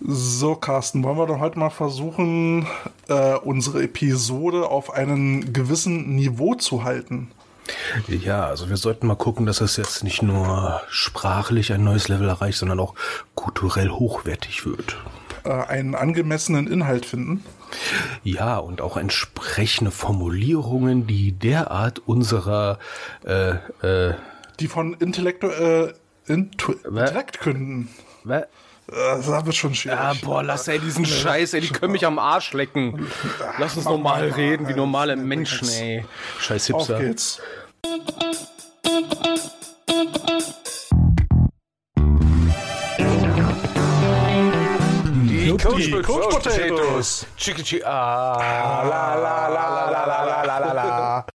So, Carsten, wollen wir doch heute mal versuchen, äh, unsere Episode auf einem gewissen Niveau zu halten. Ja, also wir sollten mal gucken, dass es jetzt nicht nur sprachlich ein neues Level erreicht, sondern auch kulturell hochwertig wird. Äh, einen angemessenen Inhalt finden. Ja, und auch entsprechende Formulierungen, die derart unserer äh, äh, Die von Intellektu äh, Intu Äh, Das wird schon schwierig. Ah, boah, lass ey diesen Scheiß, ey, die können mich am Arsch lecken. Lass uns normal reden, wie normale Menschen, ey. Scheiß Auf Hipster. geht's. Die Die Coach Potatoes. Chicky Chicky. Ah, la la la la la la la la la.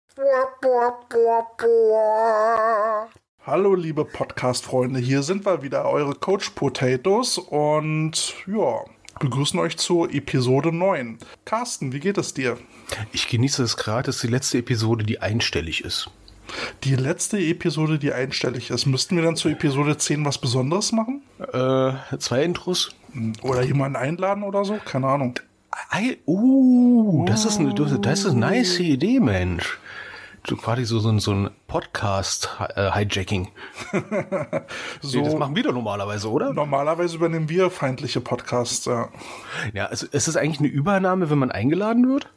Hallo liebe Podcast-Freunde, hier sind wir wieder, eure Coach Potatoes und ja, begrüßen euch zur Episode 9. Carsten, wie geht es dir? Ich genieße es gerade, es ist die letzte Episode, die einstellig ist. Die letzte Episode, die einstellig ist, müssten wir dann zur Episode 10 was Besonderes machen? Äh, zwei Intros. Oder jemanden einladen oder so? Keine Ahnung. Ei, uh, das ist eine, das ist eine nice Idee, Mensch. Quasi so, so, ein- so ein Podcast-Hijacking. So, Nee, das machen wir doch normalerweise, oder? normalerweise übernehmen wir feindliche Podcasts, ja. Ja, also ist es eigentlich eine Übernahme, wenn man eingeladen wird?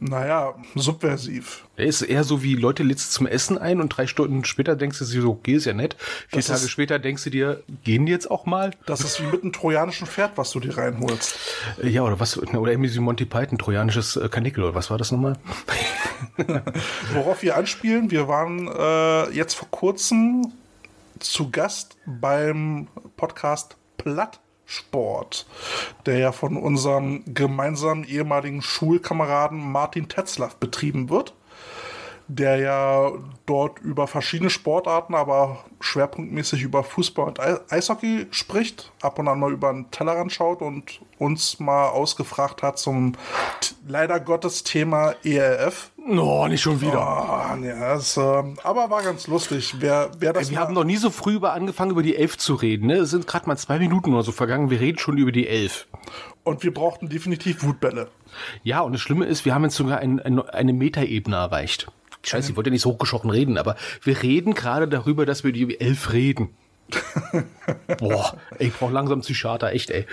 Naja, subversiv. Der ist eher so wie Leute lädst zum Essen ein und drei Stunden später denkst du dir so, okay, ist ja nett. Vier Das Tage ist- später denkst du dir, gehen die jetzt auch mal? Das ist wie mit einem trojanischen Pferd, was du dir reinholst. Äh, Ja, oder was, oder irgendwie so Monty Python, trojanisches äh, Kanickel, oder was war das nochmal? Worauf wir anspielen, wir waren äh, jetzt vor kurzem zu Gast beim Podcast Plattsport, der ja von unserem gemeinsamen ehemaligen Schulkameraden Martin Tetzlaff betrieben wird, der ja dort über verschiedene Sportarten, aber schwerpunktmäßig über Fußball und Ei- Eishockey spricht, ab und an mal über den Tellerrand schaut und uns mal ausgefragt hat zum leider Gottes Thema ERF. No, nicht schon wieder. Ah, nee, das, ähm, aber war ganz lustig. Wer, wer das Wir mal- haben noch nie so früh über angefangen, über die Elf zu reden. Ne? Es sind gerade mal zwei Minuten oder so vergangen. Wir reden schon über die Elf. und wir brauchten definitiv Wutbälle. Ja, und das Schlimme ist, wir haben jetzt sogar ein, ein, eine Metaebene erreicht. Scheiße, ich wollte ja nicht so hochgeschochen reden, aber wir reden gerade darüber, dass wir die Elf reden. Boah, ey, ich brauch langsam Psychiater, echt, ey.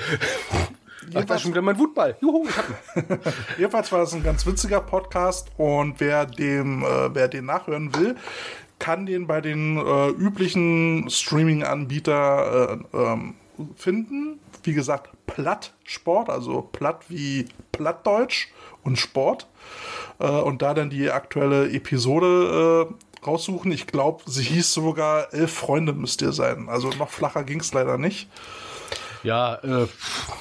Ach, da ist schon wieder mein Wutball. Juhu, ich hab ihn. Jedenfalls war das ein ganz witziger Podcast und wer dem, äh, wer den nachhören will, kann den bei den äh, üblichen Streaming-Anbieter äh, ähm, finden. Wie gesagt, Plattsport, also platt wie Plattdeutsch und Sport. Äh, und da dann die aktuelle Episode äh, raussuchen. Ich glaube, sie hieß sogar Elf Freunde müsst ihr sein. Also noch flacher ging es leider nicht. Ja, äh,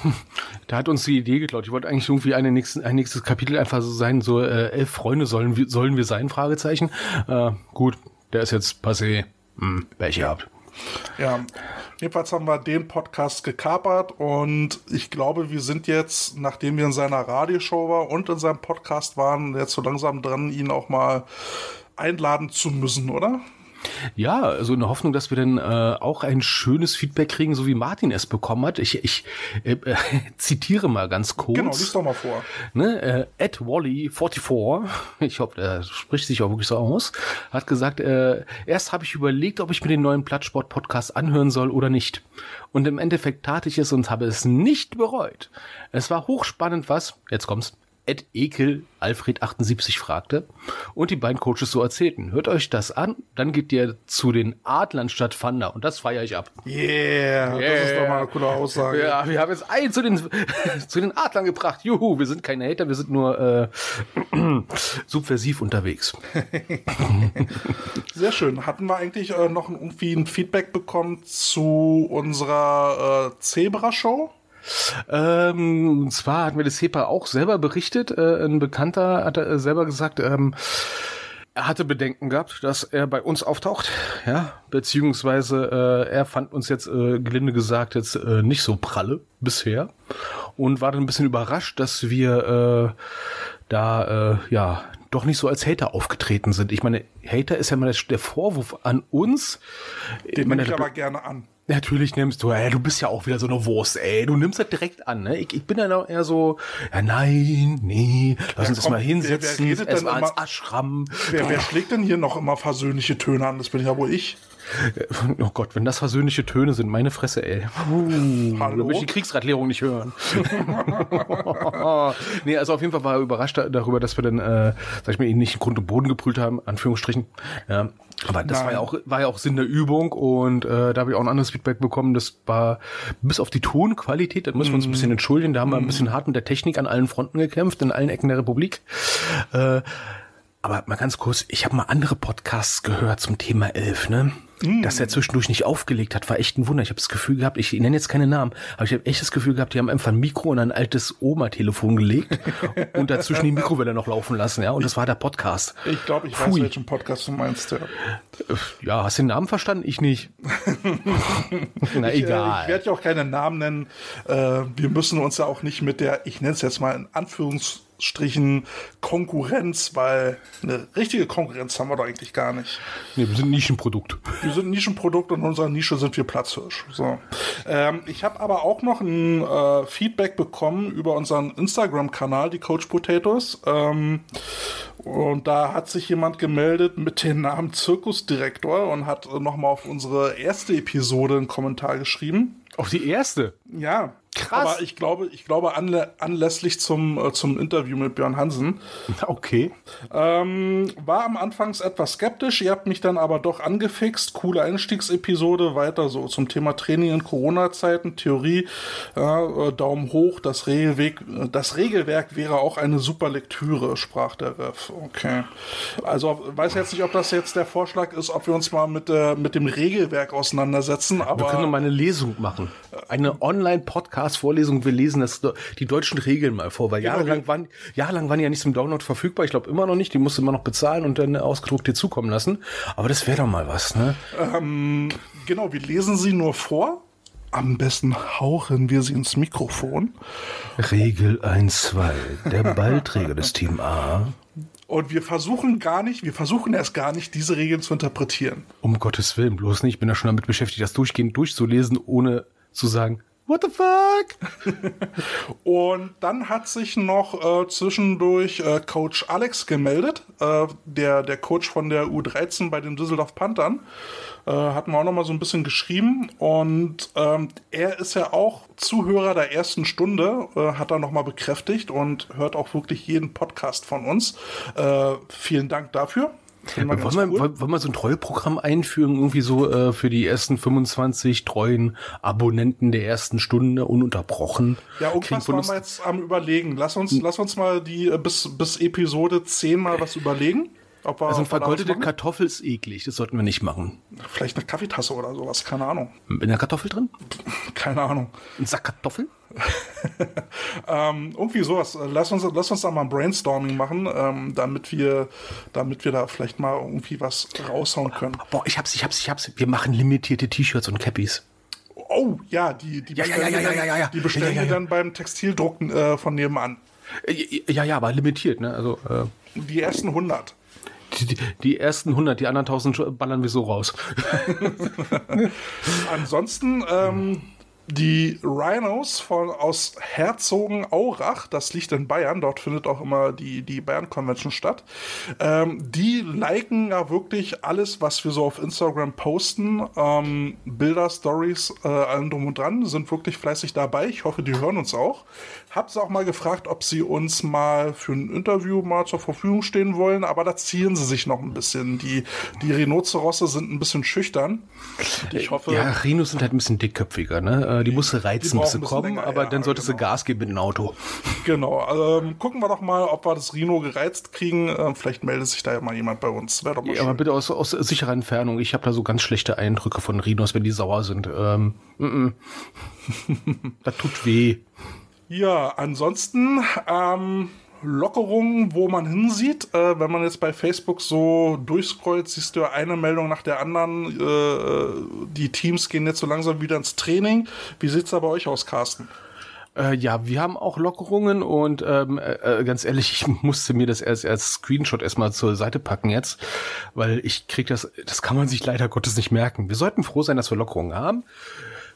da hat uns die Idee geklaut. Ich wollte eigentlich irgendwie eine nächsten, ein nächstes Kapitel einfach so sein, so äh, elf Freunde sollen wir, sollen wir sein, Fragezeichen. Äh, gut, der ist jetzt passé. Hm, Pech gehabt. Ja, jedenfalls haben wir den Podcast gekapert und ich glaube, wir sind jetzt, nachdem wir in seiner Radioshow waren und in seinem Podcast waren, jetzt so langsam dran, ihn auch mal einladen zu müssen, oder? Ja, also in der Hoffnung, dass wir dann äh, auch ein schönes Feedback kriegen, so wie Martin es bekommen hat. Ich, ich äh, äh, zitiere mal ganz kurz. Genau, lies doch mal vor. Ne, äh, Ed Wally44, ich hoffe, der spricht sich auch wirklich so aus, hat gesagt, äh, erst habe ich überlegt, ob ich mir den neuen Plattsport-Podcast anhören soll oder nicht. Und im Endeffekt tat ich es und habe es nicht bereut. Es war hochspannend, was, jetzt kommt's, Ed Ekel Alfred 78 fragte und die beiden Coaches so erzählten. Hört euch das an, dann geht ihr zu den Adlern statt Fanda und das feiere ich ab. Yeah, das ist doch mal eine coole Aussage. Ja, wir haben jetzt einen zu den, zu den Adlern gebracht. Juhu, wir sind keine Hater, wir sind nur äh, subversiv unterwegs. Sehr schön. Hatten wir eigentlich äh, noch ein- irgendwie ein Feedback bekommen zu unserer äh, Zebra-Show? Ähm, und zwar hat mir das HEPA auch selber berichtet. Äh, ein Bekannter hat äh, selber gesagt, ähm, er hatte Bedenken gehabt, dass er bei uns auftaucht, ja, beziehungsweise äh, er fand uns jetzt äh, gelinde gesagt jetzt äh, nicht so pralle bisher und war dann ein bisschen überrascht, dass wir äh, da äh, ja doch nicht so als Hater aufgetreten sind. Ich meine, Hater ist ja mal der Vorwurf an uns. Den meine, nehme ich aber gerne an. Natürlich nimmst du, ey, du bist ja auch wieder so eine Wurst, ey. Du nimmst das direkt an, ne? Ich, ich bin ja eher so, ja, nein, nee, lass uns das mal hinsetzen, erstmal ans Ashram. Wer, wer schlägt denn hier noch immer versöhnliche Töne an? Das bin ja wohl ich. Oh Gott, wenn das versöhnliche Töne sind, meine Fresse, ey. Uh, Hallo? Da will ich die Kriegsradlierung nicht hören. nee, also auf jeden Fall war er überrascht darüber, dass wir dann, äh, sag ich mal, ihn nicht in Grund und Boden geprüht haben, Anführungsstrichen. Ja, aber das war ja auch war ja auch Sinn der Übung und äh, da habe ich auch ein anderes Feedback bekommen. Das war bis auf die Tonqualität, da müssen wir uns ein bisschen mhm. entschuldigen. Da haben wir ein bisschen hart mit der Technik an allen Fronten gekämpft, in allen Ecken der Republik. Äh, aber mal ganz kurz, ich habe mal andere Podcasts gehört zum Thema Elf, ne? Mm. Dass er zwischendurch nicht aufgelegt hat, war echt ein Wunder. Ich habe das Gefühl gehabt, ich nenne jetzt keine Namen, aber ich habe echt das Gefühl gehabt, die haben einfach ein Mikro und ein altes Oma-Telefon gelegt und dazwischen die Mikrowelle noch laufen lassen, ja. Und das war der Podcast. Ich glaube, ich Pfui. weiß, welchen Podcast du meinst, ja. Ja, hast du den Namen verstanden? Ich nicht. Na ich, egal. Äh, ich werde ja auch keine Namen nennen. Äh, wir müssen uns ja auch nicht mit der, ich nenne es jetzt mal in Anführungs Strichen Konkurrenz, weil eine richtige Konkurrenz haben wir doch eigentlich gar nicht. Nee, wir sind Nischenprodukt. Wir sind Nischenprodukt und in unserer Nische sind wir Platzhirsch. So. Ähm, ich habe aber auch noch ein äh, Feedback bekommen über unseren Instagram-Kanal, die Coach Potatoes. Ähm, und da hat sich jemand gemeldet mit dem Namen Zirkusdirektor und hat nochmal auf unsere erste Episode einen Kommentar geschrieben. Auf die erste? Ja. Krass. Aber ich glaube, ich glaube anlä anlässlich zum, äh, zum Interview mit Björn Hansen. Okay. Ähm, war am Anfangs etwas skeptisch, ihr habt mich dann aber doch angefixt. Coole Einstiegsepisode, weiter so zum Thema Training in Corona-Zeiten, Theorie, äh, Daumen hoch, das Regelweg, das Regelwerk wäre auch eine super Lektüre, sprach der Ref. Okay. Also weiß jetzt nicht, ob das jetzt der Vorschlag ist, ob wir uns mal mit, äh, mit dem Regelwerk auseinandersetzen. Aber wir können mal eine Lesung machen. Eine Online-Podcast Podcast-Vorlesung, wir lesen das, die deutschen Regeln mal vor, weil jahrelang waren, jahrelang waren die ja nicht zum Download verfügbar. Ich glaube immer noch nicht. Die musste man noch bezahlen und dann ausgedruckt dir zukommen lassen. Aber das wäre doch mal was, ne? Ähm, genau, wir lesen sie nur vor. Am besten hauchen wir sie ins Mikrofon. Regel 1-2. Der Ballträger des Team A und wir versuchen gar nicht, wir versuchen erst gar nicht, diese Regeln zu interpretieren. Um Gottes Willen, bloß nicht. Ich bin ja schon damit beschäftigt, das durchgehend durchzulesen, ohne zu sagen, What the fuck? und dann hat sich noch äh, zwischendurch äh, Coach Alex gemeldet, äh, der, der Coach von der U13 bei den Düsseldorf Panthern. Äh, hatten wir auch noch mal so ein bisschen geschrieben. Und ähm, er ist ja auch Zuhörer der ersten Stunde, äh, hat er noch mal bekräftigt und hört auch wirklich jeden Podcast von uns. Äh, vielen Dank dafür. Wollen wir, cool. wollen, wollen wir so ein Treueprogramm einführen, irgendwie so äh, für die ersten 25 treuen Abonnenten der ersten Stunde ununterbrochen? Ja, irgendwas waren wir jetzt am überlegen. Lass uns, lass uns mal die äh, bis, bis Episode 10 mal was überlegen. Ob wir, also ein vergoldete Kartoffel ist eklig, das sollten wir nicht machen. Vielleicht eine Kaffeetasse oder sowas, keine Ahnung. Mit einer Kartoffel drin? Keine Ahnung. Ein Sack Kartoffeln? ähm, irgendwie sowas. Lass uns, lass uns da mal ein Brainstorming machen, ähm, damit wir, damit wir da vielleicht mal irgendwie was raushauen können. Boah, ich hab's, ich hab's, ich hab's. Wir machen limitierte T-Shirts und Cappies. Oh, ja, die, bestellen, ja, Die bestellen ja. dann beim Textildrucken äh, von nebenan. Äh, ja, ja, aber limitiert, ne? Also, äh, die ersten 100. Die, die, ersten 100, die anderen 1000 ballern wir so raus. Ansonsten, ähm, die Rhinos von, aus Herzogenaurach, das liegt in Bayern, dort findet auch immer die, die Bayern Convention statt. Ähm, die liken ja wirklich alles, was wir so auf Instagram posten. Ähm, Bilder, Stories, äh, allem drum und dran, sind wirklich fleißig dabei. Ich hoffe, die hören uns auch. Hab sie auch mal gefragt, ob sie uns mal für ein Interview mal zur Verfügung stehen wollen, aber da ziehen sie sich noch ein bisschen. Die, die Rhinozerosse sind ein bisschen schüchtern. Ich hoffe. Ja, Rhinos sind halt ein bisschen dickköpfiger, ne? Äh, die muss reizen, bis sie kommen, länger, aber ja, dann solltest genau. du Gas geben mit dem Auto. Genau. Ähm, gucken wir doch mal, ob wir das Rhino gereizt kriegen. Ähm, vielleicht meldet sich da ja mal jemand bei uns. Wäre doch mal ja, schön. aber bitte aus, aus sicherer Entfernung. Ich habe da so ganz schlechte Eindrücke von Rhinos, wenn die sauer sind. Ähm, m -m. das tut weh. Ja, ansonsten ähm, Lockerungen, wo man hinsieht. Äh, wenn man jetzt bei Facebook so durchscrollt, siehst du eine Meldung nach der anderen. Äh, die Teams gehen jetzt so langsam wieder ins Training. Wie sieht es da bei euch aus, Carsten? Äh, ja, wir haben auch Lockerungen und ähm, äh, ganz ehrlich, ich musste mir das erst als Screenshot erstmal zur Seite packen jetzt, weil ich krieg das, das kann man sich leider Gottes nicht merken. Wir sollten froh sein, dass wir Lockerungen haben.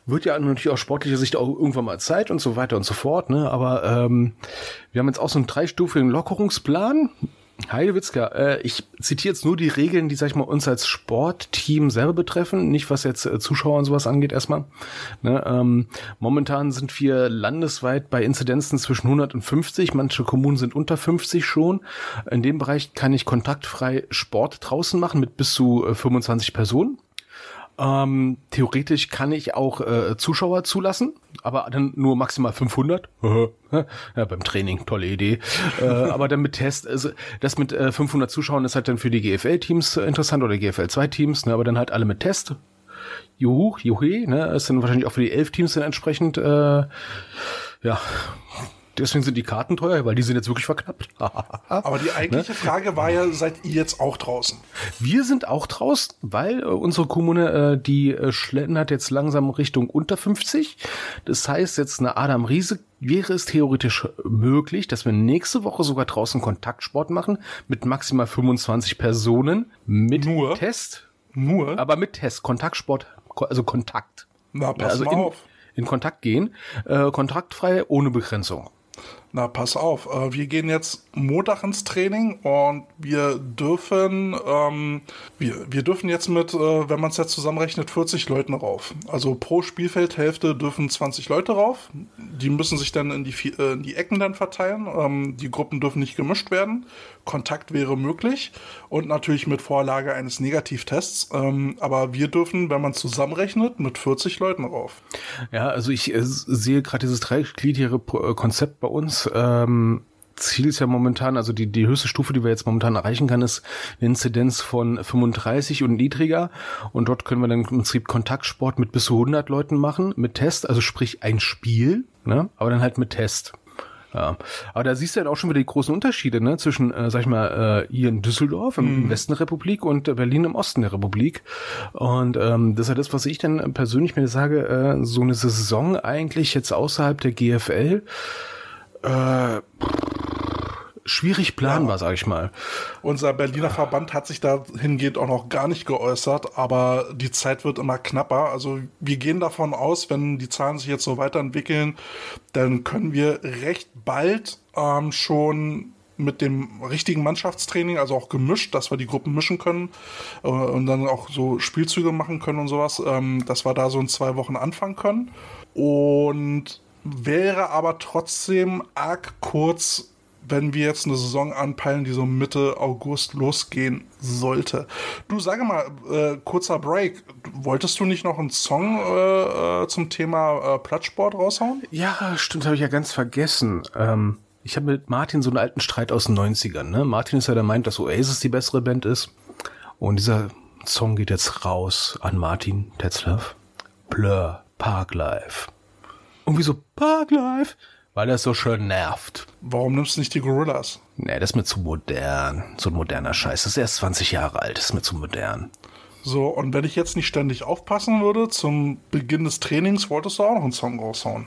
Wird ja natürlich aus sportlicher Sicht auch irgendwann mal Zeit und so weiter und so fort, ne? Aber ähm, wir haben jetzt auch so einen dreistufigen Lockerungsplan. Heidewitzka, äh, ich zitiere jetzt nur die Regeln, die, sag ich mal, uns als Sportteam selber betreffen, nicht was jetzt äh, Zuschauer und sowas angeht erstmal. Ne, ähm, momentan sind wir landesweit bei Inzidenzen zwischen 150, manche Kommunen sind unter 50 schon. In dem Bereich kann ich kontaktfrei Sport draußen machen mit bis zu äh, 25 Personen. Ähm, theoretisch kann ich auch äh, Zuschauer zulassen, aber dann nur maximal 500. ja, beim Training, tolle Idee. äh, aber dann mit Test, also das mit äh, 500 Zuschauern ist halt dann für die GFL-Teams interessant oder GFL-2-Teams, ne, aber dann halt alle mit Test. Juhu, juhe, ne, ist dann wahrscheinlich auch für die elf Teams dann entsprechend, äh, ja, Deswegen sind die Karten teuer, weil die sind jetzt wirklich verknappt. Aber die eigentliche ne? Frage war ja, seid ihr jetzt auch draußen? Wir sind auch draußen, weil äh, unsere Kommune, äh, die äh, schlendert jetzt langsam Richtung unter 50. Das heißt, jetzt eine Adam Riese wäre es theoretisch möglich, dass wir nächste Woche sogar draußen Kontaktsport machen mit maximal 25 Personen mit Nur? Test. Nur? Aber mit Test, Kontaktsport, also Kontakt. Na, pass also mal in, auf. in Kontakt gehen, äh, kontaktfrei, ohne Begrenzung. Na, pass auf. Äh, wir gehen jetzt Montag ins Training und wir dürfen, ähm, wir, wir dürfen jetzt mit, äh, wenn man es jetzt zusammenrechnet, 40 Leuten rauf. Also pro Spielfeldhälfte dürfen 20 Leute rauf. Die müssen sich dann in die, äh, in die Ecken dann verteilen. Ähm, die Gruppen dürfen nicht gemischt werden. Kontakt wäre möglich und natürlich mit Vorlage eines Negativtests. Ähm, aber wir dürfen, wenn man zusammenrechnet, mit 40 Leuten rauf. Ja, also ich äh, sehe gerade dieses dreigliedrige Konzept bei uns. Ähm, Ziel ist ja momentan, also die, die höchste Stufe, die wir jetzt momentan erreichen kann, ist eine Inzidenz von 35 und niedriger. Und dort können wir dann im Prinzip Kontaktsport mit bis zu 100 Leuten machen, mit Test, also sprich ein Spiel, ne? aber dann halt mit Test. Ja, aber da siehst du ja auch schon wieder die großen Unterschiede, ne, zwischen, äh, sag ich mal, äh, hier in Düsseldorf im, im Westen der Republik und äh, Berlin im Osten der Republik. Und ähm, das ist ja das, was ich dann persönlich mir sage, äh, so eine Saison eigentlich jetzt außerhalb der GFL äh, schwierig planbar, sag ich mal. Unser Berliner Verband hat sich dahingehend auch noch gar nicht geäußert, aber die Zeit wird immer knapper. Also wir gehen davon aus, wenn die Zahlen sich jetzt so weiterentwickeln, dann können wir recht bald ähm, schon mit dem richtigen Mannschaftstraining, also auch gemischt, dass wir die Gruppen mischen können äh, und dann auch so Spielzüge machen können und sowas, ähm, dass wir da so in zwei Wochen anfangen können. Und wäre aber trotzdem arg kurz, wenn wir jetzt eine Saison anpeilen, die so Mitte August losgehen sollte. Du sage mal, äh, kurzer Break. Wolltest du nicht noch einen Song äh, zum Thema äh, Plattsport raushauen? Ja, stimmt, habe ich ja ganz vergessen. Ähm, ich habe mit Martin so einen alten Streit aus den 90ern. Ne? Martin ist ja der meint, dass Oasis die bessere Band ist. Und dieser Song geht jetzt raus an Martin Tetzlaff. Blur, Parklife. Und wieso Parklife? Weil er so schön nervt. Warum nimmst du nicht die Gorillas? Nee, das ist mir zu modern. So ein moderner Scheiß. Das ist erst 20 Jahre alt. Das ist mir zu modern. So, und wenn ich jetzt nicht ständig aufpassen würde, zum Beginn des Trainings wolltest du auch noch einen Song raushauen.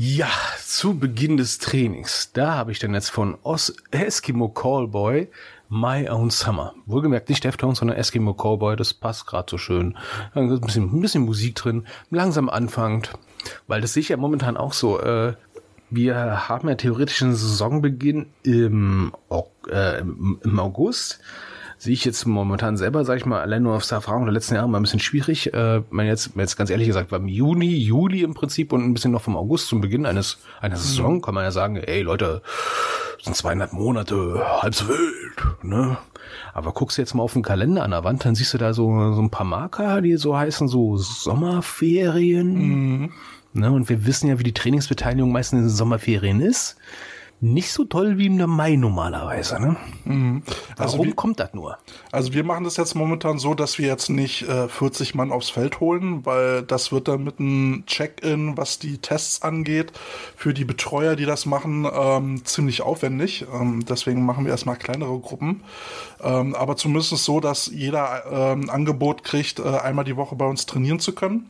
Ja, zu Beginn des Trainings. Da habe ich dann jetzt von Os Eskimo Callboy My Own Summer. Wohlgemerkt nicht Deftones, sondern Eskimo Callboy. Das passt gerade so schön. Ein bisschen, ein bisschen Musik drin. Langsam anfangt. Weil das sehe ich ja momentan auch so. Äh, wir haben ja theoretisch einen Saisonbeginn im, äh, im August. Sehe ich jetzt momentan selber, sage ich mal, allein nur aus der Erfahrung der letzten Jahre mal ein bisschen schwierig. Äh, man jetzt, jetzt ganz ehrlich gesagt, beim Juni, Juli im Prinzip und ein bisschen noch vom August zum Beginn eines einer Saison kann man ja sagen, ey Leute, sind zweieinhalb Monate, halb so wild, ne? Aber guckst du jetzt mal auf den Kalender an der Wand, dann siehst du da so, so ein paar Marker, die so heißen, so Sommerferien. Ne? Und wir wissen ja, wie die Trainingsbeteiligung meistens in den Sommerferien ist. Nicht so toll wie im Mai normalerweise, ne? Also Warum wie- kommt das nur? Also wir machen das jetzt momentan so, dass wir jetzt nicht äh, 40 Mann aufs Feld holen, weil das wird dann mit einem Check-in, was die Tests angeht, für die Betreuer, die das machen, ähm, ziemlich aufwendig. Ähm, deswegen machen wir erstmal kleinere Gruppen. Ähm, aber zumindest so, dass jeder ähm, Angebot kriegt, äh, einmal die Woche bei uns trainieren zu können.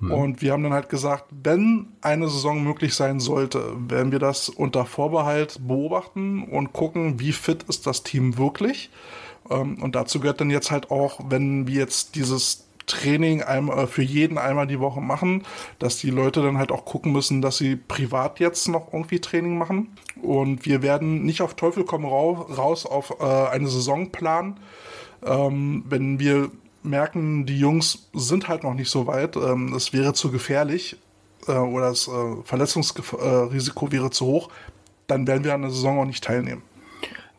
Mhm. Und wir haben dann halt gesagt, wenn eine Saison möglich sein sollte, werden wir das unter Vorbehalt beobachten und gucken, wie fit ist das Team wirklich. Ähm, und dazu gehört dann jetzt halt auch, wenn wir jetzt dieses Training einmal, äh, für jeden einmal die Woche machen, dass die Leute dann halt auch gucken müssen, dass sie privat jetzt noch irgendwie Training machen. Und wir werden nicht auf Teufel komm raus auf äh, eine Saison planen. Ähm, wenn wir merken, die Jungs sind halt noch nicht so weit, ähm, es wäre zu gefährlich äh, oder das äh, Verletzungsrisiko wäre zu hoch, dann werden wir an der Saison auch nicht teilnehmen.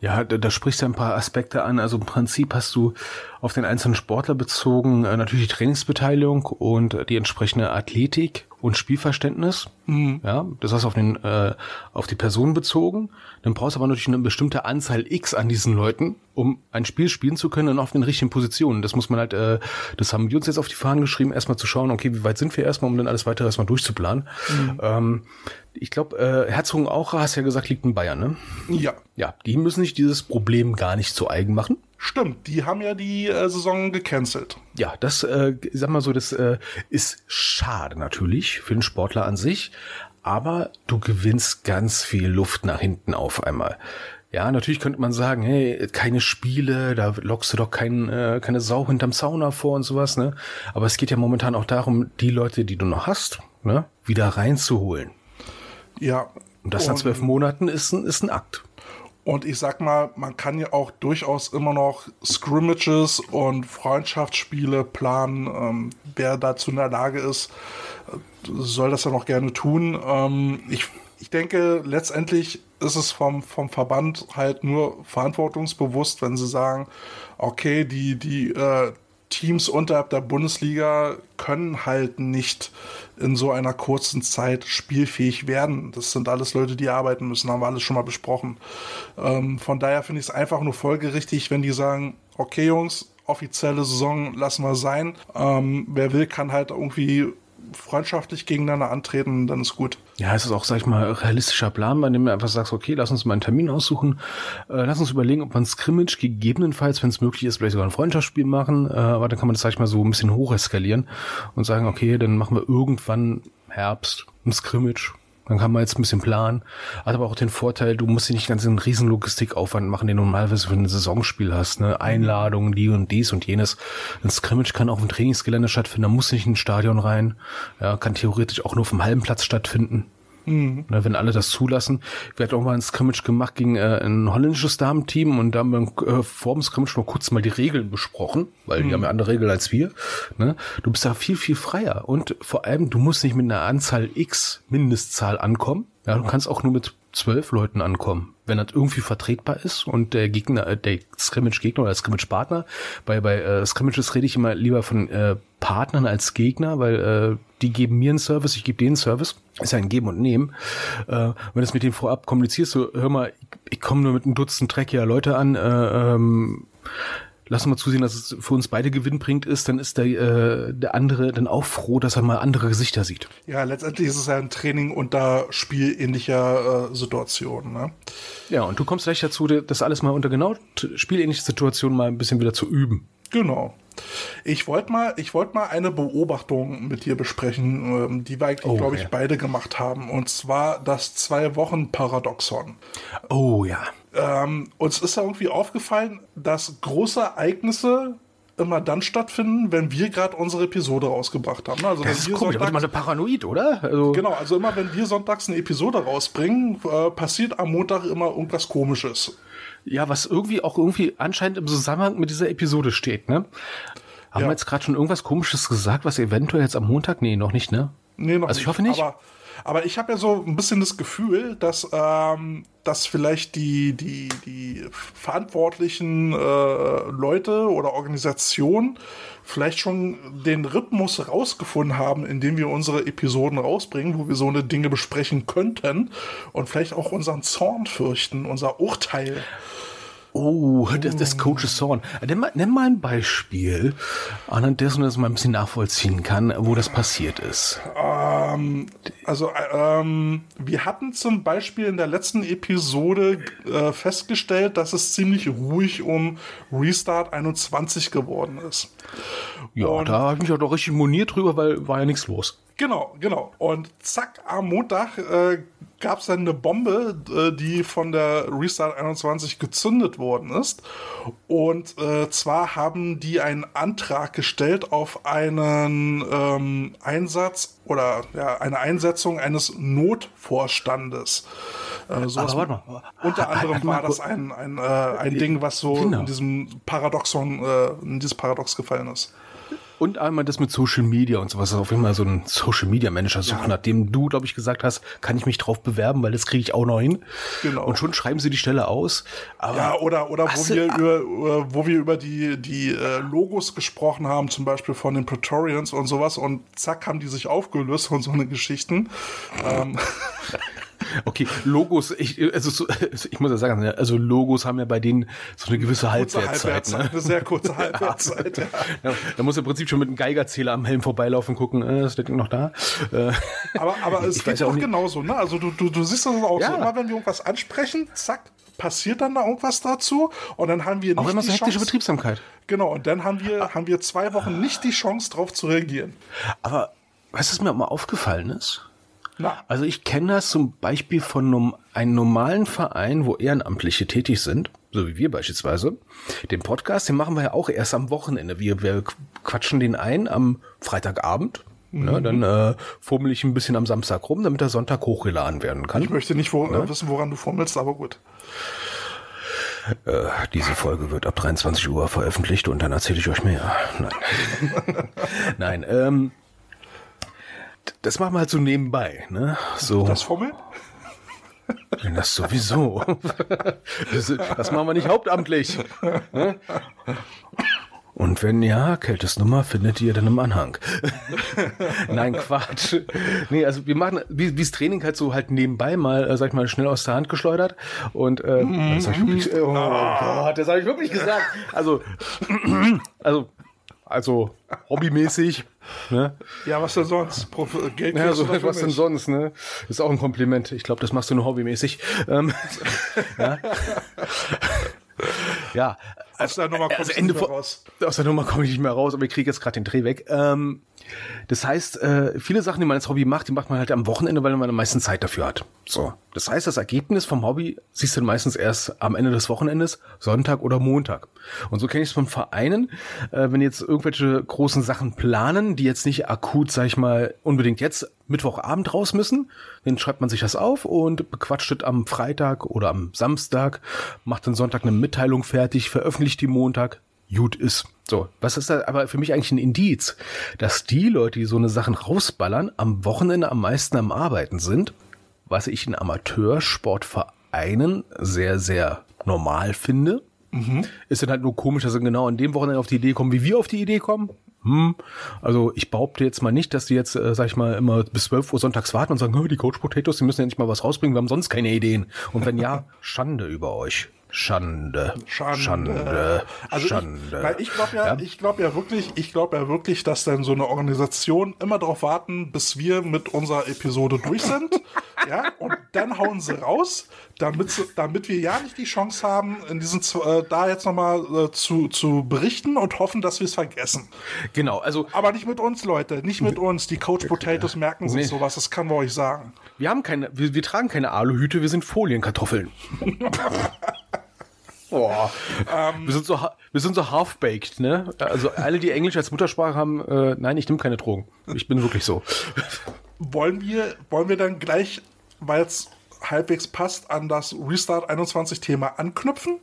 Ja, da, da sprichst du ein paar Aspekte an. Also im Prinzip hast du auf den einzelnen Sportler bezogen äh, natürlich die Trainingsbeteiligung und die entsprechende Athletik und Spielverständnis. Mhm. Ja, das heißt auf den äh, auf die Person bezogen. Dann brauchst du aber natürlich eine bestimmte Anzahl X an diesen Leuten, um ein Spiel spielen zu können und auf den richtigen Positionen. Das muss man halt, äh, das haben wir uns jetzt auf die Fahnen geschrieben, erstmal zu schauen, okay, wie weit sind wir erstmal, um dann alles weitere erstmal durchzuplanen. Mhm. Ähm, ich glaube, äh, Herzogenaurach, hast ja gesagt, liegt in Bayern, ne? Ja. Ja, die müssen sich dieses Problem gar nicht zu eigen machen. Stimmt, die haben ja die äh, Saison gecancelt. Ja, das, äh, sag mal so, das äh, ist schade natürlich für den Sportler an sich, aber du gewinnst ganz viel Luft nach hinten auf einmal. Ja, natürlich könnte man sagen, hey, keine Spiele, da lockst du doch kein, äh, keine Sau hinterm Sauna vor und sowas, ne? Aber es geht ja momentan auch darum, die Leute, die du noch hast, ne, wieder reinzuholen. Ja. Und das nach zwölf Monaten ist ein, ist ein Akt. Und ich sag mal, man kann ja auch durchaus immer noch Scrimmages und Freundschaftsspiele planen. Ähm, wer dazu in der Lage ist, soll das ja noch gerne tun. Ähm, ich, ich denke, letztendlich ist es vom, vom Verband halt nur verantwortungsbewusst, wenn sie sagen, okay, die, die äh, Teams unterhalb der Bundesliga können halt nicht in so einer kurzen Zeit spielfähig werden. Das sind alles Leute, die arbeiten müssen, haben wir alles schon mal besprochen. Ähm, von daher finde ich es einfach nur folgerichtig, wenn die sagen, okay Jungs, offizielle Saison lassen wir sein. Ähm, wer will, kann halt irgendwie freundschaftlich gegeneinander antreten, dann ist gut. Ja, es ist auch, sag ich mal, realistischer Plan, bei dem du einfach sagst, okay, lass uns mal einen Termin aussuchen, äh, lass uns überlegen, ob ein Scrimmage gegebenenfalls, wenn es möglich ist, vielleicht sogar ein Freundschaftsspiel machen, äh, aber dann kann man das, sag ich mal, so ein bisschen hoch eskalieren und sagen, okay, dann machen wir irgendwann Herbst ein Scrimmage dann kann man jetzt ein bisschen planen. Hat aber auch den Vorteil, du musst dir nicht ganz einen riesen Logistikaufwand machen, den du normalerweise für ein Saisonspiel hast. Ne? Einladungen, die und dies und jenes. Ein Scrimmage kann auch im Trainingsgelände stattfinden, da muss nicht in ein Stadion rein. Ja, kann theoretisch auch nur vom halben Platz stattfinden. Mhm. Ne, wenn alle das zulassen. Wir hatten auch mal ein Scrimmage gemacht gegen äh, ein holländisches Damenteam und da haben wir äh, vor dem Scrimmage noch kurz mal die Regeln besprochen, weil mhm. die haben ja andere Regeln als wir. Ne? Du bist da viel, viel freier und vor allem, du musst nicht mit einer Anzahl X Mindestzahl ankommen. Ja, du kannst auch nur mit zwölf Leuten ankommen, wenn das irgendwie vertretbar ist und der Gegner, äh, der Scrimmage-Gegner oder Scrimmage-Partner, bei, bei äh, Scrimmages rede ich immer lieber von äh, Partnern als Gegner, weil äh, die geben mir einen Service, ich gebe denen einen Service. Ist ja ein Geben und Nehmen. Äh, wenn du es mit denen vorab kommunizierst, so, hör mal, ich, ich komme nur mit einem Dutzend dreckiger Leute an, äh, ähm, lass uns mal zusehen, dass es für uns beide Gewinn bringt ist, dann ist der, äh, der andere dann auch froh, dass er mal andere Gesichter sieht. Ja, letztendlich ist es ja ein Training unter spielähnlicher äh, Situation. Ne? Ja, und du kommst gleich dazu, das alles mal unter genau spielähnliche Situationen mal ein bisschen wieder zu üben. Genau. Ich wollte mal, ich wollte mal eine Beobachtung mit dir besprechen, ähm, die wir eigentlich, oh, glaube ich, ja. beide gemacht haben. Und zwar das Zwei-Wochen-Paradoxon. Oh ja. Ähm, uns ist ja irgendwie aufgefallen, dass große Ereignisse immer dann stattfinden, wenn wir gerade unsere Episode rausgebracht haben. Also das ist komisch, sonntags, mal eine Paranoid, oder? Also genau, also immer wenn wir sonntags eine Episode rausbringen, äh, passiert am Montag immer irgendwas Komisches. Ja, was irgendwie auch irgendwie anscheinend im Zusammenhang mit dieser Episode steht, ne? Haben ja. wir jetzt gerade schon irgendwas Komisches gesagt, was eventuell jetzt am Montag? Nee, noch nicht, ne? Nee, noch Also ich hoffe nicht. Aber aber ich habe ja so ein bisschen das Gefühl, dass, ähm, dass vielleicht die, die, die verantwortlichen äh, Leute oder Organisationen vielleicht schon den Rhythmus rausgefunden haben, in dem wir unsere Episoden rausbringen, wo wir so eine Dinge besprechen könnten und vielleicht auch unseren Zorn fürchten, unser Urteil. Oh, das, das Coach's Zorn. Nenn mal, nenn mal ein Beispiel, anhand dessen, dass man ein bisschen nachvollziehen kann, wo das passiert ist. Ähm, also, ähm, wir hatten zum Beispiel in der letzten Episode äh, festgestellt, dass es ziemlich ruhig um Restart 21 geworden ist. Ja, Und da habe ich mich auch doch richtig moniert drüber, weil war ja nichts los. Genau, genau. Und zack, am Montag äh, gab es dann eine Bombe, äh, die von der Restart 21 gezündet worden ist. Und äh, zwar haben die einen Antrag gestellt auf einen ähm, Einsatz oder ja, eine Einsetzung eines Notvorstandes. Äh, sowas warte mal. Unter anderem war das ein, ein, äh, ein Ding, was so genau. in diesem Paradoxon, äh, in dieses Paradox gefallen ist. Und einmal das mit Social Media und sowas, auf jeden Fall so ein Social Media Manager suchen, ja. nachdem du, glaube ich, gesagt hast, kann ich mich drauf bewerben, weil das kriege ich auch noch hin. Genau. Und schon schreiben sie die Stelle aus. Aber ja, oder, oder wo wir, über, wo wir über die, die äh, Logos gesprochen haben, zum Beispiel von den Praetorians und sowas, und zack, haben die sich aufgelöst und so eine Geschichten. ähm. Okay, Logos, ich, also so, ich muss ja sagen, ne, also Logos haben ja bei denen so eine gewisse Halbwertszeit. Halbwertszeit ne? Eine sehr kurze Halbwertszeit, ja. ja. Da muss im Prinzip schon mit einem Geigerzähler am Helm vorbeilaufen und gucken, äh, ist das Ding noch da? Äh, aber, aber es geht auch genauso, ne? Also du, du, du siehst das auch ja. so, immer wenn wir irgendwas ansprechen, zack, passiert dann da irgendwas dazu und dann haben wir nicht auch immer so hektische Betriebsamkeit. Genau, und dann haben wir, haben wir zwei Wochen nicht die Chance, darauf zu reagieren. Aber weißt du, was mir auch mal aufgefallen ist? Na. Also ich kenne das zum Beispiel von einem, normalen Verein, wo Ehrenamtliche tätig sind, so wie wir beispielsweise. Den Podcast, den machen wir ja auch erst am Wochenende. Wir, wir quatschen den ein am Freitagabend. Mhm. Ne, dann äh, fummel ich ein bisschen am Samstag rum, damit der Sonntag hochgeladen werden kann. Ich möchte nicht wo, ne? wissen, woran du fummelst, aber gut. Äh, diese Folge wird ab 23 Uhr veröffentlicht und dann erzähle ich euch mehr. Nein, Nein ähm, das machen wir halt so nebenbei, ne? So. Das Fummeln? Das sowieso. Das, das machen wir nicht hauptamtlich. Ne? Und wenn ja, Keltes Nummer findet ihr dann im Anhang. Nein, Quatsch. Nee, also wir machen, wie das Training halt so halt nebenbei mal, äh, sag ich mal, schnell aus der Hand geschleudert. Und äh, mm -hmm. das habe ich wirklich, oh Gott, das habe ich wirklich gesagt. Also, also also hobbymäßig. Ne? Ja, was denn sonst? Geld ja, so, was mich? denn sonst? Ne? Ist auch ein Kompliment. Ich glaube, das machst du nur hobbymäßig. Ähm, ja. ja. Aus der Nummer also Ende raus. Aus der Nummer komme ich nicht mehr raus, aber ich kriege jetzt gerade den Dreh weg. Ähm, das heißt, äh, viele Sachen, die man als Hobby macht, die macht man halt am Wochenende, weil man am meisten Zeit dafür hat. So. Das heißt, das Ergebnis vom Hobby siehst du meistens erst am Ende des Wochenendes, Sonntag oder Montag. Und so kenne ich es von Vereinen, äh, wenn jetzt irgendwelche großen Sachen planen, die jetzt nicht akut, sag ich mal, unbedingt jetzt Mittwochabend raus müssen, dann schreibt man sich das auf und bequatscht es am Freitag oder am Samstag, macht dann Sonntag eine Mitteilung fertig, veröffentlicht die Montag, gut ist. So, was ist da aber für mich eigentlich ein Indiz, dass die Leute, die so eine Sachen rausballern, am Wochenende am meisten am Arbeiten sind, was ich in Amateursportvereinen sehr, sehr normal finde. Mhm. Ist dann halt nur komisch, dass sie genau an dem Wochenende auf die Idee kommen, wie wir auf die Idee kommen. Hm. Also ich behaupte jetzt mal nicht, dass die jetzt, äh, sag ich mal, immer bis 12 Uhr sonntags warten und sagen, die Coach Potatoes, die müssen ja nicht mal was rausbringen, wir haben sonst keine Ideen. Und wenn ja, Schande über euch. Schande. Schande. Schande. Also Schande. Ich, weil ich glaube ja, ja, ich glaube ja wirklich, ich glaube ja wirklich, dass dann so eine Organisation immer darauf warten, bis wir mit unserer Episode durch sind. ja, und dann hauen sie raus, damit, damit wir ja nicht die Chance haben, in diesen äh, da jetzt nochmal äh, zu, zu berichten und hoffen, dass wir es vergessen. Genau, also. Aber nicht mit uns, Leute, nicht mit uns. Die Coach Potatoes merken sich nee. sowas, das kann man euch sagen. Wir haben keine, wir, wir tragen keine Aluhüte, wir sind Folienkartoffeln. Boah. Ähm, wir sind so, wir sind so half-baked, ne? Also alle, die Englisch als Muttersprache haben, äh, nein, ich nehme keine Drogen. Ich bin wirklich so. Wollen wir, wollen wir dann gleich, weil es halbwegs passt, an das Restart 21 Thema anknüpfen?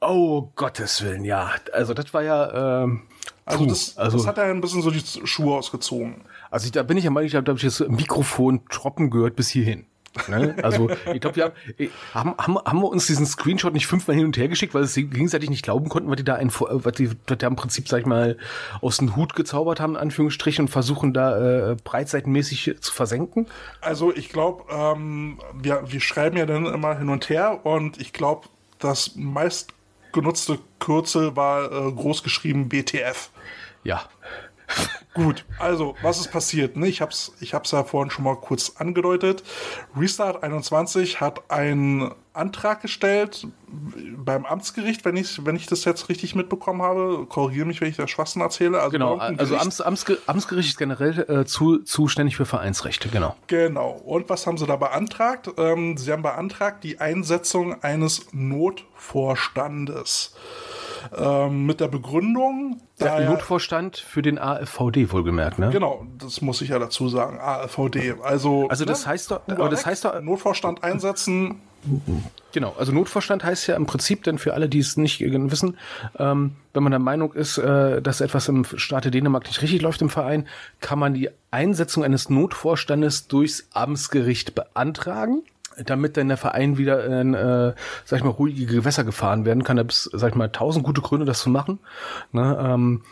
Oh, Gottes Willen, ja. Also das war ja, ähm, also, das, also das hat ja ein bisschen so die Schuhe ausgezogen. Also da bin ich ja mal, ich glaube, da habe ich das Mikrofon troppen gehört bis hierhin. Ne? Also ich glaube, wir äh, haben, haben, haben wir uns diesen Screenshot nicht fünfmal hin und her geschickt, weil sie gegenseitig nicht glauben konnten, was die da ein, was die, was die im Prinzip, sag ich mal, aus dem Hut gezaubert haben, in Anführungsstrichen, und versuchen da äh, breitseitenmäßig zu versenken? Also ich glaube, ähm, wir, wir schreiben ja dann immer hin und her und ich glaube, das meistgenutzte Kürzel war äh, groß geschrieben BTF. Ja. Gut, also was ist passiert? Ne? Ich habe es ich hab's ja vorhin schon mal kurz angedeutet. Restart 21 hat einen Antrag gestellt beim Amtsgericht, wenn ich, wenn ich das jetzt richtig mitbekommen habe. Korrigiere mich, wenn ich da Schwachsinn erzähle. Also genau, also Amts, Amtsge Amtsgericht ist generell äh, zu, zuständig für Vereinsrechte, genau. Genau. Und was haben sie da beantragt? Ähm, sie haben beantragt die Einsetzung eines Notvorstandes ähm, mit der Begründung. Der ja, Notvorstand für den AfVD wohlgemerkt, ne? Genau, das muss ich ja dazu sagen. AfVD. Also, also das ne? heißt doch, aber das heißt doch, Notvorstand einsetzen. Genau, also Notvorstand heißt ja im Prinzip, denn für alle, die es nicht wissen, ähm, wenn man der Meinung ist, äh, dass etwas im Staate Dänemark nicht richtig läuft im Verein, kann man die Einsetzung eines Notvorstandes durchs Amtsgericht beantragen damit dann der Verein wieder in, äh, sag ich mal, ruhige Gewässer gefahren werden kann. Da gibt sag ich mal, tausend gute Gründe, das zu machen. Ne? Ähm,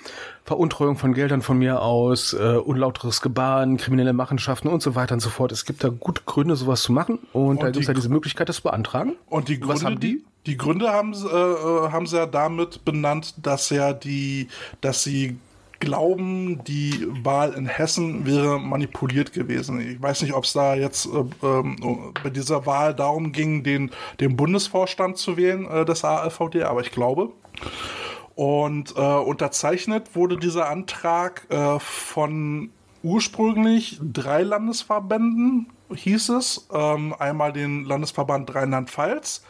Veruntreuung von Geldern von mir aus, äh, unlauteres Gebaren, kriminelle Machenschaften und so weiter und so fort. Es gibt da gute Gründe, sowas zu machen. Und, und da gibt es ja diese Möglichkeit, das zu beantragen. Und die Gründe, Was haben die? Die Gründe haben, äh, haben sie ja damit benannt, dass ja die, dass sie glauben, die Wahl in Hessen wäre manipuliert gewesen. Ich weiß nicht, ob es da jetzt äh, äh, bei dieser Wahl darum ging, den, den Bundesvorstand zu wählen äh, des ALVD, aber ich glaube. Und äh, unterzeichnet wurde dieser Antrag äh, von ursprünglich drei Landesverbänden, hieß es. Ähm, einmal den Landesverband Rheinland-Pfalz,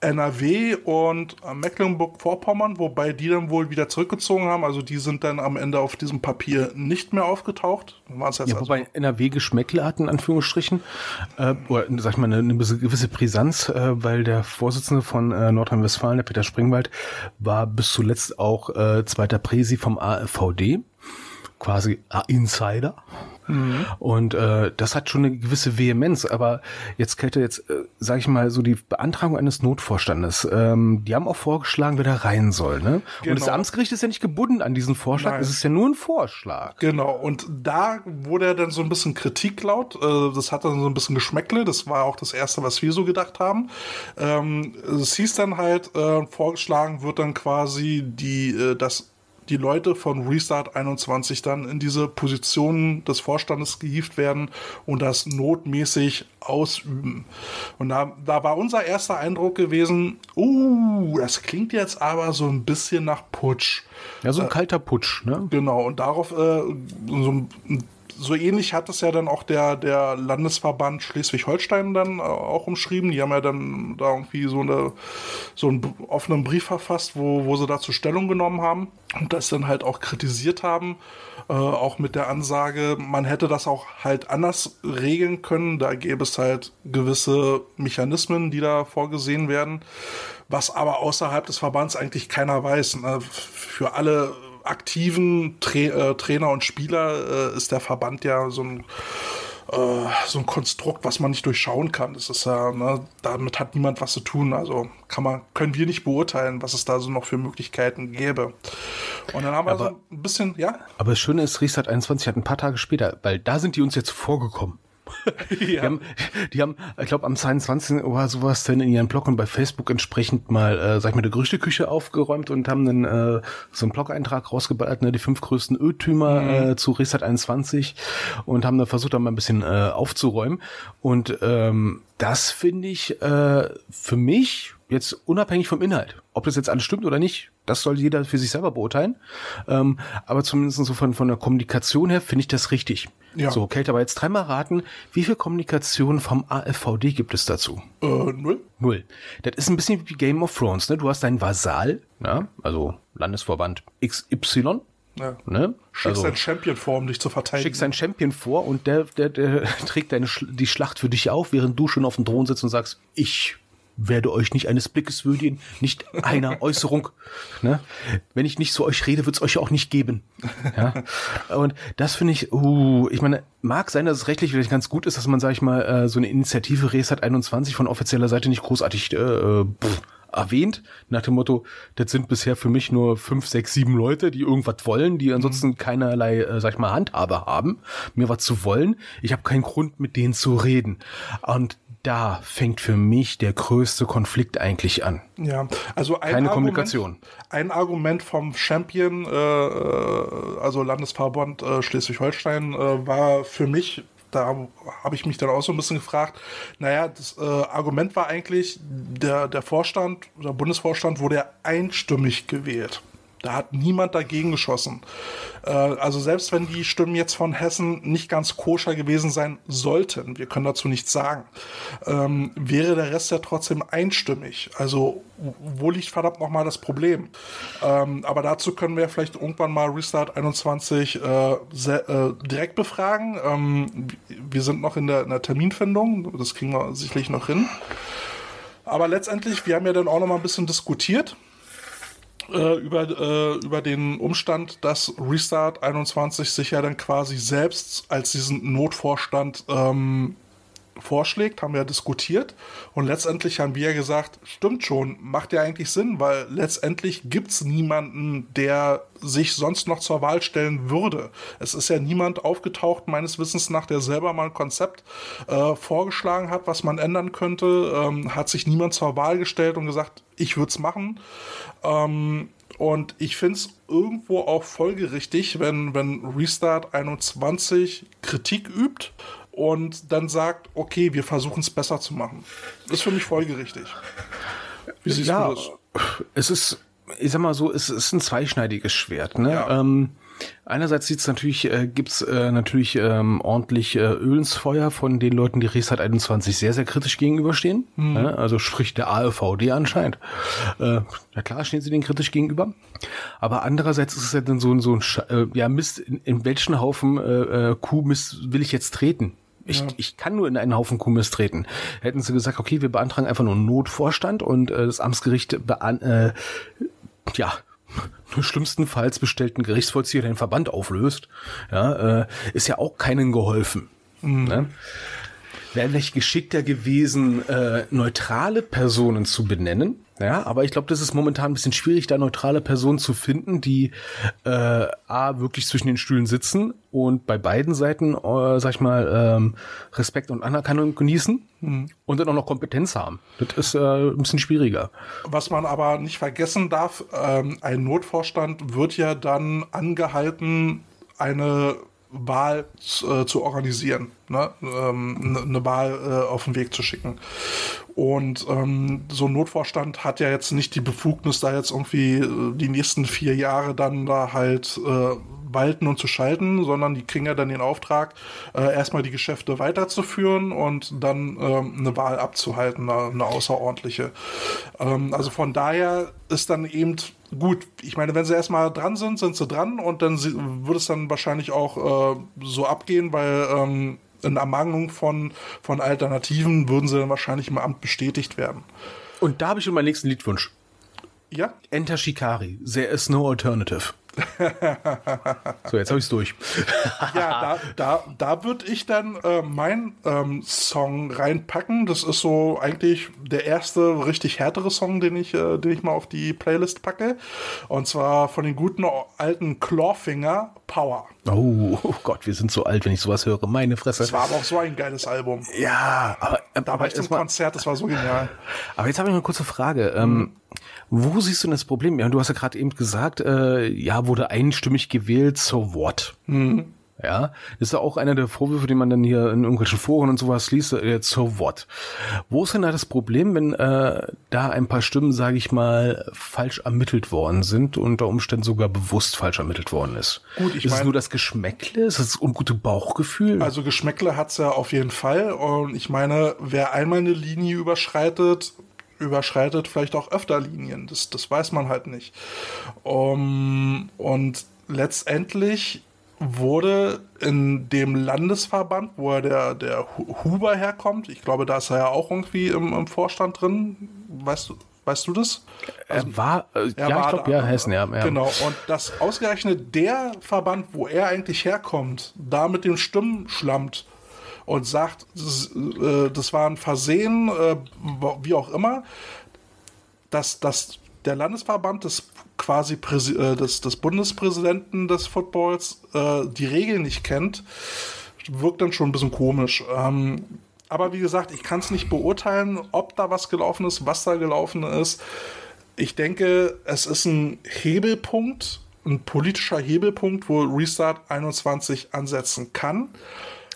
NRW und äh, Mecklenburg-Vorpommern, wobei die dann wohl wieder zurückgezogen haben. Also die sind dann am Ende auf diesem Papier nicht mehr aufgetaucht. ja, also wobei NRW Geschmäckle hat, in Anführungsstrichen, äh, oder sag ich mal, eine, eine gewisse Brisanz, äh, weil der Vorsitzende von äh, Nordrhein-Westfalen, der Peter Springwald, war bis zuletzt auch äh, zweiter Präsi vom AfVD quasi Insider. Mhm. Und äh, das hat schon eine gewisse Vehemenz. Aber jetzt Kälte, jetzt äh, sage ich mal so die Beantragung eines Notvorstandes. Ähm, die haben auch vorgeschlagen, wer da rein soll. Ne? Genau. Und das Amtsgericht ist ja nicht gebunden an diesen Vorschlag. Nein. Es ist ja nur ein Vorschlag. Genau. Und da wurde ja dann so ein bisschen Kritik laut. Äh, das hat dann so ein bisschen Geschmäckle. Das war auch das erste, was wir so gedacht haben. Ähm, es hieß dann halt, äh, vorgeschlagen wird dann quasi die äh, das die Leute von Restart 21 dann in diese Positionen des Vorstandes gehievt werden und das notmäßig ausüben. Und da, da war unser erster Eindruck gewesen, uh, das klingt jetzt aber so ein bisschen nach Putsch. Ja, so ein äh, kalter Putsch, ne? Genau, und darauf äh, so so ähnlich hat es ja dann auch der, der Landesverband Schleswig-Holstein dann äh, auch umschrieben. Die haben ja dann da irgendwie so, eine, so einen offenen Brief verfasst, wo, wo sie dazu Stellung genommen haben und das dann halt auch kritisiert haben. Äh, auch mit der Ansage, man hätte das auch halt anders regeln können. Da gäbe es halt gewisse Mechanismen, die da vorgesehen werden, was aber außerhalb des Verbands eigentlich keiner weiß. Ne? Für alle aktiven Tra äh, Trainer und Spieler äh, ist der Verband ja so ein äh, so ein Konstrukt, was man nicht durchschauen kann. Das ist ja, ne, damit hat niemand was zu tun. Also kann man, können wir nicht beurteilen, was es da so noch für Möglichkeiten gäbe. Und dann haben wir aber, so ein bisschen, ja. Aber das Schöne ist, Restart 21 hat ein paar Tage später, weil da sind die uns jetzt vorgekommen. Ja. die, haben, die haben, ich glaube, am 22. oder sowas dann in ihren Blog und bei Facebook entsprechend mal, äh, sag ich mal, die Gerüchteküche aufgeräumt und haben dann äh, so einen Blog-Eintrag rausgeballert, ne, die fünf größten Öltümer mhm. äh, zu Reset 21 und haben dann versucht, da mal ein bisschen äh, aufzuräumen. Und ähm, das finde ich äh, für mich jetzt unabhängig vom Inhalt, ob das jetzt alles stimmt oder nicht, das soll jeder für sich selber beurteilen. Ähm, aber zumindest so von, von der Kommunikation her finde ich das richtig. Ja. So, Kälte, aber jetzt dreimal raten, wie viel Kommunikation vom AFVD gibt es dazu? Äh, null. Null. Das ist ein bisschen wie Game of Thrones, ne? Du hast deinen Vasal, ja? also Landesverband XY, ja. Ne? Schickst also, deinen Champion vor, um dich zu verteidigen. Schickst deinen Champion vor und der, der, der trägt deine, die Schlacht für dich auf, während du schon auf dem Thron sitzt und sagst, ich werde euch nicht eines Blickes würdigen, nicht einer Äußerung. Ne? Wenn ich nicht zu euch rede, wird es euch auch nicht geben. Ja? Und das finde ich, uh, ich meine, mag sein, dass es rechtlich vielleicht ganz gut ist, dass man, sag ich mal, äh, so eine Initiative Resat 21 von offizieller Seite nicht großartig äh, pff, erwähnt, nach dem Motto, das sind bisher für mich nur fünf, sechs, sieben Leute, die irgendwas wollen, die ansonsten keinerlei, äh, sag ich mal, Handhabe haben, mir was zu wollen. Ich habe keinen Grund, mit denen zu reden. Und da fängt für mich der größte Konflikt eigentlich an. Ja, also ein Keine Argument, Kommunikation. Ein Argument vom Champion, äh, äh also Landesverband äh, Schleswig-Holstein, äh, war für mich da habe ich mich dann auch so ein bisschen gefragt, naja, das äh, Argument war eigentlich, der, der Vorstand, der Bundesvorstand wurde ja einstimmig gewählt. Da hat niemand dagegen geschossen. Äh, also selbst wenn die Stimmen jetzt von Hessen nicht ganz koscher gewesen sein sollten, wir können dazu nichts sagen, ähm, wäre der Rest ja trotzdem einstimmig. Also wo liegt verdammt nochmal das Problem? Ähm, aber dazu können wir vielleicht irgendwann mal Restart 21 äh, äh, direkt befragen. Ähm, wir sind noch in der, in der Terminfindung, das kriegen wir sicherlich noch hin. Aber letztendlich, wir haben ja dann auch noch mal ein bisschen diskutiert äh, über, äh, über den Umstand, dass Restart 21 sich ja dann quasi selbst als diesen Notvorstand ähm, vorschlägt, haben wir diskutiert und letztendlich haben wir gesagt, stimmt schon, macht ja eigentlich Sinn, weil letztendlich gibt es niemanden, der sich sonst noch zur Wahl stellen würde. Es ist ja niemand aufgetaucht, meines Wissens nach, der selber mal ein Konzept äh, vorgeschlagen hat, was man ändern könnte, ähm, hat sich niemand zur Wahl gestellt und gesagt, ich würde es machen. Ähm, und ich finde es irgendwo auch folgerichtig, wenn, wenn Restart 21 Kritik übt und dann sagt, okay, wir versuchen es besser zu machen. Das ist für mich folgerichtig. Wie siehst ja, du das? Es ist, ich sag mal so, es ist ein zweischneidiges Schwert. Ne? Ja. Ähm, Einerseits sieht's natürlich, äh, gibt's äh, natürlich ähm, ordentlich äh, Öl ins Feuer von den Leuten, die Restart 21 sehr, sehr kritisch gegenüberstehen. Mhm. Ja, also sprich der AfVD anscheinend. Äh, ja klar stehen sie denen kritisch gegenüber. Aber andererseits ist es ja dann so, ein so ein, äh, ja Mist, in, in welchen Haufen äh, äh, Kuhmist will ich jetzt treten? Ich, ja. ich kann nur in einen Haufen Kuhmist treten. Hätten sie gesagt, okay, wir beantragen einfach nur einen Notvorstand und äh, das Amtsgericht bean äh, ja, schlimmstenfalls bestellten Gerichtsvollzieher den Verband auflöst, ja, äh, ist ja auch keinen geholfen. Mhm. Ne? Wäre vielleicht geschickter gewesen, äh, neutrale Personen zu benennen, ja, aber ich glaube, das ist momentan ein bisschen schwierig, da neutrale Personen zu finden, die äh, A, wirklich zwischen den Stühlen sitzen und bei beiden Seiten, äh, sag ich mal, ähm, Respekt und Anerkennung genießen mhm. und dann auch noch Kompetenz haben. Das ist äh, ein bisschen schwieriger. Was man aber nicht vergessen darf, ähm, ein Notvorstand wird ja dann angehalten, eine Wahl äh, zu organisieren, ne? ähm, eine Wahl äh, auf den Weg zu schicken. Und ähm, so ein Notvorstand hat ja jetzt nicht die Befugnis, da jetzt irgendwie äh, die nächsten vier Jahre dann da halt äh, walten und zu schalten, sondern die kriegen ja dann den Auftrag, äh, erstmal die Geschäfte weiterzuführen und dann ähm, eine Wahl abzuhalten, eine, eine außerordentliche. Ähm, also von daher ist dann eben gut, ich meine, wenn sie erstmal dran sind, sind sie dran und dann würde es dann wahrscheinlich auch äh, so abgehen, weil ähm, in Ermangelung von, von Alternativen würden sie dann wahrscheinlich im Amt bestätigt werden. Und da habe ich schon meinen nächsten Liedwunsch. Ja? Enter Shikari. There is no alternative so, jetzt habe ich es durch. ja, da, da, da würde ich dann äh, meinen ähm, Song reinpacken. Das ist so eigentlich der erste richtig härtere Song, den ich, äh, den ich mal auf die Playlist packe. Und zwar von den guten alten Clawfinger Power. Oh, oh, Gott, wir sind so alt, wenn ich sowas höre. Meine Fresse. Das war aber auch so ein geiles Album. Ja, aber äh, da war ich zum Konzert, das war so genial. Aber jetzt habe ich noch eine kurze Frage. Ähm, wo siehst du denn das Problem? Ja, du hast ja gerade eben gesagt, äh, ja, wurde einstimmig gewählt, so what? Mhm. Ja, das ist ja auch einer der Vorwürfe, die man dann hier in irgendwelchen Foren und sowas liest, äh, so what? Wo ist denn da das Problem, wenn äh, da ein paar Stimmen, sage ich mal, falsch ermittelt worden sind und unter Umständen sogar bewusst falsch ermittelt worden ist? Gut, ich ist mein, es nur das Geschmäckle? Ist es das ungute Bauchgefühl? Also Geschmäckle hat's ja auf jeden Fall und ich meine, wer einmal eine Linie überschreitet, überschreitet vielleicht auch öfter Linien. Das, das weiß man halt nicht. Um, und letztendlich wurde in dem Landesverband, wo der, der Huber herkommt, ich glaube, da ist er ja auch irgendwie im, im Vorstand drin, weißt du, weißt du das? Also, er war, äh, er ja, war ich glaube, ja, Hessen, ja, ja. Genau, und das ausgerechnet der Verband, wo er eigentlich herkommt, da mit den Stimmen schlammt, und sagt, das, äh, das war ein Versehen, äh, wie auch immer, dass, dass der Landesverband des quasi äh, des, des Bundespräsidenten des Footballs die Regeln nicht kennt, wirkt dann schon ein bisschen komisch. Ähm, aber wie gesagt, ich kann es nicht beurteilen, ob da was gelaufen ist, was da gelaufen ist. Ich denke, es ist ein Hebelpunkt, ein politischer Hebelpunkt, wo Restart 21 ansetzen kann.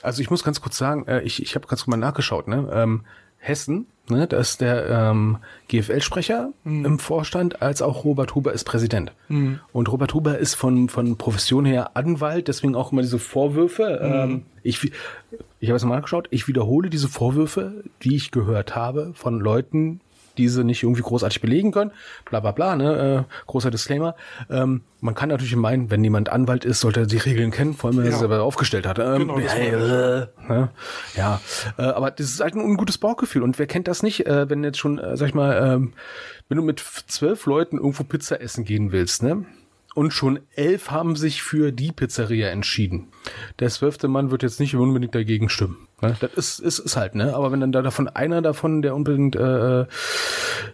Also ich muss ganz kurz sagen, äh, ich, ich habe ganz kurz mal nachgeschaut. Ne? Ähm, Hessen, ne, da ist der ähm, GFL-Sprecher mhm. im Vorstand, als auch Robert Huber ist Präsident. Mhm. Und Robert Huber ist von, von Profession her Anwalt, deswegen auch immer diese Vorwürfe. Mhm. Ähm, ich ich habe es mal angeschaut, ich wiederhole diese Vorwürfe, die ich gehört habe von Leuten, diese nicht irgendwie großartig belegen können, bla bla bla, ne, äh, großer Disclaimer. Ähm, man kann natürlich meinen, wenn jemand Anwalt ist, sollte er die Regeln kennen, vor allem wenn er ja. selber aufgestellt hat. Ähm, genau, äh, äh, ja, äh, aber das ist halt ein ungutes Bauchgefühl und wer kennt das nicht, äh, wenn jetzt schon, äh, sag ich mal, ähm, wenn du mit zwölf Leuten irgendwo Pizza essen gehen willst, ne? Und schon elf haben sich für die Pizzeria entschieden. Der zwölfte Mann wird jetzt nicht unbedingt dagegen stimmen. Ne? Das ist, ist, ist halt, ne? Aber wenn dann da davon einer davon, der unbedingt, äh,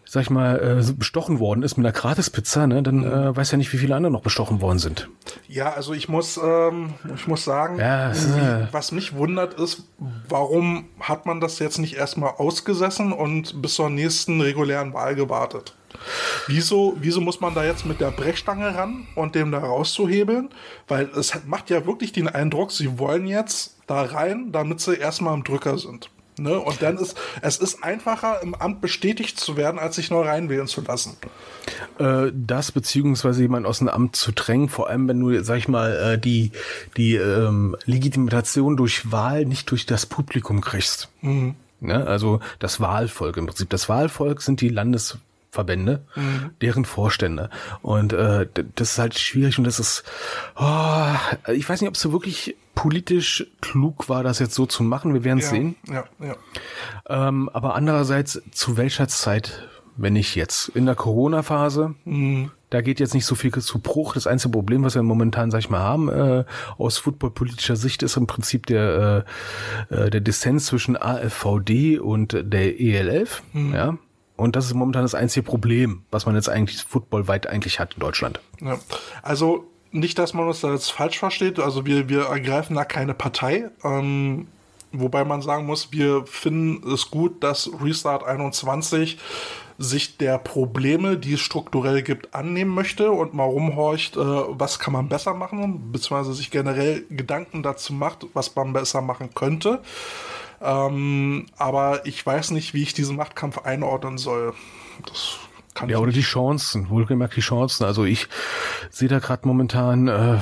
sag ich mal, äh, bestochen worden ist mit einer Gratispizza, ne, dann äh, weiß ja nicht, wie viele andere noch bestochen worden sind. Ja, also ich muss, ähm, ich muss sagen, ja, äh, was mich wundert ist, warum hat man das jetzt nicht erstmal ausgesessen und bis zur nächsten regulären Wahl gewartet? Wieso, wieso muss man da jetzt mit der Brechstange ran und dem da rauszuhebeln? Weil es macht ja wirklich den Eindruck, sie wollen jetzt da rein, damit sie erstmal im Drücker sind. Ne? Und dann ist es ist einfacher, im Amt bestätigt zu werden, als sich neu reinwählen zu lassen. Äh, das beziehungsweise jemand aus dem Amt zu drängen, vor allem wenn du, sag ich mal, äh, die, die ähm, Legitimation durch Wahl nicht durch das Publikum kriegst. Mhm. Ne? Also das Wahlvolk im Prinzip. Das Wahlvolk sind die Landes Verbände, mhm. deren Vorstände. Und äh, das ist halt schwierig und das ist, oh, ich weiß nicht, ob es so wirklich politisch klug war, das jetzt so zu machen. Wir werden es ja, sehen. Ja, ja. Ähm, aber andererseits, zu welcher Zeit, wenn nicht jetzt? In der Corona-Phase? Mhm. Da geht jetzt nicht so viel zu Bruch. Das einzige Problem, was wir momentan, sag ich mal, haben, äh, aus footballpolitischer Sicht, ist im Prinzip der, äh, äh der Dissens zwischen AFVD und der ELF. Mhm. Ja und das ist momentan das einzige Problem, was man jetzt eigentlich footballweit eigentlich hat in Deutschland. Ja. Also nicht, dass man uns da jetzt falsch versteht. Also wir, wir ergreifen da keine Partei. Ähm, wobei man sagen muss, wir finden es gut, dass Restart 21 sich der Probleme, die es strukturell gibt, annehmen möchte und mal rumhorcht, äh, was kann man besser machen, beziehungsweise sich generell Gedanken dazu macht, was man besser machen könnte. Ähm, aber ich weiß nicht, wie ich diesen Machtkampf einordnen soll. Das kann ja, oder die Chancen, wohlgemerkt die Chancen. Also ich sehe da gerade momentan, äh,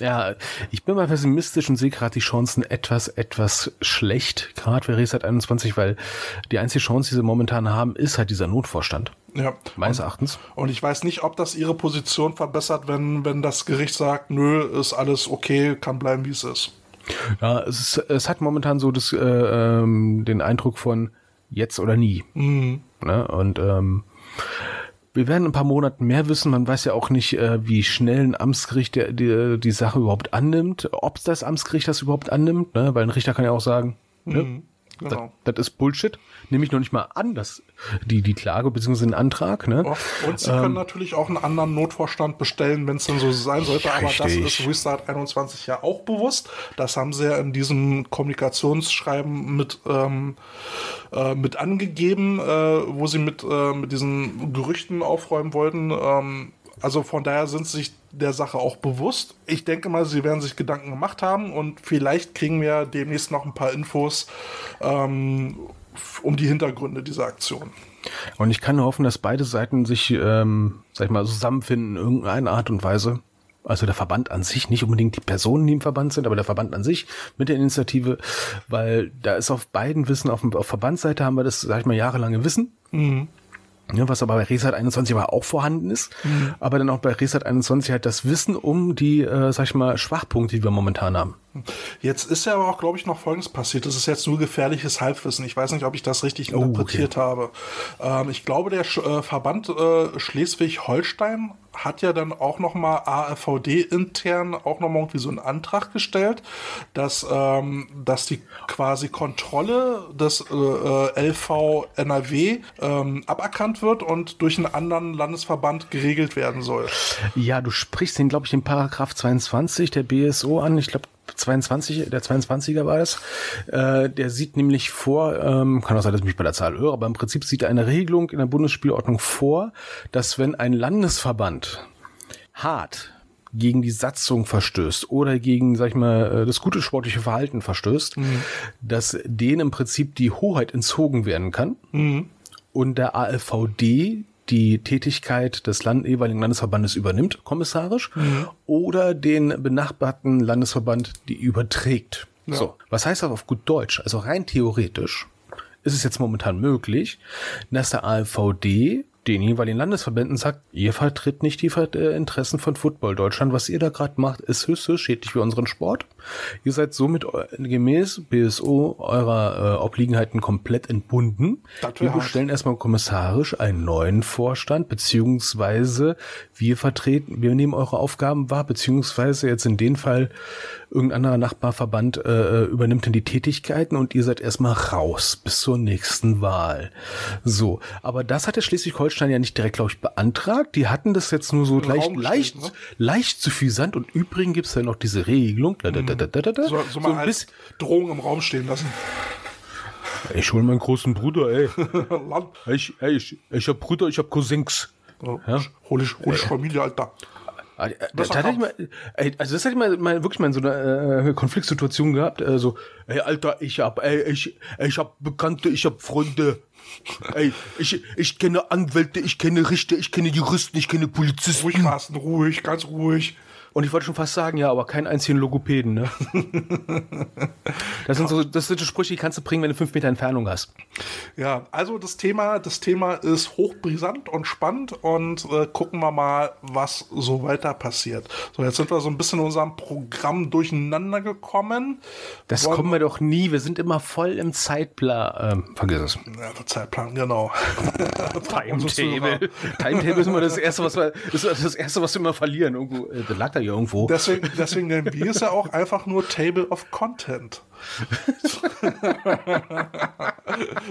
ja, ich bin mal pessimistisch und sehe gerade die Chancen etwas, etwas schlecht, gerade für Reset 21, weil die einzige Chance, die sie momentan haben, ist halt dieser Notvorstand. Ja. Meines Erachtens. Und ich weiß nicht, ob das ihre Position verbessert, wenn, wenn das Gericht sagt, nö, ist alles okay, kann bleiben, wie es ist. Ja, es, ist, es hat momentan so das, äh, ähm, den Eindruck von jetzt oder nie. Mhm. Ne? Und ähm, wir werden ein paar Monaten mehr wissen. Man weiß ja auch nicht, äh, wie schnell ein Amtsgericht die, die, die Sache überhaupt annimmt, ob das Amtsgericht das überhaupt annimmt, ne? weil ein Richter kann ja auch sagen, ne? mhm. ne? Genau. Das, das, ist Bullshit. Nehme ich noch nicht mal an, dass die, die Klage bzw. den Antrag. Ne? Und sie ähm, können natürlich auch einen anderen Notvorstand bestellen, wenn es dann so sein sollte. Aber richtig. das ist Restart 21 ja auch bewusst. Das haben sie ja in diesem Kommunikationsschreiben mit, ähm, äh, mit angegeben, äh, wo sie mit, äh, mit diesen Gerüchten aufräumen wollten. Ähm, also von daher sind sie sich der Sache auch bewusst. Ich denke mal, sie werden sich Gedanken gemacht haben und vielleicht kriegen wir demnächst noch ein paar Infos ähm, um die Hintergründe dieser Aktion. Und ich kann nur hoffen, dass beide Seiten sich, ähm, sag ich mal, zusammenfinden in irgendeiner Art und Weise. Also der Verband an sich, nicht unbedingt die Personen, die im Verband sind, aber der Verband an sich mit der Initiative, weil da ist auf beiden Wissen, auf, auf Verbandsseite haben wir das, sag ich mal, jahrelange Wissen. Mhm. Ja, was aber bei Resat 21 aber auch vorhanden ist, mhm. aber dann auch bei Resat 21 halt das Wissen um die, äh, sag ich mal, Schwachpunkte, die wir momentan haben. Jetzt ist ja aber auch, glaube ich, noch Folgendes passiert. Das ist jetzt nur gefährliches Halbwissen. Ich weiß nicht, ob ich das richtig oh, interpretiert okay. habe. Ähm, ich glaube, der Sch äh, Verband äh, Schleswig-Holstein hat ja dann auch noch mal AfVD intern auch noch mal irgendwie so einen Antrag gestellt, dass, ähm, dass die quasi Kontrolle des äh, äh LV NRW ähm, aberkannt wird und durch einen anderen Landesverband geregelt werden soll. Ja, du sprichst den, glaube ich, den Paragraph 22 der BSO an. Ich glaube, 22, der 22er war es. Äh, der sieht nämlich vor, ähm, kann auch sein, dass ich mich bei der Zahl höre, aber im Prinzip sieht er eine Regelung in der Bundesspielordnung vor, dass wenn ein Landesverband hart gegen die Satzung verstößt oder gegen, sag ich mal, äh, das gute sportliche Verhalten verstößt, mhm. dass denen im Prinzip die Hoheit entzogen werden kann mhm. und der ALVD die Tätigkeit des Land jeweiligen Landesverbandes übernimmt, kommissarisch, mhm. oder den benachbarten Landesverband die überträgt. Ja. So, was heißt das auf gut Deutsch? Also rein theoretisch ist es jetzt momentan möglich, dass der ALVD den jeweiligen Landesverbänden sagt, ihr vertritt nicht die äh, Interessen von Football Deutschland. Was ihr da gerade macht, ist höchst, höchst schädlich für unseren Sport. Ihr seid somit gemäß BSO eurer äh, Obliegenheiten komplett entbunden. Wir bestellen erstmal kommissarisch einen neuen Vorstand, beziehungsweise wir vertreten, wir nehmen eure Aufgaben wahr, beziehungsweise jetzt in dem Fall irgendein anderer Nachbarverband äh, äh, übernimmt dann die Tätigkeiten und ihr seid erstmal raus bis zur nächsten Wahl. So, aber das hat der Schleswig-Holstein ja nicht direkt, glaube ich, beantragt. Die hatten das jetzt nur so leicht, leicht, ne? leicht suffisant und übrigens gibt's ja noch diese Regelung. Da, da, da, so, so, mal so als Drohung im Raum stehen lassen. Ich hol meinen großen Bruder, ey. ich, ey, ich, ich hab Bruder, ich hab Cousins. Ja? Hol ich, hol ich Familie, Alter. Ah, das, hatte ich mal, also das hatte ich mal, mal wirklich mal in so einer äh, Konfliktsituation gehabt. Äh, so, ey Alter, ich hab, ey, ich, ich hab Bekannte, ich hab Freunde. ey, ich, ich kenne Anwälte, ich kenne Richter, ich kenne Juristen, ich kenne Polizisten. Ruhig, Carsten, ruhig, ganz ruhig. Und ich wollte schon fast sagen, ja, aber keinen einzigen Logopäden, ne? das sind so, das sind so Sprüche, die kannst du bringen, wenn du fünf Meter Entfernung hast. Ja, also das Thema, das Thema ist hochbrisant und spannend und äh, gucken wir mal, was so weiter passiert. So, jetzt sind wir so ein bisschen in unserem Programm durcheinander gekommen. Das Wollen kommen wir doch nie. Wir sind immer voll im Zeitplan. Ähm, vergiss es. Ja, der Zeitplan, genau. Timetable. Timetable ist immer das erste, was wir, das, das erste, was wir immer verlieren. Irgendwo, äh, lag da ja irgendwo. Deswegen, deswegen nennen wir es ja auch einfach nur Table of Content.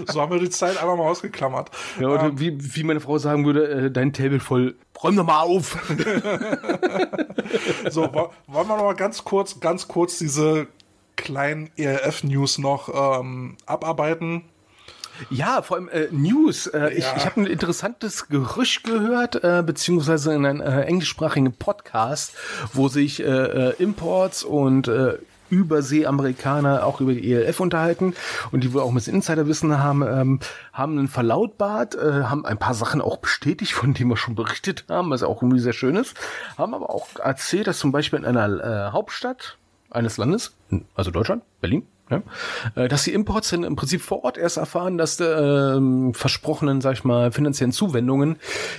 so haben wir die Zeit einfach mal ausgeklammert. Ja, oder ähm, wie, wie meine Frau sagen würde, äh, dein Table voll, räum doch mal auf. so, wollen wir noch mal ganz kurz, ganz kurz diese kleinen ERF-News noch ähm, abarbeiten? Ja, vor allem äh, News. Äh, ja. Ich, ich habe ein interessantes Gerücht gehört, äh, beziehungsweise in einem äh, englischsprachigen Podcast, wo sich äh, äh, Imports und äh, Übersee-Amerikaner auch über die ELF unterhalten und die wohl auch ein bisschen Insiderwissen haben, ähm, haben einen verlautbart, äh, haben ein paar Sachen auch bestätigt, von denen wir schon berichtet haben, was auch irgendwie sehr schön ist, haben aber auch erzählt, dass zum Beispiel in einer äh, Hauptstadt eines Landes, also Deutschland, Berlin, ja? Äh, dass die Imports im Prinzip vor Ort erst erfahren, dass die äh, versprochenen, sag ich mal, finanziellen Zuwendungen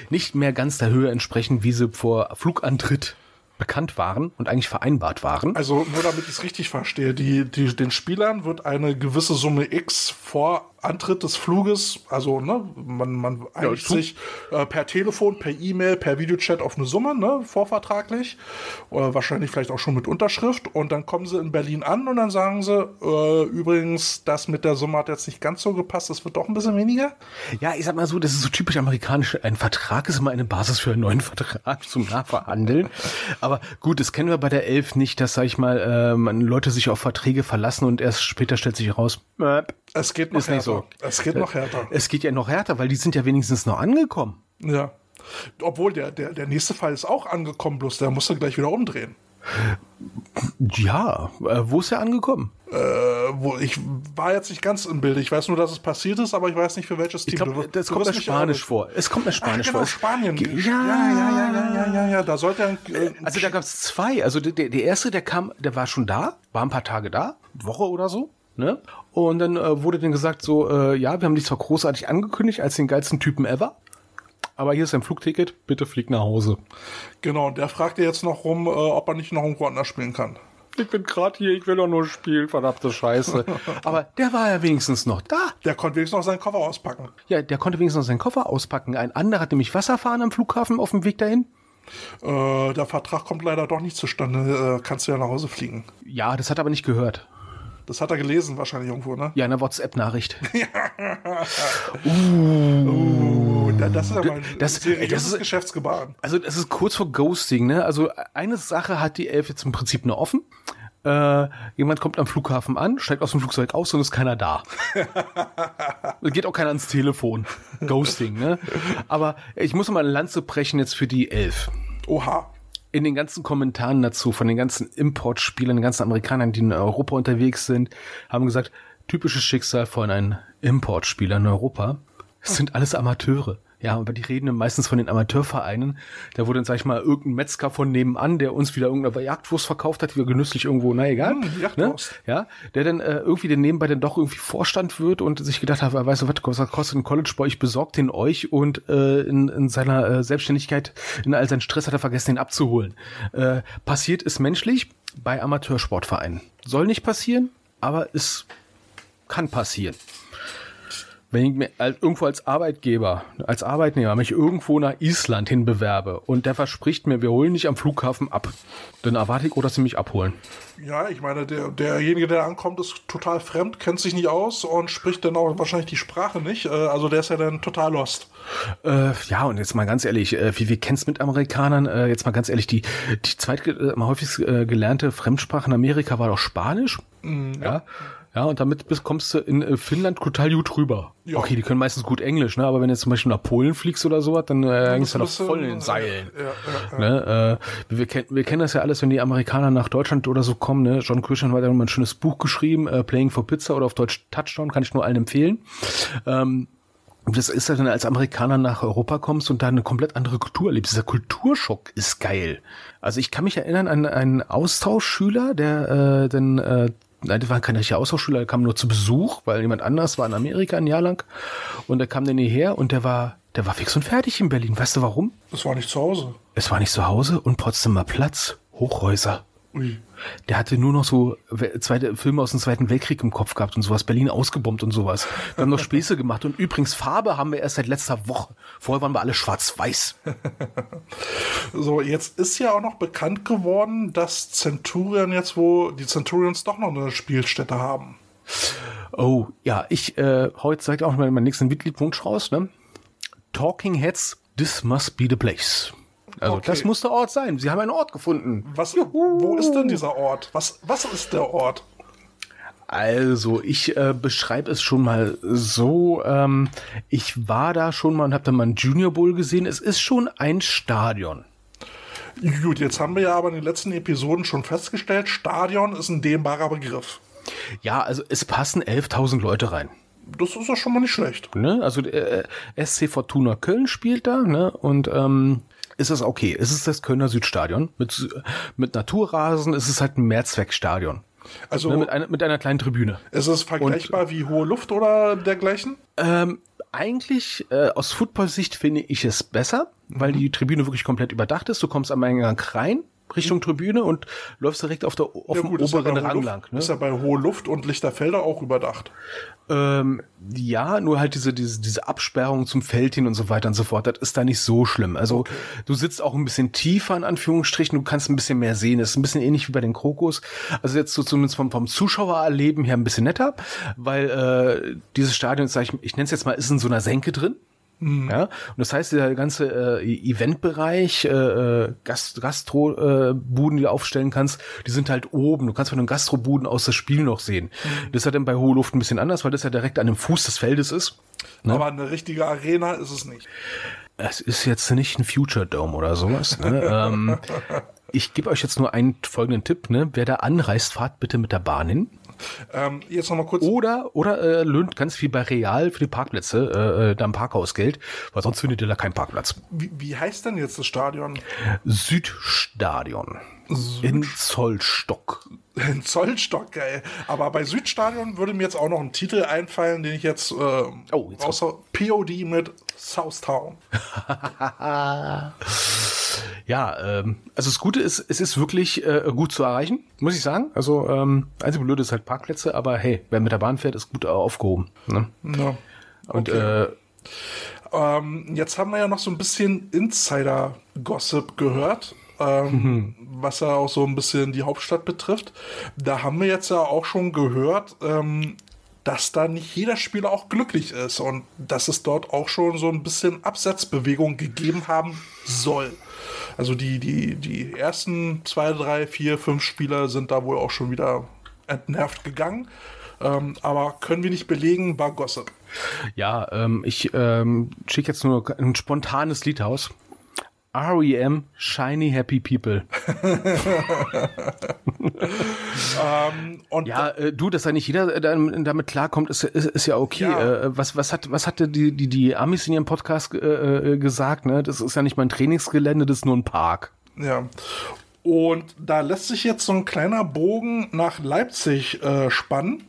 nicht mehr ganz der Höhe entsprechen, wie sie vor Flugantritt bekannt waren und eigentlich vereinbart waren. Also nur damit ich es richtig verstehe, die, die, den Spielern wird eine gewisse Summe X vor Antritt des Fluges, also ne, man, man einigt ja, sich äh, per Telefon, per E-Mail, per Videochat auf eine Summe, ne, vorvertraglich, oder wahrscheinlich vielleicht auch schon mit Unterschrift. Und dann kommen sie in Berlin an und dann sagen sie, äh, übrigens, das mit der Summe hat jetzt nicht ganz so gepasst, das wird doch ein bisschen weniger. Ja, ich sag mal so, das ist so typisch amerikanisch, ein Vertrag ist immer eine Basis für einen neuen Vertrag zum Nachverhandeln, aber gut, das kennen wir bei der Elf nicht, dass, sag ich mal, äh, man Leute sich auf Verträge verlassen und erst später stellt sich heraus, äh, es geht noch ist härter. so. Es geht noch härter. Es geht ja noch härter, weil die sind ja wenigstens noch angekommen. Ja. Obwohl der, der, der nächste Fall ist auch angekommen, bloß der musste gleich wieder umdrehen. Ja, äh, wo ist er angekommen? Äh, wo ich war jetzt nicht ganz im Bild. Ich weiß nur, dass es passiert ist, aber ich weiß nicht für welches Team. Ich glaub, das kommt mir Spanisch vor. Es kommt mir Spanisch Ach, genau, vor. Spanien. Ja, ja, ja, ja, ja, ja, ja. Da sollte ein, äh, Also da gab es zwei. Also der, der erste, der kam, der war schon da, war ein paar Tage da, Woche oder so. Ne? Und dann äh, wurde dann gesagt so, äh, ja, wir haben dich zwar großartig angekündigt als den geilsten Typen ever, aber hier ist ein Flugticket, bitte flieg nach Hause. Genau, und der fragt jetzt noch rum, äh, ob er nicht noch irgendwo anders spielen kann. Ich bin gerade hier, ich will doch nur spielen, verdammte Scheiße. Aber der war ja wenigstens noch da. Der konnte wenigstens noch seinen Koffer auspacken. Ja, der konnte wenigstens noch seinen Koffer auspacken. Ein anderer hat nämlich Wasser fahren am Flughafen auf dem Weg dahin. Äh, der Vertrag kommt leider doch nicht zustande. Äh, kannst du ja nach Hause fliegen. Ja, das hat er aber nicht gehört. Das hat er gelesen wahrscheinlich irgendwo, ne? Ja, in der WhatsApp-Nachricht. uh, uh, das ist ja mal ein das, seriöses das ist, Geschäftsgebaren. Also das ist kurz vor Ghosting, ne? Also eine Sache hat die Elf jetzt im Prinzip nur offen. Äh, jemand kommt am Flughafen an, steigt aus dem Flugzeug aus und ist keiner da. Geht auch keiner ans Telefon. Ghosting, ne? Aber ich muss mal eine Lanze brechen jetzt für die Elf. Oha. In den ganzen Kommentaren dazu, von den ganzen Importspielern, den ganzen Amerikanern, die in Europa unterwegs sind, haben gesagt, typisches Schicksal von einem Importspieler in Europa. Es sind alles Amateure. Ja, aber die reden meistens von den Amateurvereinen. Da wurde dann, sag ich mal, irgendein Metzger von nebenan, der uns wieder irgendeine Jagdwurst verkauft hat, die wir genüsslich irgendwo, na egal. Hm. Ne? Ja, der dann äh, irgendwie den nebenbei dann doch irgendwie Vorstand wird und sich gedacht hat, weißt du was, was kostet ein College Boy, ich besorge den euch und äh, in, in seiner äh, Selbstständigkeit, in all seinen Stress hat er vergessen, den abzuholen. Äh, passiert ist menschlich bei Amateursportvereinen. Soll nicht passieren, aber es kann passieren. Wenn ich mir als, irgendwo als Arbeitgeber, als Arbeitnehmer mich irgendwo nach Island hin bewerbe und der verspricht mir, wir holen dich am Flughafen ab, dann erwarte ich, auch, dass sie mich abholen. Ja, ich meine, der, derjenige, der ankommt, ist total fremd, kennt sich nicht aus und spricht dann auch wahrscheinlich die Sprache nicht. Äh, Also der ist ja dann total lost. Äh, ja, und jetzt mal ganz ehrlich, äh, wie wir kennen's mit Amerikanern, äh, jetzt mal ganz ehrlich, die, die zweit äh, am häufigst äh, gelernte Fremdsprache in Amerika war doch Spanisch. ja. Ja, und damit bist, kommst du in äh, Finnland total gut rüber. Ja. Okay, die können meistens gut Englisch, ne? Aber wenn du jetzt zum Beispiel nach Polen fliegst oder sowas, dann äh, hängst du du- voll in den Seilen. Ja, ja, ja. Ne, äh, wir, kennen, wir kennen das ja alles, wenn die Amerikaner nach Deutschland oder so kommen. Ne? John Christian hat ja mal ein schönes Buch geschrieben, äh, Playing for Pizza oder auf Deutsch Touchdown, kann ich nur allen empfehlen. Ähm, und das ist ja dann, als Amerikaner nach Europa kommst und da eine komplett andere Kultur erlebst. Dieser Kulturschock ist geil. Also ich kann mich erinnern an einen Austauschschüler, der äh, dann, äh, nein, das war kein richtiger Austauschschüler, der kam nur zu Besuch, weil jemand anders war in Amerika ein Jahr lang. Und der kam dann hierher und der war, der war fix und fertig in Berlin. Weißt du warum? Das war nicht zu Hause. Es war nicht zu Hause und Potsdamer Platz, Hochhäuser. Ui. Der hatte nur noch so We- zweite Filme aus dem Zweiten Weltkrieg im Kopf gehabt und sowas, Berlin ausgebombt und sowas. Wir haben noch Späße gemacht und übrigens Farbe haben wir erst seit letzter Woche. Vorher waren wir alle schwarz-weiß. So, jetzt ist ja auch noch bekannt geworden, dass Centurion jetzt, wo die Centurions doch noch eine Spielstätte haben. Oh, ja, ich, äh, heute zeigt auch mal meinen nächsten Mitgliedwunsch raus, ne? Talking Heads, this must be the place. Also, Okay. das muss der Ort sein. Sie haben einen Ort gefunden. Was, wo ist denn dieser Ort? Was, was ist der Ort? Also, ich äh, beschreibe es schon mal so. Ähm, ich war da schon mal und habe da mal einen Junior Bowl gesehen. Es ist schon ein Stadion. Gut, jetzt haben wir ja aber in den letzten Episoden schon festgestellt, Stadion ist ein dehnbarer Begriff. Ja, also es passen 11.000 Leute rein. Das ist ja schon mal nicht schlecht. Ne? Also äh, SC Fortuna Köln spielt da ne? und ähm, ist es okay. Es ist das Kölner Südstadion mit, mit Naturrasen. Es ist halt ein Mehrzweckstadion. Also Ne? Mit, einer, mit einer kleinen Tribüne. ist es vergleichbar wie hohe Luft oder dergleichen? Ähm, eigentlich äh, aus Football-Sicht finde ich es besser, weil die Tribüne wirklich komplett überdacht ist. Du kommst am Eingang rein, Richtung Tribüne und läufst direkt auf, der, auf dem ist ja oberen hoher Rang Luft, lang. Ne? Ist ja bei hoher Luft und Lichterfelder auch überdacht. Ähm, ja, nur halt diese, diese, diese Absperrung zum Feld hin und so weiter und so fort, das ist da nicht so schlimm. Also du sitzt auch ein bisschen tiefer in Anführungsstrichen, du kannst ein bisschen mehr sehen. Das ist ein bisschen ähnlich wie bei den Krokus. Also jetzt so zumindest vom, vom Zuschauererleben her ein bisschen netter, weil äh, dieses Stadion, sag ich, ich nenne es jetzt mal, ist in so einer Senke drin. Ja, und das heißt, der ganze äh, Eventbereich, äh, äh, Gast, Gastrobuden, äh, die du aufstellen kannst, die sind halt oben. Du kannst von den Gastrobuden aus das Spiel noch sehen. Das ist halt dann bei hoher Luft ein bisschen anders, weil das ja direkt an dem Fuß des Feldes ist. Aber eine richtige Arena ist es nicht. Es ist jetzt nicht ein Future Dome oder sowas. Ne? ähm, ich gebe euch jetzt nur einen folgenden Tipp. Ne? Wer da anreist, fahrt bitte mit der Bahn hin. Ähm, jetzt noch mal kurz. Oder, oder äh, löhnt ganz viel bei Real für die Parkplätze, äh, äh, da im Parkhaus Geld, weil sonst findet ihr da keinen Parkplatz. Wie, wie heißt denn jetzt das Stadion? Südstadion. In Zollstock. In Zollstock, geil. Aber bei Südstadion würde mir jetzt auch noch ein Titel einfallen, den ich jetzt, äh, Oh, jetzt außer POD mit Southtown. Ja, ähm, also das Gute ist, es ist wirklich äh, gut zu erreichen, muss ich sagen. Also ähm, einzige Blöde ist halt Parkplätze, aber hey, wer mit der Bahn fährt, ist gut aufgehoben. Ne? Ja. Und Okay. äh, Ähm, jetzt haben wir ja noch so ein bisschen Insider-Gossip gehört, ähm, was ja auch so ein bisschen die Hauptstadt betrifft. Da haben wir jetzt ja auch schon gehört, ähm, dass da nicht jeder Spieler auch glücklich ist und dass es dort auch schon so ein bisschen Absetzbewegung gegeben haben soll. Also die, die, die ersten zwei, drei, vier, fünf Spieler sind da wohl auch schon wieder entnervt gegangen. Ähm, aber können wir nicht belegen, war Gossip. Ja, ähm, ich ähm, schicke jetzt nur ein spontanes Lied aus. REM, Shiny Happy People. ähm, und ja, äh, du, dass da nicht jeder äh, damit klarkommt, ist, ist, ist ja okay. Ja. Äh, was, was, hat, was hatte die, die, die Amis in ihrem Podcast äh, äh, gesagt? Ne? Das ist ja nicht mal ein Trainingsgelände, das ist nur ein Park. Ja. Und da lässt sich jetzt so ein kleiner Bogen nach Leipzig äh, spannen.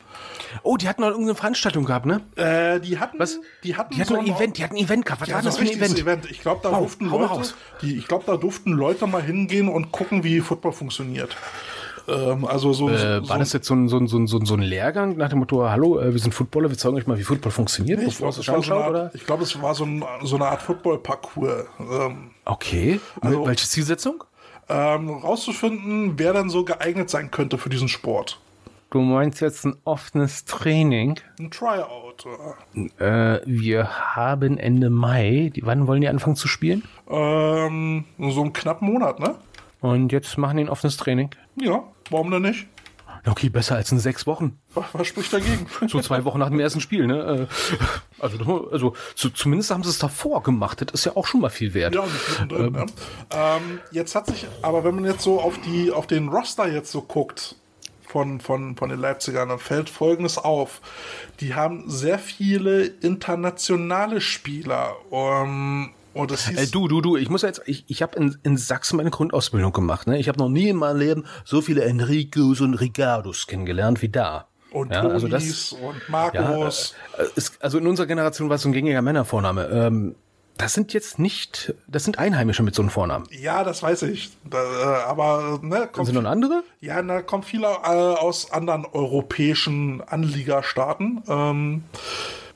Oh, die hatten noch irgendeine Veranstaltung gehabt, ne? Äh, die hatten, Was? die hatten, die hatten so ein Event, die hatten ein Event gehabt. Was ja, war das für ein Event? Event? Ich glaube, da hau, durften hau Leute, die, ich glaube, da durften Leute mal hingehen und gucken, wie Football funktioniert. Ähm, also so, äh, so, war das jetzt so ein, so, ein, so, ein, so ein Lehrgang nach dem Motto, hallo, äh, wir sind Footballer, wir zeigen euch mal, wie Football funktioniert, nee, bevor es anschaut, so oder? Ich glaube, es war so, ein, so eine Art Football-Parcours. Ähm, okay. Also, Welche Zielsetzung? Ähm, rauszufinden, wer dann so geeignet sein könnte für diesen Sport. Du meinst jetzt ein offenes Training? Ein Tryout. Äh, wir haben Ende Mai. Die, wann wollen die anfangen zu spielen? Ähm, so einen knappen Monat, ne? Und jetzt machen die ein offenes Training? Ja, warum denn nicht? Okay, besser als in sechs Wochen. Was, spricht dagegen? So zwei Wochen nach dem ersten Spiel, ne? Äh, also, also zu, zumindest haben sie es davor gemacht. Das ist ja auch schon mal viel wert. Ja, ähm, ja. Ähm, jetzt hat sich, aber wenn man jetzt so auf die, auf den Roster jetzt so guckt, von, von, von den Leipzigern, dann fällt Folgendes auf. Die haben sehr viele internationale Spieler. Um, und das hieß äh, du, du, du, ich muss jetzt, ich, ich habe in, in Sachsen meine Grundausbildung gemacht. Ne? Ich habe noch nie in meinem Leben so viele Enricos und Ricardos kennengelernt wie da. Und ja, also das, und Marcos. Ja, äh, ist, also in unserer Generation war es so ein gängiger Männervorname. Ähm, das sind jetzt nicht, das sind Einheimische mit so einem Vornamen. Ja, das weiß ich. Da, äh, aber ne, kommt, sind noch andere? Ja, da kommen viele äh, aus anderen europäischen Anliegerstaaten. Ähm,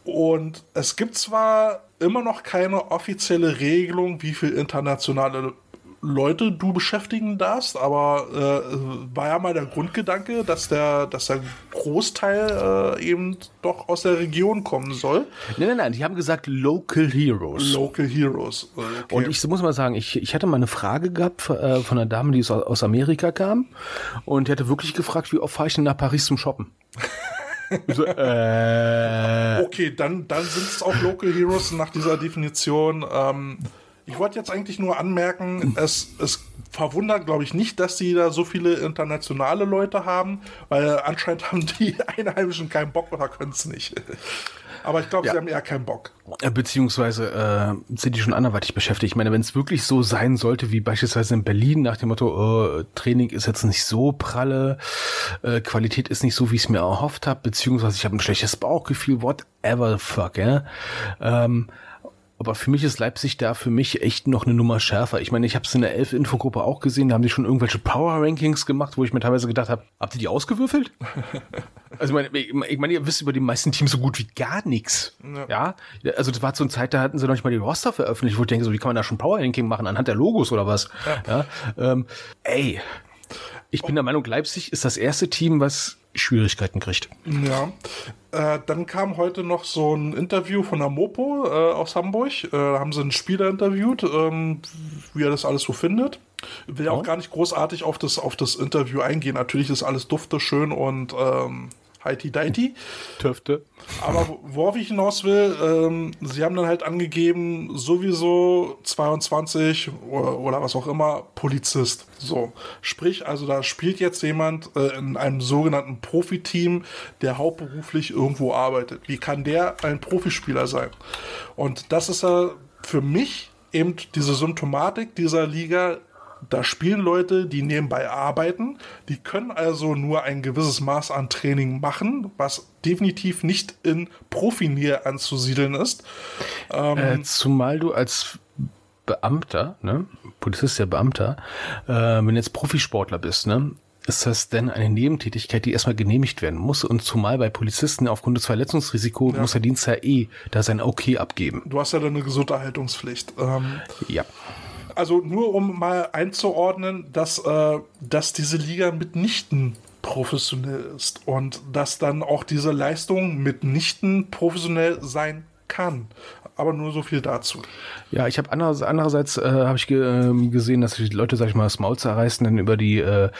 und es gibt zwar immer noch keine offizielle Regelung, wie viel internationale Leute du beschäftigen darfst, aber äh, war ja mal der Grundgedanke, dass der, dass der Großteil äh, eben doch aus der Region kommen soll. Nein, nein, nein, die haben gesagt Local Heroes. Local Heroes. Okay. Und ich muss mal sagen, ich, ich hatte mal eine Frage gehabt äh, von einer Dame, die aus Amerika kam und die hatte wirklich gefragt, wie oft fahre ich denn nach Paris zum Shoppen? So, äh. Okay, dann, dann sind es auch Local Heroes nach dieser Definition. Ähm, ich wollte jetzt eigentlich nur anmerken, es, es verwundert, glaube ich, nicht, dass sie da so viele internationale Leute haben, weil anscheinend haben die Einheimischen keinen Bock oder können es nicht. Aber ich glaube, ja. sie haben eher keinen Bock. Äh, beziehungsweise äh, sind die schon anderweitig beschäftigt. Ich meine, wenn es wirklich so sein sollte, wie beispielsweise in Berlin nach dem Motto, oh, Training ist jetzt nicht so pralle, äh, Qualität ist nicht so, wie ich es mir erhofft habe, beziehungsweise ich habe ein schlechtes Bauchgefühl, whatever the fuck, ja. Ähm, aber für mich ist Leipzig da für mich echt noch eine Nummer schärfer. Ich meine, ich habe es in der Elf-Infogruppe auch gesehen, da haben die schon irgendwelche Power-Rankings gemacht, wo ich mir teilweise gedacht habe, habt ihr die ausgewürfelt? also ich meine, ich meine, ihr wisst über die meisten Teams so gut wie gar nichts. Ja. ja. Also das war so eine Zeit, da hatten sie noch nicht mal die Roster veröffentlicht, wo ich denke, so, wie kann man da schon Power-Ranking machen anhand der Logos oder was? Ja. ja ähm, ey, ich bin der Meinung, Leipzig ist das erste Team, was Schwierigkeiten kriegt. Ja. Äh, dann kam heute noch so ein Interview von der Mopo äh, aus Hamburg. Äh, da haben sie einen Spieler interviewt, ähm, wie er das alles so findet. Will ja. auch gar nicht großartig auf das, auf das Interview eingehen. Natürlich ist alles dufte, schön und ähm, heiti deiti. Töfte. Aber worauf ich hinaus will, ähm, sie haben dann halt angegeben, sowieso 22 oder, oder, was auch immer, Polizist. So. Sprich, also da spielt jetzt jemand äh, in einem sogenannten Profiteam, der hauptberuflich irgendwo arbeitet. Wie kann der ein Profispieler sein? Und das ist ja für mich eben diese Symptomatik dieser Liga, da spielen Leute, die nebenbei arbeiten, die können also nur ein gewisses Maß an Training machen, was definitiv nicht in Profinähe anzusiedeln ist. Ähm, äh, zumal du als Beamter, ne, Polizist ja Beamter, äh, wenn du jetzt Profisportler bist, ne, ist das denn eine Nebentätigkeit, die erstmal genehmigt werden muss? Und zumal bei Polizisten aufgrund des Verletzungsrisikos ja. muss der Dienst ja eh da sein Okay abgeben. Du hast ja dann eine Gesunderhaltungspflicht. Ähm, ja also nur um mal einzuordnen, dass, äh, dass diese Liga mitnichten professionell ist und dass dann auch diese Leistung mitnichten professionell sein kann. Aber nur so viel dazu. Ja, ich habe andererseits, andererseits äh, habe ich ge ähm, gesehen, dass die Leute, sag ich mal, das Maul zerreißen dann über die äh,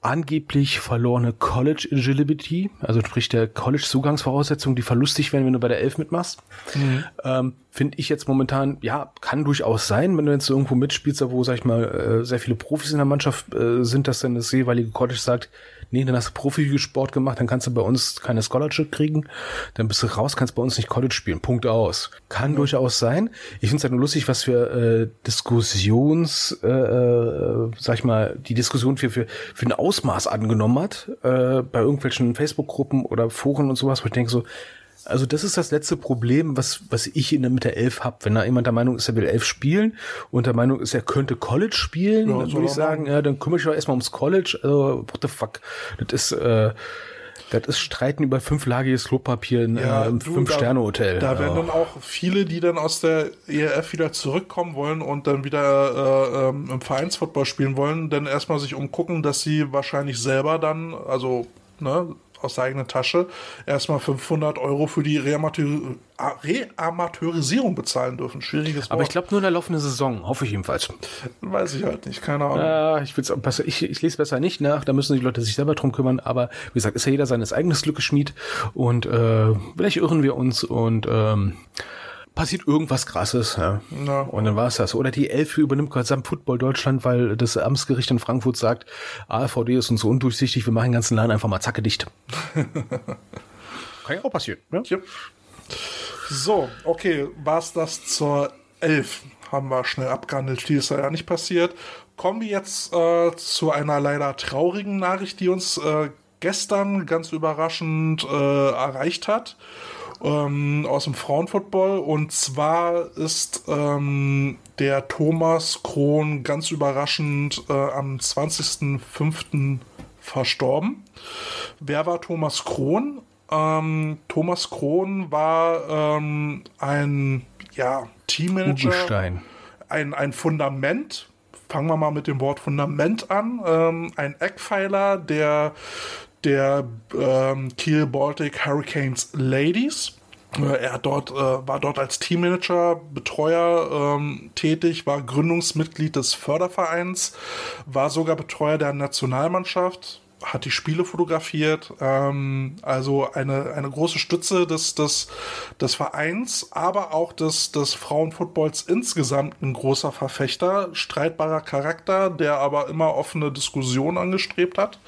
angeblich verlorene College Agility, also sprich der College-Zugangsvoraussetzungen, die verlustig werden, wenn du bei der Elf mitmachst. Mhm. Ähm, Finde ich jetzt momentan, ja, kann durchaus sein, wenn du jetzt irgendwo mitspielst, wo, sag ich mal, äh, sehr viele Profis in der Mannschaft äh, sind, dass dann das jeweilige College sagt, nee, dann hast du Profisport gemacht, dann kannst du bei uns keine Scholarship kriegen, dann bist du raus, kannst bei uns nicht College spielen. Punkt aus. Kann mhm. durchaus sein. Ich finde es halt nur lustig, was für äh, Diskussions, äh, äh, sag ich mal, die Diskussion für, für, für ein Ausmaß angenommen hat, äh, bei irgendwelchen Facebook-Gruppen oder Foren und sowas, wo ich denke so, also das ist das letzte Problem, was, was ich in der, mit der Elf habe. Wenn da jemand der Meinung ist, er will Elf spielen und der Meinung ist, er könnte College spielen, ja, dann würde ich sagen, ja, dann kümmere ich doch erstmal ums College. Also, what the fuck. Das ist, äh, das ist Streiten über fünflagiges Klopapier in ja, äh, Fünf-Sterne-Hotel. Da, da werden dann auch viele, die dann aus der ERF wieder zurückkommen wollen und dann wieder äh, ähm, im Vereinsfootball spielen wollen, dann erstmal sich umgucken, dass sie wahrscheinlich selber dann, also ne, aus der eigenen Tasche erstmal 500 Euro für die Reamateur Reamateurisierung bezahlen dürfen. Schwieriges Wort. Aber ich glaube nur in der laufenden Saison, hoffe ich jedenfalls. Weiß ich halt nicht, keine Ahnung. Ja, ich, besser, ich, ich lese besser nicht nach, da müssen die Leute sich selber drum kümmern, aber wie gesagt, ist ja jeder seines eigenes Glückes Schmied und äh, vielleicht irren wir uns und ähm, passiert irgendwas krasses. Ja. ja. Und dann war es das. Oder die Elf übernimmt gesamt Football Deutschland, weil das Amtsgericht in Frankfurt sagt, AfVD ist uns so undurchsichtig, wir machen den ganzen Laden einfach mal zacke dicht. Kann ja auch passieren. Ja? ja. So, okay, war es das zur Elf? Haben wir schnell abgehandelt, die ist ja nicht passiert. Kommen wir jetzt äh, zu einer leider traurigen Nachricht, die uns äh, gestern ganz überraschend äh, erreicht hat ähm, aus dem Frauenfootball. Und zwar ist ähm, der Thomas Krohn ganz überraschend äh, am 20.05. verstorben. Wer war Thomas Krohn? Ähm, Thomas Krohn war ähm, ein ja, Teammanager. Ein, ein Fundament fangen wir mal mit dem Wort Fundament an. Ähm, ein Eckpfeiler der der ähm, Kiel Baltic Hurricanes Ladies. Äh, er dort, äh, war dort als Teammanager, Betreuer ähm, tätig, war Gründungsmitglied des Fördervereins, war sogar Betreuer der Nationalmannschaft, hat die Spiele fotografiert, ähm, also eine, eine große Stütze des, des, des Vereins, aber auch des, des Frauenfootballs insgesamt ein großer Verfechter, streitbarer Charakter, der aber immer offene Diskussionen angestrebt hat.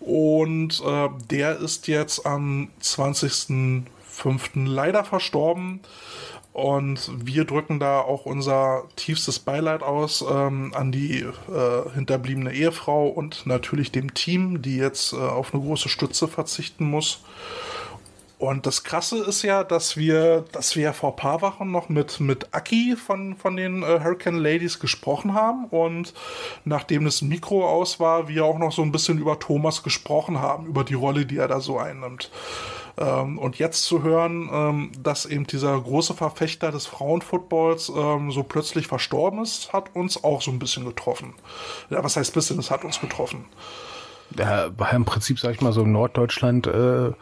Und äh, der ist jetzt am 20.05. leider verstorben. Und wir drücken da auch unser tiefstes Beileid aus ähm, an die äh, hinterbliebene Ehefrau und natürlich dem Team, die jetzt äh, auf eine große Stütze verzichten muss. Und das Krasse ist ja, dass wir, dass wir ja vor ein paar Wochen noch mit, mit Aki von, von den äh, Hurricane Ladies gesprochen haben. Und nachdem das Mikro aus war, wir auch noch so ein bisschen über Thomas gesprochen haben, über die Rolle, die er da so einnimmt. Ähm, und jetzt zu hören, ähm, dass eben dieser große Verfechter des Frauenfootballs ähm, so plötzlich verstorben ist, hat uns auch so ein bisschen getroffen. Ja, was heißt bisschen? Es hat uns getroffen ja, war im Prinzip, sag ich mal, so Norddeutschland, äh,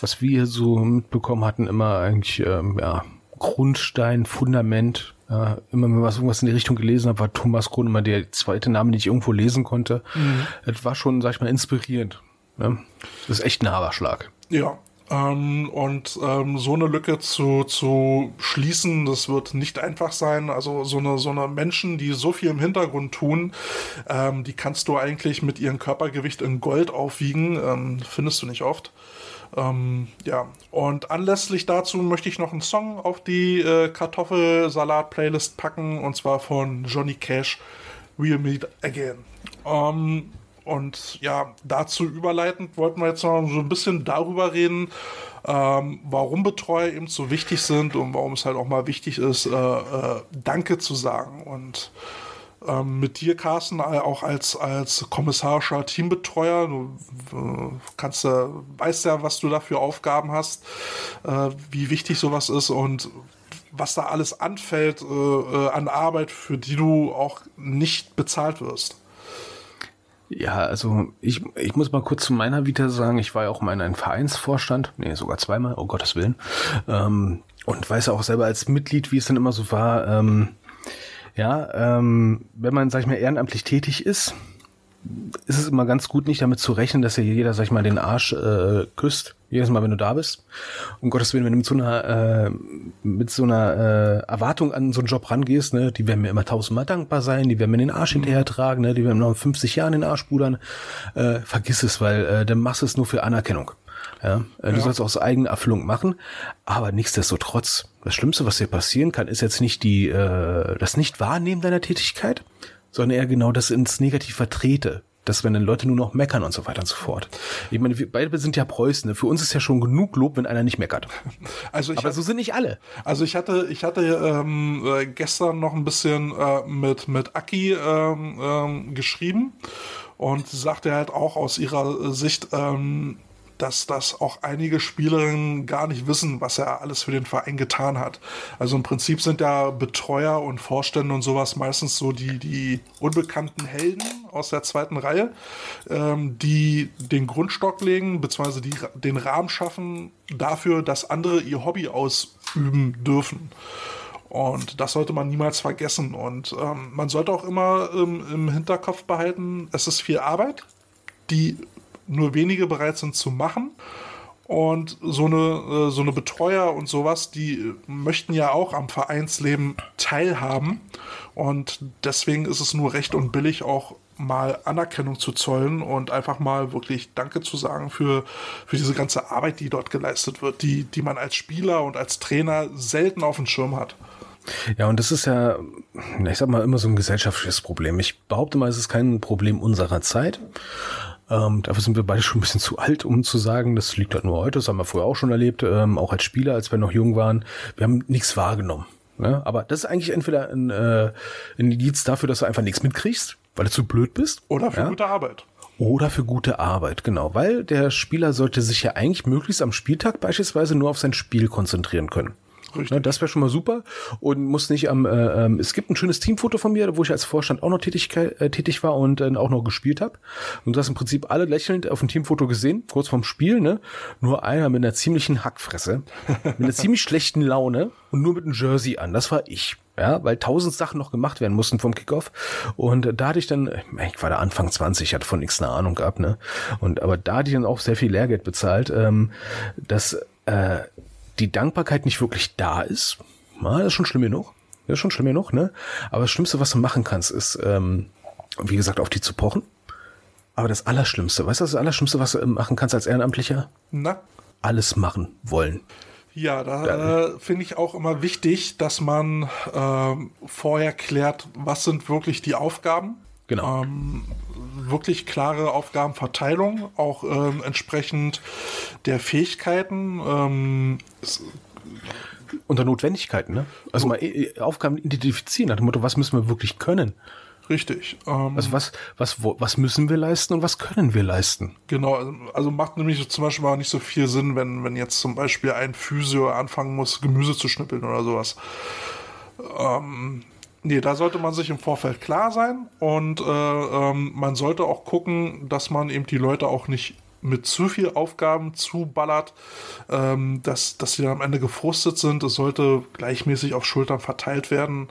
was wir so mitbekommen hatten, immer eigentlich, ähm, ja, Grundstein, Fundament. Ja, immer wenn was irgendwas in die Richtung gelesen habe, war Thomas Krohn immer der zweite Name, den ich irgendwo lesen konnte. Mhm. Das war schon, sag ich mal, inspirierend. Ne? Das ist echt ein Haberschlag. Ja, ähm, und ähm, so eine Lücke zu, zu schließen, das wird nicht einfach sein. Also so eine, so eine Menschen, die so viel im Hintergrund tun, ähm, die kannst du eigentlich mit ihrem Körpergewicht in Gold aufwiegen. Ähm, findest du nicht oft. Ähm, ja, und anlässlich dazu möchte ich noch einen Song auf die äh, Kartoffelsalat-Playlist packen, und zwar von Johnny Cash, We'll Meet Again. Ähm, und ja, dazu überleitend wollten wir jetzt noch so ein bisschen darüber reden, ähm, warum Betreuer eben so wichtig sind und warum es halt auch mal wichtig ist, äh, äh, Danke zu sagen. Und ähm, mit dir, Carsten, auch als, als kommissarischer Teambetreuer, du äh, äh, weißt ja, was du da für Aufgaben hast, äh, wie wichtig sowas ist und was da alles anfällt äh, äh, an Arbeit, für die du auch nicht bezahlt wirst. Ja, also ich, ich muss mal kurz zu meiner Vita sagen, ich war ja auch mal in einem Vereinsvorstand, nee, sogar zweimal, oh Gottes Willen. Ähm, Und weiß auch selber als Mitglied, wie es dann immer so war, ähm, ja, ähm, wenn man, sag ich mal, ehrenamtlich tätig ist, ist es immer ganz gut, nicht damit zu rechnen, dass ja jeder, sag ich mal, den Arsch äh, küsst, jedes Mal, wenn du da bist. Um Gottes Willen, wenn du mit so einer, äh, mit so einer äh, Erwartung an so einen Job rangehst, ne, die werden mir immer tausendmal dankbar sein, die werden mir den Arsch hinterher tragen, ne, die werden noch in 50 Jahren den Arsch pudern. Äh, vergiss es, weil äh, dann machst du es nur für Anerkennung. Ja, äh, du ja. sollst aus eigener Erfüllung machen, aber nichtsdestotrotz, das Schlimmste, was dir passieren kann, ist jetzt nicht die, äh, das Nicht-Wahrnehmen deiner Tätigkeit, sondern eher genau das ins Negativ vertrete. dass wenn dann Leute nur noch meckern und so weiter und so fort. Ich meine, wir beide sind ja Preußen. Ne? Für uns ist ja schon genug Lob, wenn einer nicht meckert. Also Aber hatte, so sind nicht alle. Also ich hatte, ich hatte ähm, äh, gestern noch ein bisschen äh, mit mit Aki ähm, ähm, geschrieben und sagte halt auch aus ihrer Sicht, ähm, dass das auch einige Spielerinnen gar nicht wissen, was er alles für den Verein getan hat. Also im Prinzip sind ja Betreuer und Vorstände und sowas meistens so die, die unbekannten Helden aus der zweiten Reihe, ähm, die den Grundstock legen, beziehungsweise die, den Rahmen schaffen dafür, dass andere ihr Hobby ausüben dürfen. Und das sollte man niemals vergessen. Und ähm, man sollte auch immer ähm, im Hinterkopf behalten, es ist viel Arbeit, die nur wenige bereit sind zu machen. Und so eine, äh, so eine Betreuer und sowas, die möchten ja auch am Vereinsleben teilhaben. Und deswegen ist es nur recht und billig, auch mal Anerkennung zu zollen und einfach mal wirklich Danke zu sagen für, für diese ganze Arbeit, die dort geleistet wird, die, die man als Spieler und als Trainer selten auf dem Schirm hat. Ja, und das ist ja, ich sag mal, immer so ein gesellschaftliches Problem. Ich behaupte mal, es ist kein Problem unserer Zeit. Ähm, dafür sind wir beide schon ein bisschen zu alt, um zu sagen, das liegt halt nur heute, das haben wir früher auch schon erlebt, ähm, auch als Spieler, als wir noch jung waren. Wir haben nichts wahrgenommen. Ne? Aber das ist eigentlich entweder ein, äh, ein Indiz dafür, dass du einfach nichts mitkriegst, weil du zu blöd bist. Oder für ja? gute Arbeit. Oder für gute Arbeit, genau. Weil der Spieler sollte sich ja eigentlich möglichst am Spieltag beispielsweise nur auf sein Spiel konzentrieren können. Richtig. Ne, das wäre schon mal super und muss nicht am. Äh, ähm, es gibt ein schönes Teamfoto von mir, wo ich als Vorstand auch noch tätig, äh, tätig war und äh, auch noch gespielt habe. Und du hast im Prinzip alle lächelnd auf dem Teamfoto gesehen, kurz vorm Spiel. Ne, nur einer mit einer ziemlichen Hackfresse, mit einer ziemlich schlechten Laune und nur mit einem Jersey an. Das war ich. Ja, weil tausend Sachen noch gemacht werden mussten vom Kickoff. Und da hatte ich dann, ich war da Anfang 20, hatte von nichts eine Ahnung gehabt, ne? Und aber da hatte ich dann auch sehr viel Lehrgeld bezahlt, ähm, dass äh, die Dankbarkeit nicht wirklich da ist, na, das ist schon schlimm genug. Das ist schon schlimm genug, ne? Aber das Schlimmste, was du machen kannst, ist, ähm, wie gesagt, auf die zu pochen. Aber das Allerschlimmste, weißt du, das Allerschlimmste, was du machen kannst als Ehrenamtlicher? Na? Alles machen wollen. Ja, da äh, finde ich auch immer wichtig, dass man äh, vorher klärt, was sind wirklich die Aufgaben. Genau. Ähm, wirklich klare Aufgabenverteilung, auch ähm, entsprechend der Fähigkeiten. Ähm, Unter Notwendigkeiten, ne? Also mal äh, Aufgaben identifizieren, nach dem Motto, was müssen wir wirklich können? Richtig. Ähm, also was, was, was müssen wir leisten und was können wir leisten? Genau, also macht nämlich zum Beispiel auch nicht so viel Sinn, wenn, wenn jetzt zum Beispiel ein Physio anfangen muss, Gemüse zu schnippeln oder sowas. Ähm, Nee, da sollte man sich im Vorfeld klar sein und äh, ähm, man sollte auch gucken, dass man eben die Leute auch nicht mit zu viel Aufgaben zuballert, ähm, dass, dass sie dann am Ende gefrustet sind. Es sollte gleichmäßig auf Schultern verteilt werden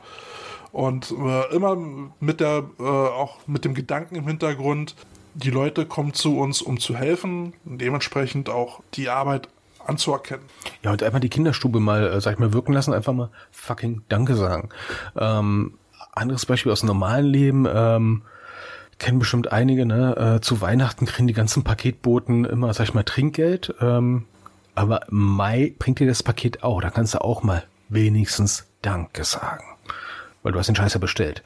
und äh, immer mit der äh, auch mit dem Gedanken im Hintergrund, die Leute kommen zu uns, um zu helfen, dementsprechend auch die Arbeit anzuerkennen. Ja, und einfach die Kinderstube mal, äh, sag ich mal, wirken lassen, einfach mal fucking Danke sagen. Ähm, anderes Beispiel aus dem normalen Leben, ähm, kennen bestimmt einige, ne? Äh, zu Weihnachten kriegen die ganzen Paketboten immer, sag ich mal, Trinkgeld. Ähm, aber Mai bringt dir das Paket auch. Da kannst du auch mal wenigstens Danke sagen. Weil du hast den Scheißer bestellt.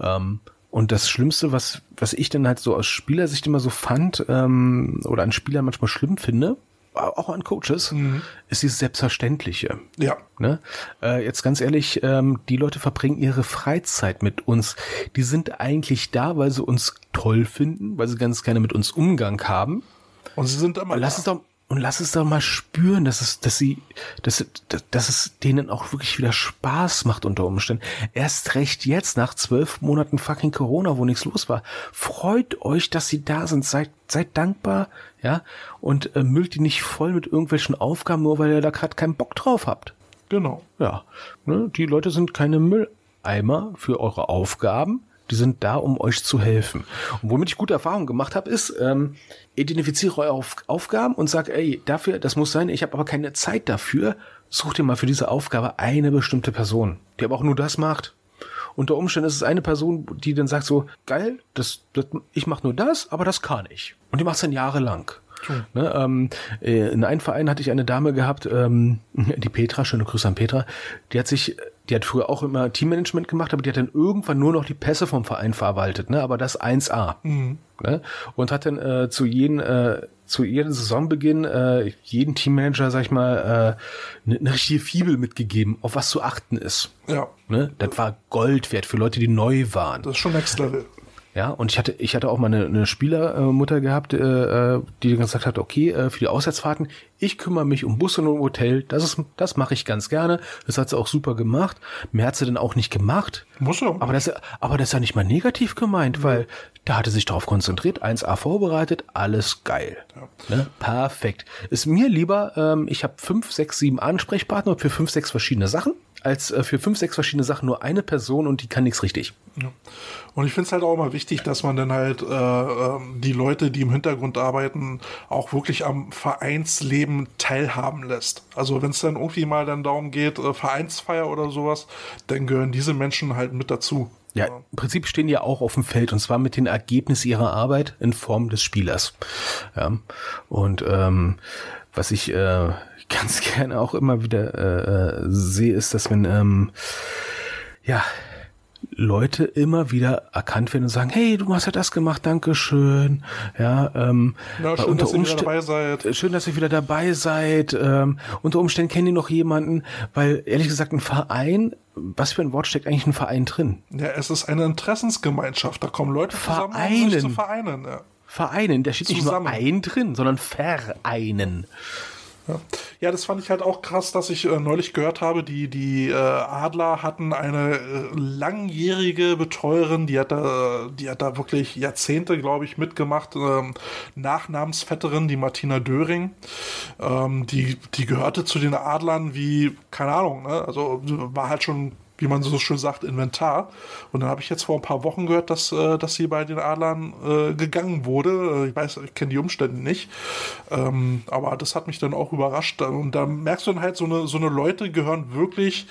Ähm, und das Schlimmste, was, was ich dann halt so aus Spielersicht immer so fand, ähm, oder an Spielern manchmal schlimm finde, auch an Coaches, mhm. ist dieses Selbstverständliche. Ja. Ne? Äh, jetzt ganz ehrlich, ähm, die Leute verbringen ihre Freizeit mit uns. Die sind eigentlich da, weil sie uns toll finden, weil sie ganz gerne mit uns Umgang haben. Und sie sind immer. Lass es doch, und lass es doch mal spüren, dass es, dass sie, dass, dass es denen auch wirklich wieder Spaß macht unter Umständen. Erst recht jetzt nach zwölf Monaten fucking Corona, wo nichts los war. Freut euch, dass sie da sind. Seid, seid dankbar, ja, und äh, müllt die nicht voll mit irgendwelchen Aufgaben, nur weil ihr da gerade keinen Bock drauf habt. Genau. Ja. Ne, die Leute sind keine Mülleimer für eure Aufgaben. Die sind da, um euch zu helfen. Und womit ich gute Erfahrungen gemacht habe, ist, ähm, identifiziere eure Auf Aufgaben und sag, ey, dafür, das muss sein, ich habe aber keine Zeit dafür. Such dir mal für diese Aufgabe eine bestimmte Person, die aber auch nur das macht. Unter Umständen ist es eine Person, die dann sagt so, geil, das, das ich mache nur das, aber das kann ich. Und die macht es dann jahrelang. Ne, ähm, äh, in einem Verein hatte ich eine Dame gehabt, ähm, die Petra, schöne Grüße an Petra, die hat sich, die hat früher auch immer Teammanagement gemacht, aber die hat dann irgendwann nur noch die Pässe vom Verein verwaltet, ne, aber das 1A. Mhm. Ne, und hat dann äh, zu jedem, äh, zu jedem Saisonbeginn äh, jeden Teammanager, sag ich mal, äh, eine ne richtige Fibel mitgegeben, auf was zu achten ist. Ja. Ne? Das war Gold wert für Leute, die neu waren. Das ist schon Next Level. Ja, und ich hatte, ich hatte auch mal eine, eine Spielermutter gehabt, äh, die gesagt hat, okay, äh, für die Auswärtsfahrten, ich kümmere mich um Bus und um Hotel, das ist, das mache ich ganz gerne. Das hat sie auch super gemacht. Mehr hat sie dann auch nicht gemacht. Muss ja. Aber das, aber das ist ja nicht mal negativ gemeint, mhm. weil da hatte sich darauf konzentriert, 1A vorbereitet, alles geil. Ja. Ne? Perfekt. Ist mir lieber, ähm, ich habe fünf, sechs, sieben Ansprechpartner für fünf, sechs verschiedene Sachen als äh, für fünf, sechs verschiedene Sachen nur eine Person und die kann nichts richtig. Ja. Und ich finde es halt auch immer wichtig, dass man dann halt äh, ähm, die Leute, die im Hintergrund arbeiten, auch wirklich am Vereinsleben teilhaben lässt. Also wenn es dann irgendwie mal dann darum geht, äh, Vereinsfeier oder sowas, dann gehören diese Menschen halt mit dazu. Ja, im Prinzip stehen die ja auch auf dem Feld und zwar mit den Ergebnissen ihrer Arbeit in Form des Spielers. Ja. Und ähm, was ich äh, ganz gerne auch immer wieder äh, äh, sehe, ist, dass wenn ähm, ja Leute immer wieder erkannt werden und sagen, hey, du hast ja das gemacht, danke schön. Ja, ähm, ja schön, dass ihr wieder dabei seid. Schön, dass ihr wieder dabei seid. Ähm, unter Umständen kennen die noch jemanden, weil ehrlich gesagt ein Verein, was für ein Wort steckt eigentlich ein Verein drin? Ja, es ist eine Interessensgemeinschaft. Da kommen Leute zusammen, Vereinen. um sich zu vereinen. Ja. Vereinen, da steht zusammen. nicht nur ein drin, sondern Vereinen. Ja. ja, das fand ich halt auch krass, dass ich äh, neulich gehört habe, die, die äh, Adler hatten eine äh, langjährige Betreuerin, die hat da, die hat da wirklich Jahrzehnte, glaube ich, mitgemacht, ähm, Nachnamensvetterin, die Martina Döring. Ähm, die, die gehörte zu den Adlern wie, keine Ahnung, ne? also war halt schon wie man so schön sagt, Inventar. Und dann habe ich jetzt vor ein paar Wochen gehört, dass, äh, dass sie bei den Adlern äh, gegangen wurde. Äh, ich weiß, ich kenne die Umstände nicht. Ähm, aber das hat mich dann auch überrascht. Und da merkst du dann halt, so eine, so eine Leute gehören wirklich,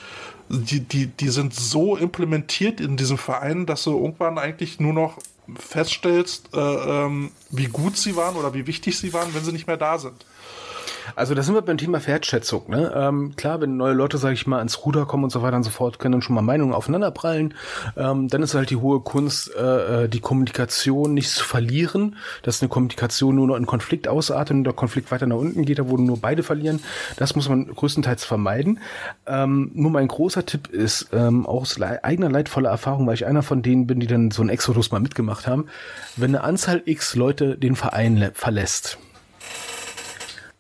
die, die, die sind so implementiert in diesem Verein, dass du irgendwann eigentlich nur noch feststellst, äh, ähm, wie gut sie waren oder wie wichtig sie waren, wenn sie nicht mehr da sind. Also da sind wir beim Thema Wertschätzung. Ne? Ähm, klar, wenn neue Leute, sage ich mal, ans Ruder kommen und so weiter und so fort, können dann schon mal Meinungen aufeinanderprallen. Ähm, dann ist halt die hohe Kunst, äh, äh, die Kommunikation nicht zu verlieren, dass eine Kommunikation nur noch in Konflikt ausartet und der Konflikt weiter nach unten geht, da wo nur beide verlieren. Das muss man größtenteils vermeiden. Ähm, nur mein großer Tipp ist, ähm, aus eigener leidvoller Erfahrung, weil ich einer von denen bin, die dann so einen Exodus mal mitgemacht haben, wenn eine Anzahl X Leute den Verein verlässt,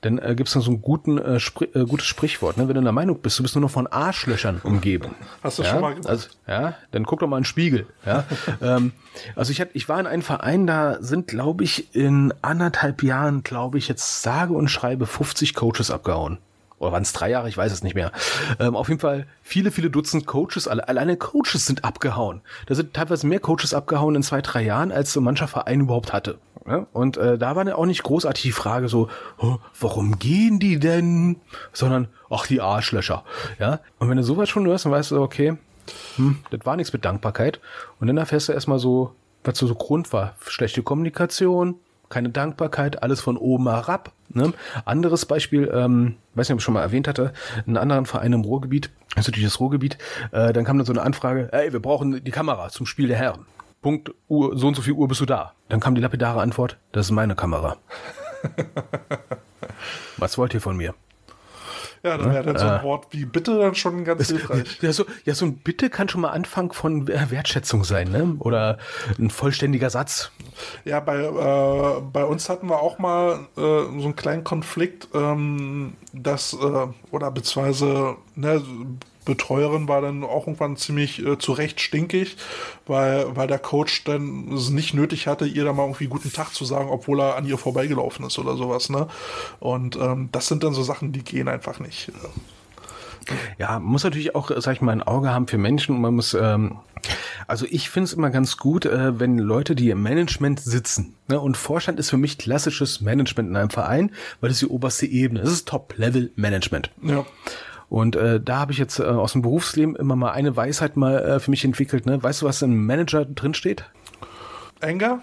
dann äh, gibt es so ein guten, äh, Spr äh, gutes Sprichwort. Ne? Wenn du in der Meinung bist, du bist nur noch von Arschlöchern umgeben. Hast du ja? schon mal gemacht? Also, ja, dann guck doch mal in den Spiegel. Ja? ähm, also ich, hab, ich war in einem Verein, da sind, glaube ich, in anderthalb Jahren, glaube ich, jetzt sage und schreibe 50 Coaches abgehauen oder waren es drei Jahre, ich weiß es nicht mehr. Ähm, auf jeden Fall viele, viele Dutzend Coaches, alle, alleine Coaches sind abgehauen. Da sind teilweise mehr Coaches abgehauen in zwei, drei Jahren, als so mancher Verein überhaupt hatte. Ja? Und äh, da war dann auch nicht großartig die Frage so, oh, warum gehen die denn? Sondern, ach, die Arschlöcher. Ja. Und wenn du sowas schon hörst, dann weißt du, okay, hm, das war nichts mit Dankbarkeit. Und dann erfährst du erstmal so, was so, Grund war. Schlechte Kommunikation, keine Dankbarkeit, alles von oben herab. Ne? Anderes Beispiel, ähm, weiß nicht, ob ich schon mal erwähnt hatte, einen anderen Verein im Ruhrgebiet, also das Ruhrgebiet, äh, dann kam dann so eine Anfrage, ey, wir brauchen die Kamera zum Spiel der Herren. Punkt, Uhr, so und so viel Uhr bist du da. Dann kam die lapidare Antwort, das ist meine Kamera. Was wollt ihr von mir? Ja, dann wäre dann so ein äh. Wort wie Bitte dann schon ganz hilfreich. Ja so, ja, so ein Bitte kann schon mal Anfang von Wertschätzung sein, ne? Oder ein vollständiger Satz. Ja, bei, äh, bei uns hatten wir auch mal äh, so einen kleinen Konflikt, ähm, dass, äh, oder beziehungsweise, ne, Betreuerin war dann auch irgendwann ziemlich äh, zu Recht stinkig, weil, weil der Coach dann es nicht nötig hatte, ihr da mal irgendwie guten Tag zu sagen, obwohl er an ihr vorbeigelaufen ist oder sowas, ne? Und ähm, das sind dann so Sachen, die gehen einfach nicht. Ja, man muss natürlich auch, sag ich mal, ein Auge haben für Menschen und man muss, ähm, also ich finde es immer ganz gut, äh, wenn Leute, die im Management sitzen, ne, und Vorstand ist für mich klassisches Management in einem Verein, weil das ist die oberste Ebene, das ist Top-Level-Management. Ja. Und äh, da habe ich jetzt äh, aus dem Berufsleben immer mal eine Weisheit mal äh, für mich entwickelt. Ne? Weißt du, was im Manager drin steht? Anger?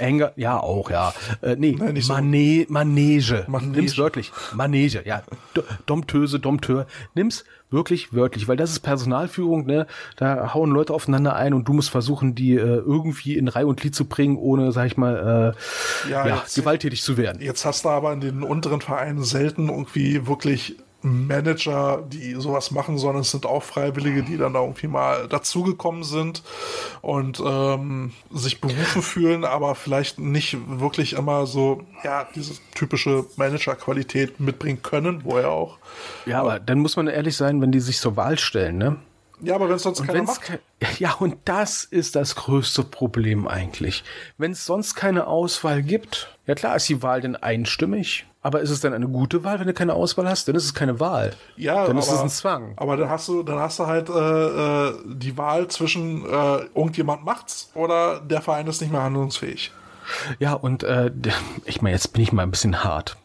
Anger, ja auch, ja. Äh, nee, Nein, nicht so. Mane Manege. Manege. Nimm's wörtlich. Manege, ja. D Domptöse, Dompteur. Nimm's wirklich wörtlich, weil das ist Personalführung, ne? Da hauen Leute aufeinander ein und du musst versuchen, die äh, irgendwie in Reihe und Glied zu bringen, ohne, sag ich mal, äh, Ja, ja, jetzt- gewalttätig zu werden. Jetzt hast du aber in den unteren Vereinen selten irgendwie wirklich Manager, die sowas machen, sondern es sind auch Freiwillige, die dann da irgendwie mal dazugekommen sind und ähm, sich berufen fühlen, aber vielleicht nicht wirklich immer so, ja, diese typische Managerqualität mitbringen können, woher auch. Ja, aber dann muss man ehrlich sein, wenn die sich zur Wahl stellen, ne? Ja, aber wenn es sonst keiner Wenn's macht. ke- ja, und das ist das größte Problem eigentlich. Wenn es sonst keine Auswahl gibt, ja klar ist die Wahl dann einstimmig, aber ist es dann eine gute Wahl, wenn du keine Auswahl hast? Dann ist es keine Wahl. Ja, dann aber, ist es ein Zwang. Aber dann hast du, dann hast du halt äh, äh, die Wahl zwischen äh, irgendjemand macht's oder der Verein ist nicht mehr handlungsfähig. Ja, und äh, ich meine, jetzt bin ich mal ein bisschen hart.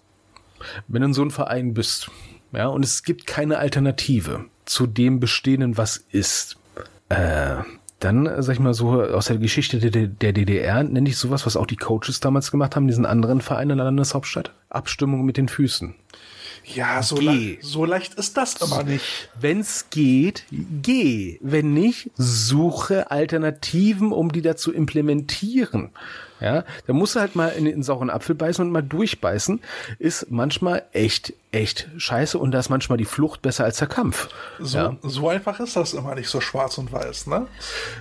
Wenn du in so einem Verein bist, ja, und es gibt keine Alternative zu dem Bestehenden, was ist, äh, dann, äh, sag ich mal so, aus der Geschichte der, der DDR nenne ich sowas, was auch die Coaches damals gemacht haben, diesen anderen Vereinen in der Landeshauptstadt. Abstimmung mit den Füßen. Ja, so, le so leicht ist das immer nicht. Wenn's geht, geh. Wenn nicht, suche Alternativen, um die da zu implementieren. Ja, da musst du halt mal in den sauren Apfel beißen und mal durchbeißen. Ist manchmal echt, echt scheiße und da ist manchmal die Flucht besser als der Kampf. So, Ja, so einfach ist das immer nicht so schwarz und weiß, ne?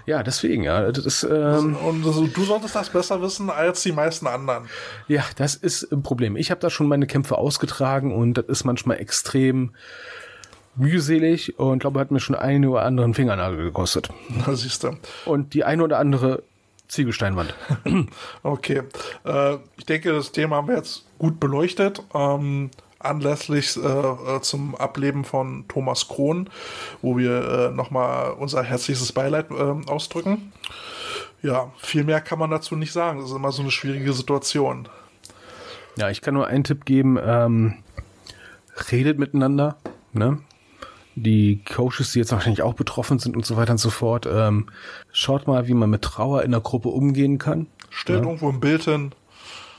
ja deswegen, ja, das ist, ähm, Und du solltest das besser wissen als die meisten anderen. ja, das ist ein Problem. Ich habe da schon meine Kämpfe ausgetragen und das ist manchmal extrem mühselig und glaube, hat mir schon einen oder anderen Fingernagel gekostet. Da siehst du. Und die eine oder andere Ziegelsteinwand. Okay. Äh, ich denke, das Thema haben wir jetzt gut beleuchtet. Ähm, anlässlich äh, äh, zum Ableben von Thomas Krohn, wo wir äh, nochmal unser herzliches Beileid äh, ausdrücken. Ja, viel mehr kann man dazu nicht sagen. Das ist immer so eine schwierige Situation. Ja, ich kann nur einen Tipp geben. Ähm, redet miteinander. Ne? Die Coaches, die jetzt wahrscheinlich auch betroffen sind und so weiter und so fort. Ähm, schaut mal, wie man mit Trauer in der Gruppe umgehen kann. Stellt irgendwo ein Bild hin.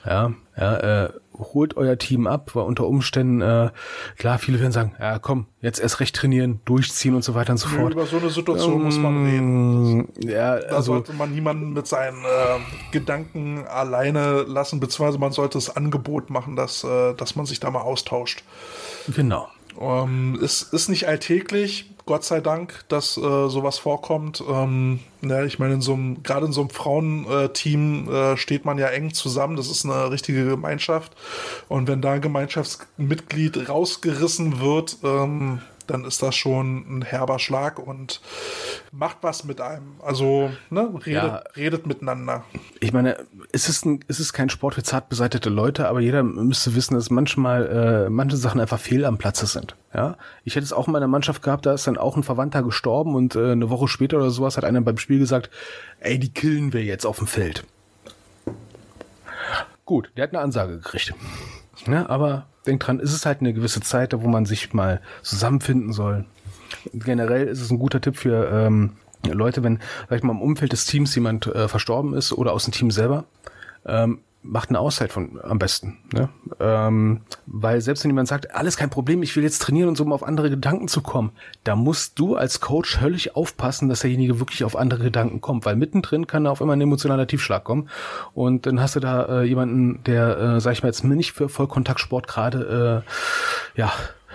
Ja, ja äh, holt euer Team ab, weil unter Umständen, äh, klar, viele werden sagen, ja komm, jetzt erst recht trainieren, durchziehen und so weiter und so fort. Über so eine Situation muss man reden. Mm, Ja, Da also sollte man niemanden mit seinen äh, Gedanken alleine lassen, beziehungsweise man sollte das Angebot machen, dass, äh, dass man sich da mal austauscht. genau. Ähm, es ist nicht alltäglich, Gott sei Dank, dass äh, sowas vorkommt. Ähm, ja, ich meine, in so einem, gerade in so einem Frauenteam äh, steht man ja eng zusammen. Das ist eine richtige Gemeinschaft. Und wenn da ein Gemeinschaftsmitglied rausgerissen wird, ähm, dann ist das schon ein herber Schlag und macht was mit einem. Also, ne, redet, Ja. redet miteinander. Ich meine, es ist, ein, es ist kein Sport für zart beseitete Leute, aber jeder müsste wissen, dass manchmal äh, manche Sachen einfach fehl am Platze sind. Ja, ich hätte es auch in meiner Mannschaft gehabt, da ist dann auch ein Verwandter gestorben und äh, eine Woche später oder sowas hat einer beim Spiel gesagt, ey, die killen wir jetzt auf dem Feld. Gut, der hat eine Ansage gekriegt. Ja, aber denk dran, es ist halt eine gewisse Zeit, wo man sich mal zusammenfinden soll. Generell ist es ein guter Tipp für ähm, Leute, wenn vielleicht mal im Umfeld des Teams jemand äh, verstorben ist oder aus dem Team selber, ähm, macht eine Auszeit von am besten. Ne? Ähm, weil selbst wenn jemand sagt, alles kein Problem, ich will jetzt trainieren und so, um auf andere Gedanken zu kommen, da musst du als Coach höllisch aufpassen, dass derjenige wirklich auf andere Gedanken kommt, weil mittendrin kann da auf einmal ein emotionaler Tiefschlag kommen und dann hast du da äh, jemanden, der, äh, sag ich mal jetzt nicht für Vollkontaktsport gerade, äh, ja,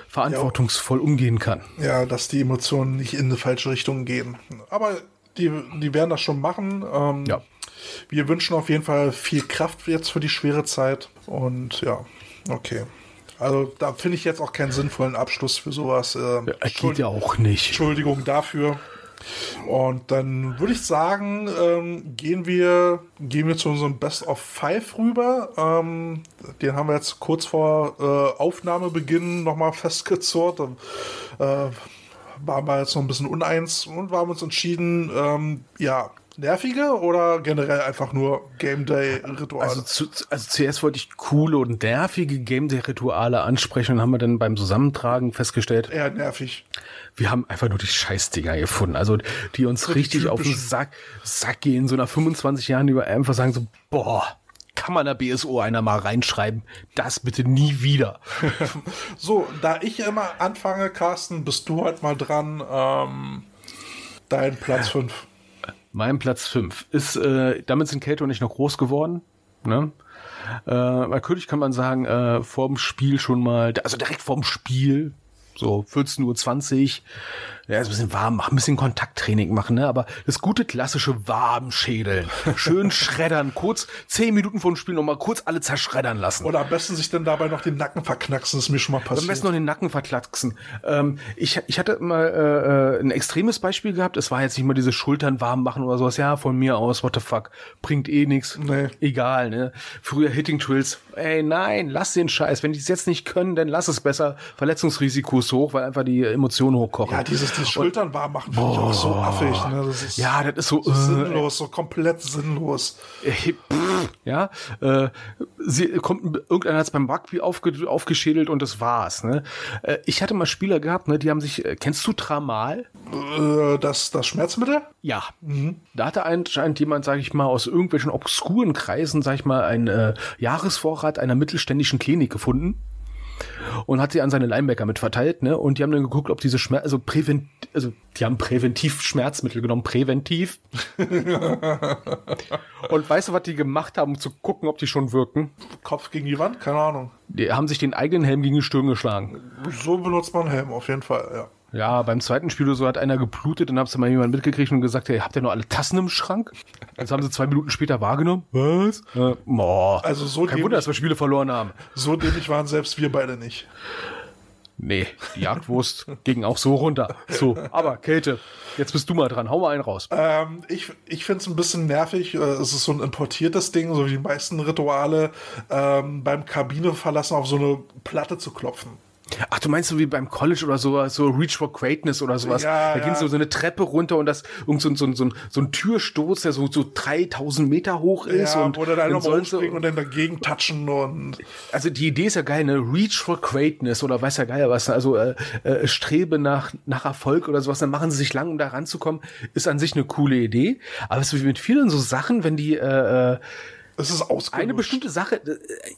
verantwortungsvoll umgehen kann. Ja, dass die Emotionen nicht in eine falsche Richtung gehen. Aber die, die werden das schon machen. Ähm, Ja. Wir wünschen auf jeden Fall viel Kraft jetzt für die schwere Zeit. Und ja, okay. Also da finde ich jetzt auch keinen sinnvollen Abschluss für sowas. Ähm, Er geht ja auch nicht. Entschuldigung dafür. Und dann würde ich sagen, ähm, gehen wir gehen wir zu unserem Best of Five rüber. Ähm, den haben wir jetzt kurz vor äh, Aufnahmebeginn nochmal festgezurrt. Äh, waren wir jetzt noch ein bisschen uneins und haben uns entschieden, ähm, ja, nervige oder generell einfach nur Game Day Rituale? Also, zu, also zuerst wollte ich coole und nervige Game Day Rituale ansprechen und haben wir dann beim Zusammentragen festgestellt. Eher nervig. Wir haben einfach nur die Scheißdinger gefunden, also die uns richtig, richtig auf den Sack, Sack gehen, so nach 25 Jahren, die wir einfach sagen so, boah, kann man der BSO einer mal reinschreiben, das bitte nie wieder. so, da ich immer anfange, Carsten, bist du heute mal dran, ähm, dein Platz 5. Mein Platz 5 ist, äh, damit sind Kate und ich noch groß geworden. Ne? Äh, natürlich kann man sagen, äh, vorm Spiel schon mal, also direkt vorm Spiel, so 14.20 Uhr, ja, ist ein bisschen warm machen, ein bisschen Kontakttraining machen, ne? Aber das gute klassische Warmschädeln. Schön schreddern, kurz zehn Minuten vor dem Spiel nochmal kurz alle zerschreddern lassen. Oder am besten sich dann dabei noch den Nacken verknacksen, das ist mir schon mal passiert. Am besten noch den Nacken verknacksen. Ähm, ich, ich hatte mal äh, ein extremes Beispiel gehabt. Es war jetzt nicht mal diese Schultern warm machen oder sowas. Ja, von mir aus, what the fuck. Bringt eh nichts. Nee. Egal, ne? Früher Hitting Trills. Ey, nein, lass den Scheiß. Wenn die es jetzt nicht können, dann lass es besser. Verletzungsrisiko ist hoch, weil einfach die Emotionen hochkochen. Ja, dieses die Schultern warm machen, finde ich auch so affig. Ne? Das ist ja, das ist so, so äh, sinnlos, so komplett sinnlos. Äh, ja, äh, sie kommt, irgendeiner hat es beim Rugby aufge, aufgeschädelt und das war's. Ne? Äh, ich hatte mal Spieler gehabt, ne, die haben sich, äh, kennst du Tramal? Äh, das, das Schmerzmittel? Ja. Mhm. Da hatte anscheinend jemand, sage ich mal, aus irgendwelchen obskuren Kreisen, sage ich mal, einen äh, Jahresvorrat einer mittelständischen Klinik gefunden und hat sie an seine Linebacker mit verteilt, ne? Und die haben dann geguckt, ob diese Schmerz, also prävent, also die haben präventiv Schmerzmittel genommen, präventiv. und weißt du, was die gemacht haben, um zu gucken, ob die schon wirken? Kopf gegen die Wand? Keine Ahnung. Die haben sich den eigenen Helm gegen die Stirn geschlagen. So benutzt man Helm, auf jeden Fall, ja. Ja, beim zweiten Spiel oder so hat einer geblutet und hab's mal jemand mitgekriegt und gesagt, hey, habt ihr noch alle Tassen im Schrank? Das haben sie zwei Minuten später wahrgenommen. Was? Äh, boah. Also so Kein Wunder, dass wir Spiele verloren haben. So dämlich waren selbst wir beide nicht. Nee, die Jagdwurst ging auch so runter. So, aber Kälte, jetzt bist du mal dran. Hau mal einen raus. Ähm, ich ich finde es ein bisschen nervig. Äh, es ist so ein importiertes Ding, so wie die meisten Rituale, ähm, beim Kabineverlassen auf so eine Platte zu klopfen. Ach, du meinst so wie beim College oder so, so Reach for Greatness oder sowas. Ja, da ja. ging so, so eine Treppe runter und das irgend so, so, so, so ein Türstoß, der so, so 3000 Meter hoch ist. Ja, und oder dann nochmal umspringen und dann dagegen touchen und. Also die Idee ist ja geil, ne? Reach for Greatness oder weiß ja geil was. Also äh, äh, Strebe nach, nach Erfolg oder sowas, dann machen sie sich lang, um da ranzukommen. Ist an sich eine coole Idee. Aber es ist wie mit vielen so Sachen, wenn die äh, äh es ist ausgelutscht. Eine bestimmte Sache,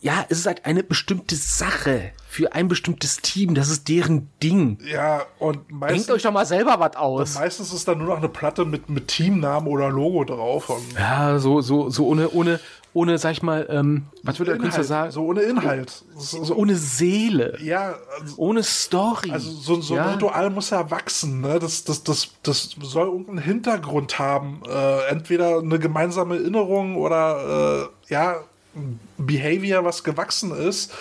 ja, es ist halt eine bestimmte Sache für ein bestimmtes Team. Das ist deren Ding. Ja, und meistens. Denkt euch doch mal selber was aus. Meistens ist da nur noch eine Platte mit, mit Teamnamen oder Logo drauf. ja, so, so, so ohne, ohne, ohne, sag ich mal, ähm, was würde der Künstler sagen? So ohne Inhalt. So, so ohne Seele. Ja. Also, ohne Story. Also so, so ja. ein Ritual muss ja wachsen. Ne? Das, das, das, das soll irgendeinen Hintergrund haben. Äh, entweder eine gemeinsame Erinnerung oder äh, ja, Behavior, was gewachsen ist,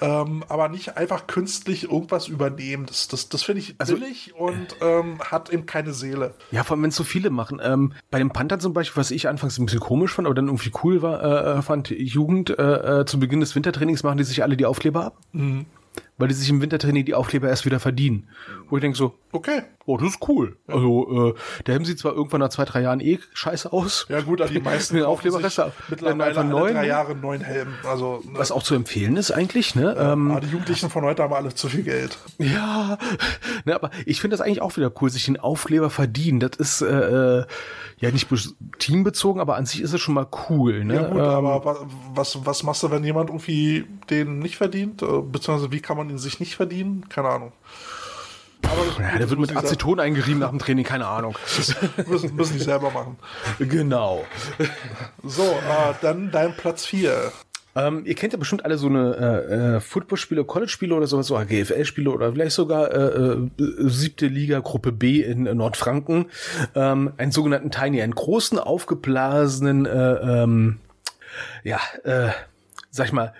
ähm, aber nicht einfach künstlich irgendwas übernehmen. Das, das, das finde ich also, billig und ähm, hat eben keine Seele. Ja, vor allem, wenn es so viele machen. Ähm, bei dem Panther zum Beispiel, was ich anfangs ein bisschen komisch fand, aber dann irgendwie cool war, äh, äh fand Jugend, äh, äh, zu Beginn des Wintertrainings machen die sich alle die Aufkleber ab. Mhm weil die sich im Wintertraining die Aufkleber erst wieder verdienen. Wo ich denke so, okay, oh, das ist cool. Ja. Also, äh, der Helm sieht zwar irgendwann nach zwei, drei Jahren eh scheiße aus. Ja gut, an die meisten den Aufkleberreste mittlerweile alle neuen, drei Jahre neuen Helm. Also, ne. Was auch zu empfehlen ist eigentlich, ne? Ja, ähm, die Jugendlichen von heute haben alle zu viel Geld. Ja, ne, aber ich finde das eigentlich auch wieder cool, sich den Aufkleber verdienen. Das ist äh, äh ja nicht teambezogen, aber an sich ist es schon mal cool. Ne? Ja gut, ähm, aber was, was machst du, wenn jemand irgendwie den nicht verdient? Äh, beziehungsweise wie kann man ihn sich nicht verdienen? Keine Ahnung. Aber ja, der wird mit Aceton eingerieben nach dem Training, keine Ahnung. Das müssen, müssen die selber machen. Genau. So, äh, dann dein Platz 4. Ähm, ihr kennt ja bestimmt alle so eine äh, äh, Footballspiele, College-Spiele oder sowas, so GFL-Spiele oder vielleicht sogar äh, äh, siebte Liga Gruppe B in äh, Nordfranken. Ähm, einen sogenannten Tiny, einen großen aufgeblasenen, äh, ähm, ja, äh, sag ich mal,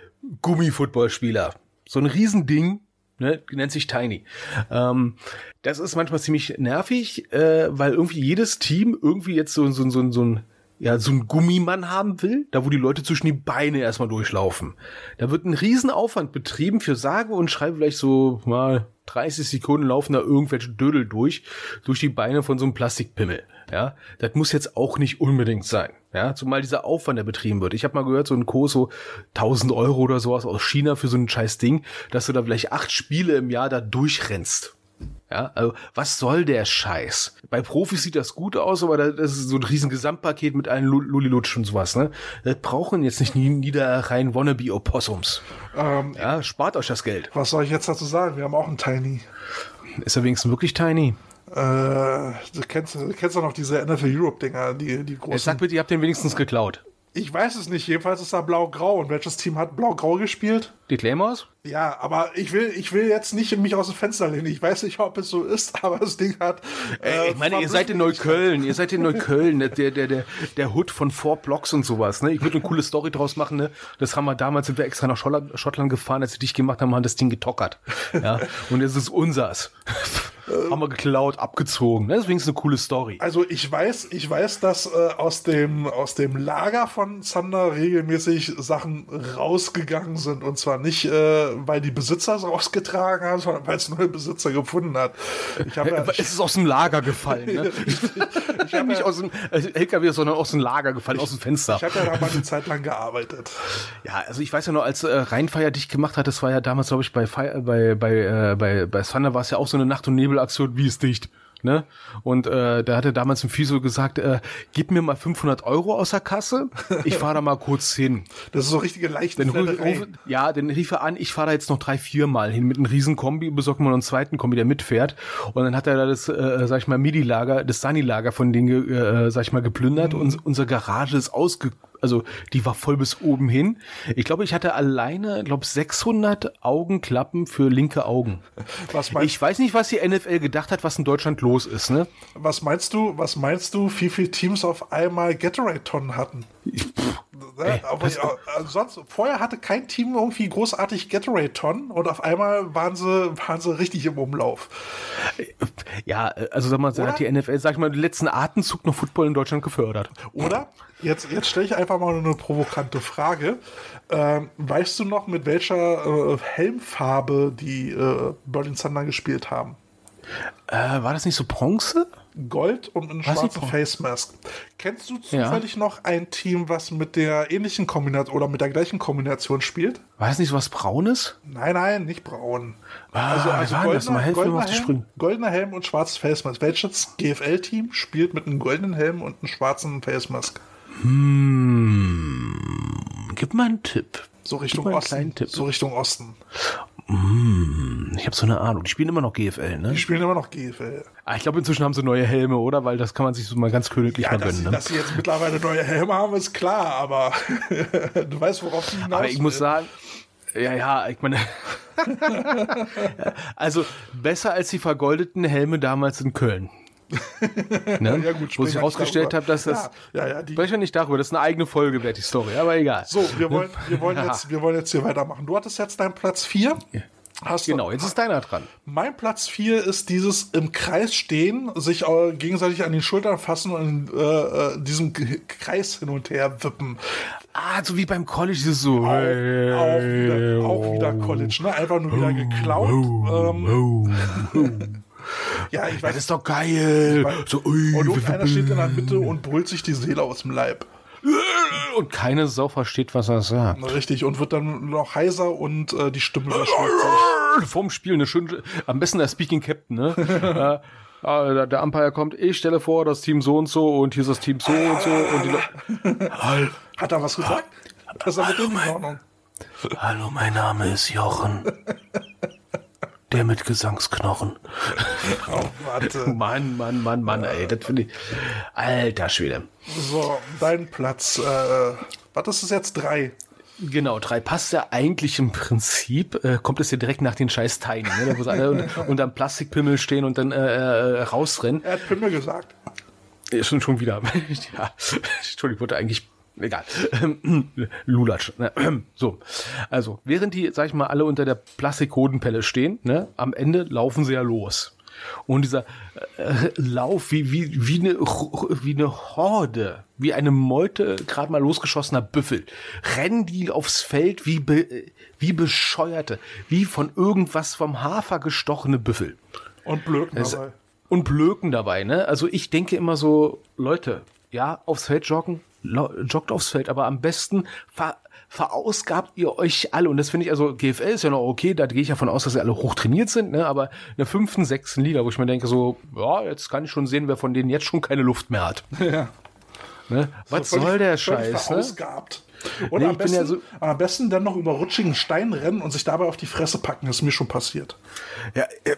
Gummi-Footballspieler. So ein Riesending, Ne, nennt sich Tiny. Ähm, das ist manchmal ziemlich nervig, äh, weil irgendwie jedes Team irgendwie jetzt so, so, so, so ein ja, so ein Gummimann haben will, da wo die Leute zwischen die Beine erstmal durchlaufen. Da wird ein Riesenaufwand betrieben für sage und schreibe vielleicht so mal 30 Sekunden laufen da irgendwelche Dödel durch, durch die Beine von so einem Plastikpimmel. Ja, das muss jetzt auch nicht unbedingt sein. Ja, zumal dieser Aufwand, der betrieben wird. Ich habe mal gehört, so ein Kurs so 1000 Euro oder sowas aus China für so ein scheiß Ding, dass du da vielleicht acht Spiele im Jahr da durchrennst. Ja, also was soll der Scheiß? Bei Profis sieht das gut aus, aber das ist so ein riesen Gesamtpaket mit allen Lulilutsch und sowas, ne? Das brauchen jetzt nicht Niederrhein Wannabe Opossums. Ähm, ja, spart euch das Geld. Was soll ich jetzt dazu sagen? Wir haben auch einen Tiny. Ist er wenigstens wirklich Tiny? Äh, du kennst, du kennst doch noch diese NFL Europe Dinger, die, die großen. Jetzt sag bitte, ihr habt den wenigstens geklaut. Ich weiß es nicht. Jedenfalls ist da blau-grau. Und welches Team hat blau-grau gespielt? Die Claymores? Ja, aber ich will, ich will jetzt nicht mich aus dem Fenster lehnen. Ich weiß nicht, ob es so ist, aber das Ding hat. Äh, ich meine, ihr seid in Neukölln. Ihr seid in Neukölln. Der, der, der, der Hood von Four Blocks und sowas. Ne? Ich würde eine coole Story draus machen. Ne? Das haben wir damals, sind wir extra nach Schottland gefahren, als sie dich gemacht haben, haben das Ding getockert. Ja? Und es ist unsers. Äh, haben wir geklaut, abgezogen. Ne? Deswegen ist eine coole Story. Also ich weiß, ich weiß, dass äh, aus dem aus dem Lager von Zander regelmäßig Sachen rausgegangen sind und zwar nicht, äh, weil die Besitzer es rausgetragen haben, sondern weil es neue Besitzer gefunden hat. Ich ja, ja, es ist aus dem Lager gefallen. Ne? ich, ich habe nicht aus dem äh, LKW, sondern aus dem Lager gefallen, ich, aus dem Fenster. Ich habe ja da mal eine Zeit lang gearbeitet. Ja, also ich weiß ja noch, als äh, Rheinfeier dich gemacht hat, das war ja damals, glaube ich, bei Fire, bei bei äh, bei bei Thunder war es ja auch so eine Nacht und Nebel Aktion, wie ist dicht. Ne? Und äh, da hatte damals ein Physio gesagt, äh, gib mir mal 500 Euro aus der Kasse, ich fahre da mal kurz hin. Das ist so richtige leichte dann ruf, ruf, Ja, dann rief er an, ich fahre da jetzt noch drei, vier Mal hin mit einem riesen Kombi, besorgt mal einen zweiten Kombi, der mitfährt. Und dann hat er da das, äh, sag ich mal, Midi-Lager, das Sunny-Lager von denen, äh, sag ich mal, geplündert mhm. und unsere Garage ist ausge also die war voll bis oben hin. Ich glaube, ich hatte alleine, glaube 600 Augenklappen für linke Augen. Was meinst, ich weiß nicht, was die NFL gedacht hat, was in Deutschland los ist. Ne? Was meinst du? Was meinst du, wie viele Teams auf einmal Gatorade-Tonnen hatten? Ey, aber ja, sonst, vorher hatte kein Team irgendwie großartig Gatorade-Tonnen und auf einmal waren sie, waren sie richtig im Umlauf. Ja, also sag mal, Oder? hat die NFL, sag ich mal, den letzten Atemzug noch Football in Deutschland gefördert. Oder? Jetzt, jetzt stelle ich einfach mal eine provokante Frage. Ähm, weißt du noch, mit welcher äh, Helmfarbe die äh, Berlin Thunder gespielt haben? Äh, war das nicht so Bronze? Gold und eine schwarze Face Mask. Kennst du zufällig ja. noch ein Team, was mit der ähnlichen Kombination oder mit der gleichen Kombination spielt? War es nicht was Braunes? Nein, nein, nicht braun. Ah, also, also goldener, Helm, goldener, Helm, goldener Helm und schwarzes Face Mask. Welches GFL-Team spielt mit einem goldenen Helm und einem schwarzen Face Mask? Hm, gib mal einen Tipp. So Richtung Osten. So Richtung Osten. Hm, ich habe so eine Ahnung. Die spielen immer noch GFL, ne? Die spielen immer noch GFL. Ah, ich glaube, inzwischen haben sie neue Helme, oder? Weil das kann man sich so mal ganz königlich ja, mal gönnen. Ne? Dass sie jetzt mittlerweile neue Helme haben, ist klar, aber du weißt, worauf sie hinaus Aber ich will. muss sagen, ja, ja, ich meine, also besser als die vergoldeten Helme damals in Köln. Ne? ja, gut, Wo sich herausgestellt habe, dass das. Ja, ja, ja, die spreche nicht darüber, das ist eine eigene Folge wert, die Story, aber egal. So, wir wollen, wir wollen, jetzt, wir wollen jetzt hier weitermachen. Du hattest jetzt deinen Platz 4. Hast genau, jetzt ist deiner dran. Mein Platz 4 ist dieses im Kreis stehen, sich gegenseitig an den Schultern fassen und in äh, äh diesem Kreis hin und her wippen. Ah, so wie beim College, ist so. Auch, auch, wieder, auch wieder College, ne? Einfach nur wieder geklaut. Ähm, Ja, ich weiß. Das ist doch geil. So, ui, und irgendeiner steht in der Mitte und brüllt sich die Seele aus dem Leib. Und keine Sau versteht, was er sagt. Richtig, und wird dann noch heiser und äh, die Stimme überschlägt Vorm Spiel eine schöne, am besten der Speaking Captain, ne? äh, der Umpire kommt, ich stelle vor, das Team so und so und hier ist das Team so und so und die Hat er was gesagt? Das ist er mit dem in Ordnung. Hallo, mein Name ist Jochen. Der mit Gesangsknochen. Oh, warte. Mann, Mann, Mann, Mann, ey, das finde ich. Alter Schwede. So, dein Platz. Äh, was ist es jetzt? Drei. Genau, drei passt ja eigentlich im Prinzip, äh, kommt es ja direkt nach den scheiß Teilen, ne? wo sie alle unter einem Plastikpimmel stehen und dann äh, äh, rausrennen. Er hat Pimmel gesagt. Ja, schon, schon wieder. ja, Entschuldigung, ich wollte eigentlich egal. Lulatsch. Ne? So, also, während die, sag ich mal, alle unter der Plastikhodenpelle stehen, ne, am Ende laufen sie ja los. Und dieser äh, Lauf wie, wie, wie, eine, wie eine Horde, wie eine Meute gerade mal losgeschossener Büffel, rennen die aufs Feld wie, be, wie bescheuerte, wie von irgendwas vom Hafer gestochene Büffel. Und blöken dabei. Und blöken dabei, ne? Also ich denke immer so, Leute, ja, aufs Feld joggen, joggt aufs Feld, aber am besten ver verausgabt ihr euch alle. Und das finde ich, also GFL ist ja noch okay, da gehe ich ja von aus, dass sie alle hochtrainiert sind, ne? aber in der fünften, sechsten Liga, wo ich mir denke, so, ja, jetzt kann ich schon sehen, wer von denen jetzt schon keine Luft mehr hat. Ja. Ne? Was so soll der Scheiß? Verausgabt. Und nee, am, besten, ja so am besten dann noch über rutschigen Stein rennen und sich dabei auf die Fresse packen. Das ist mir schon passiert. Ja, ey,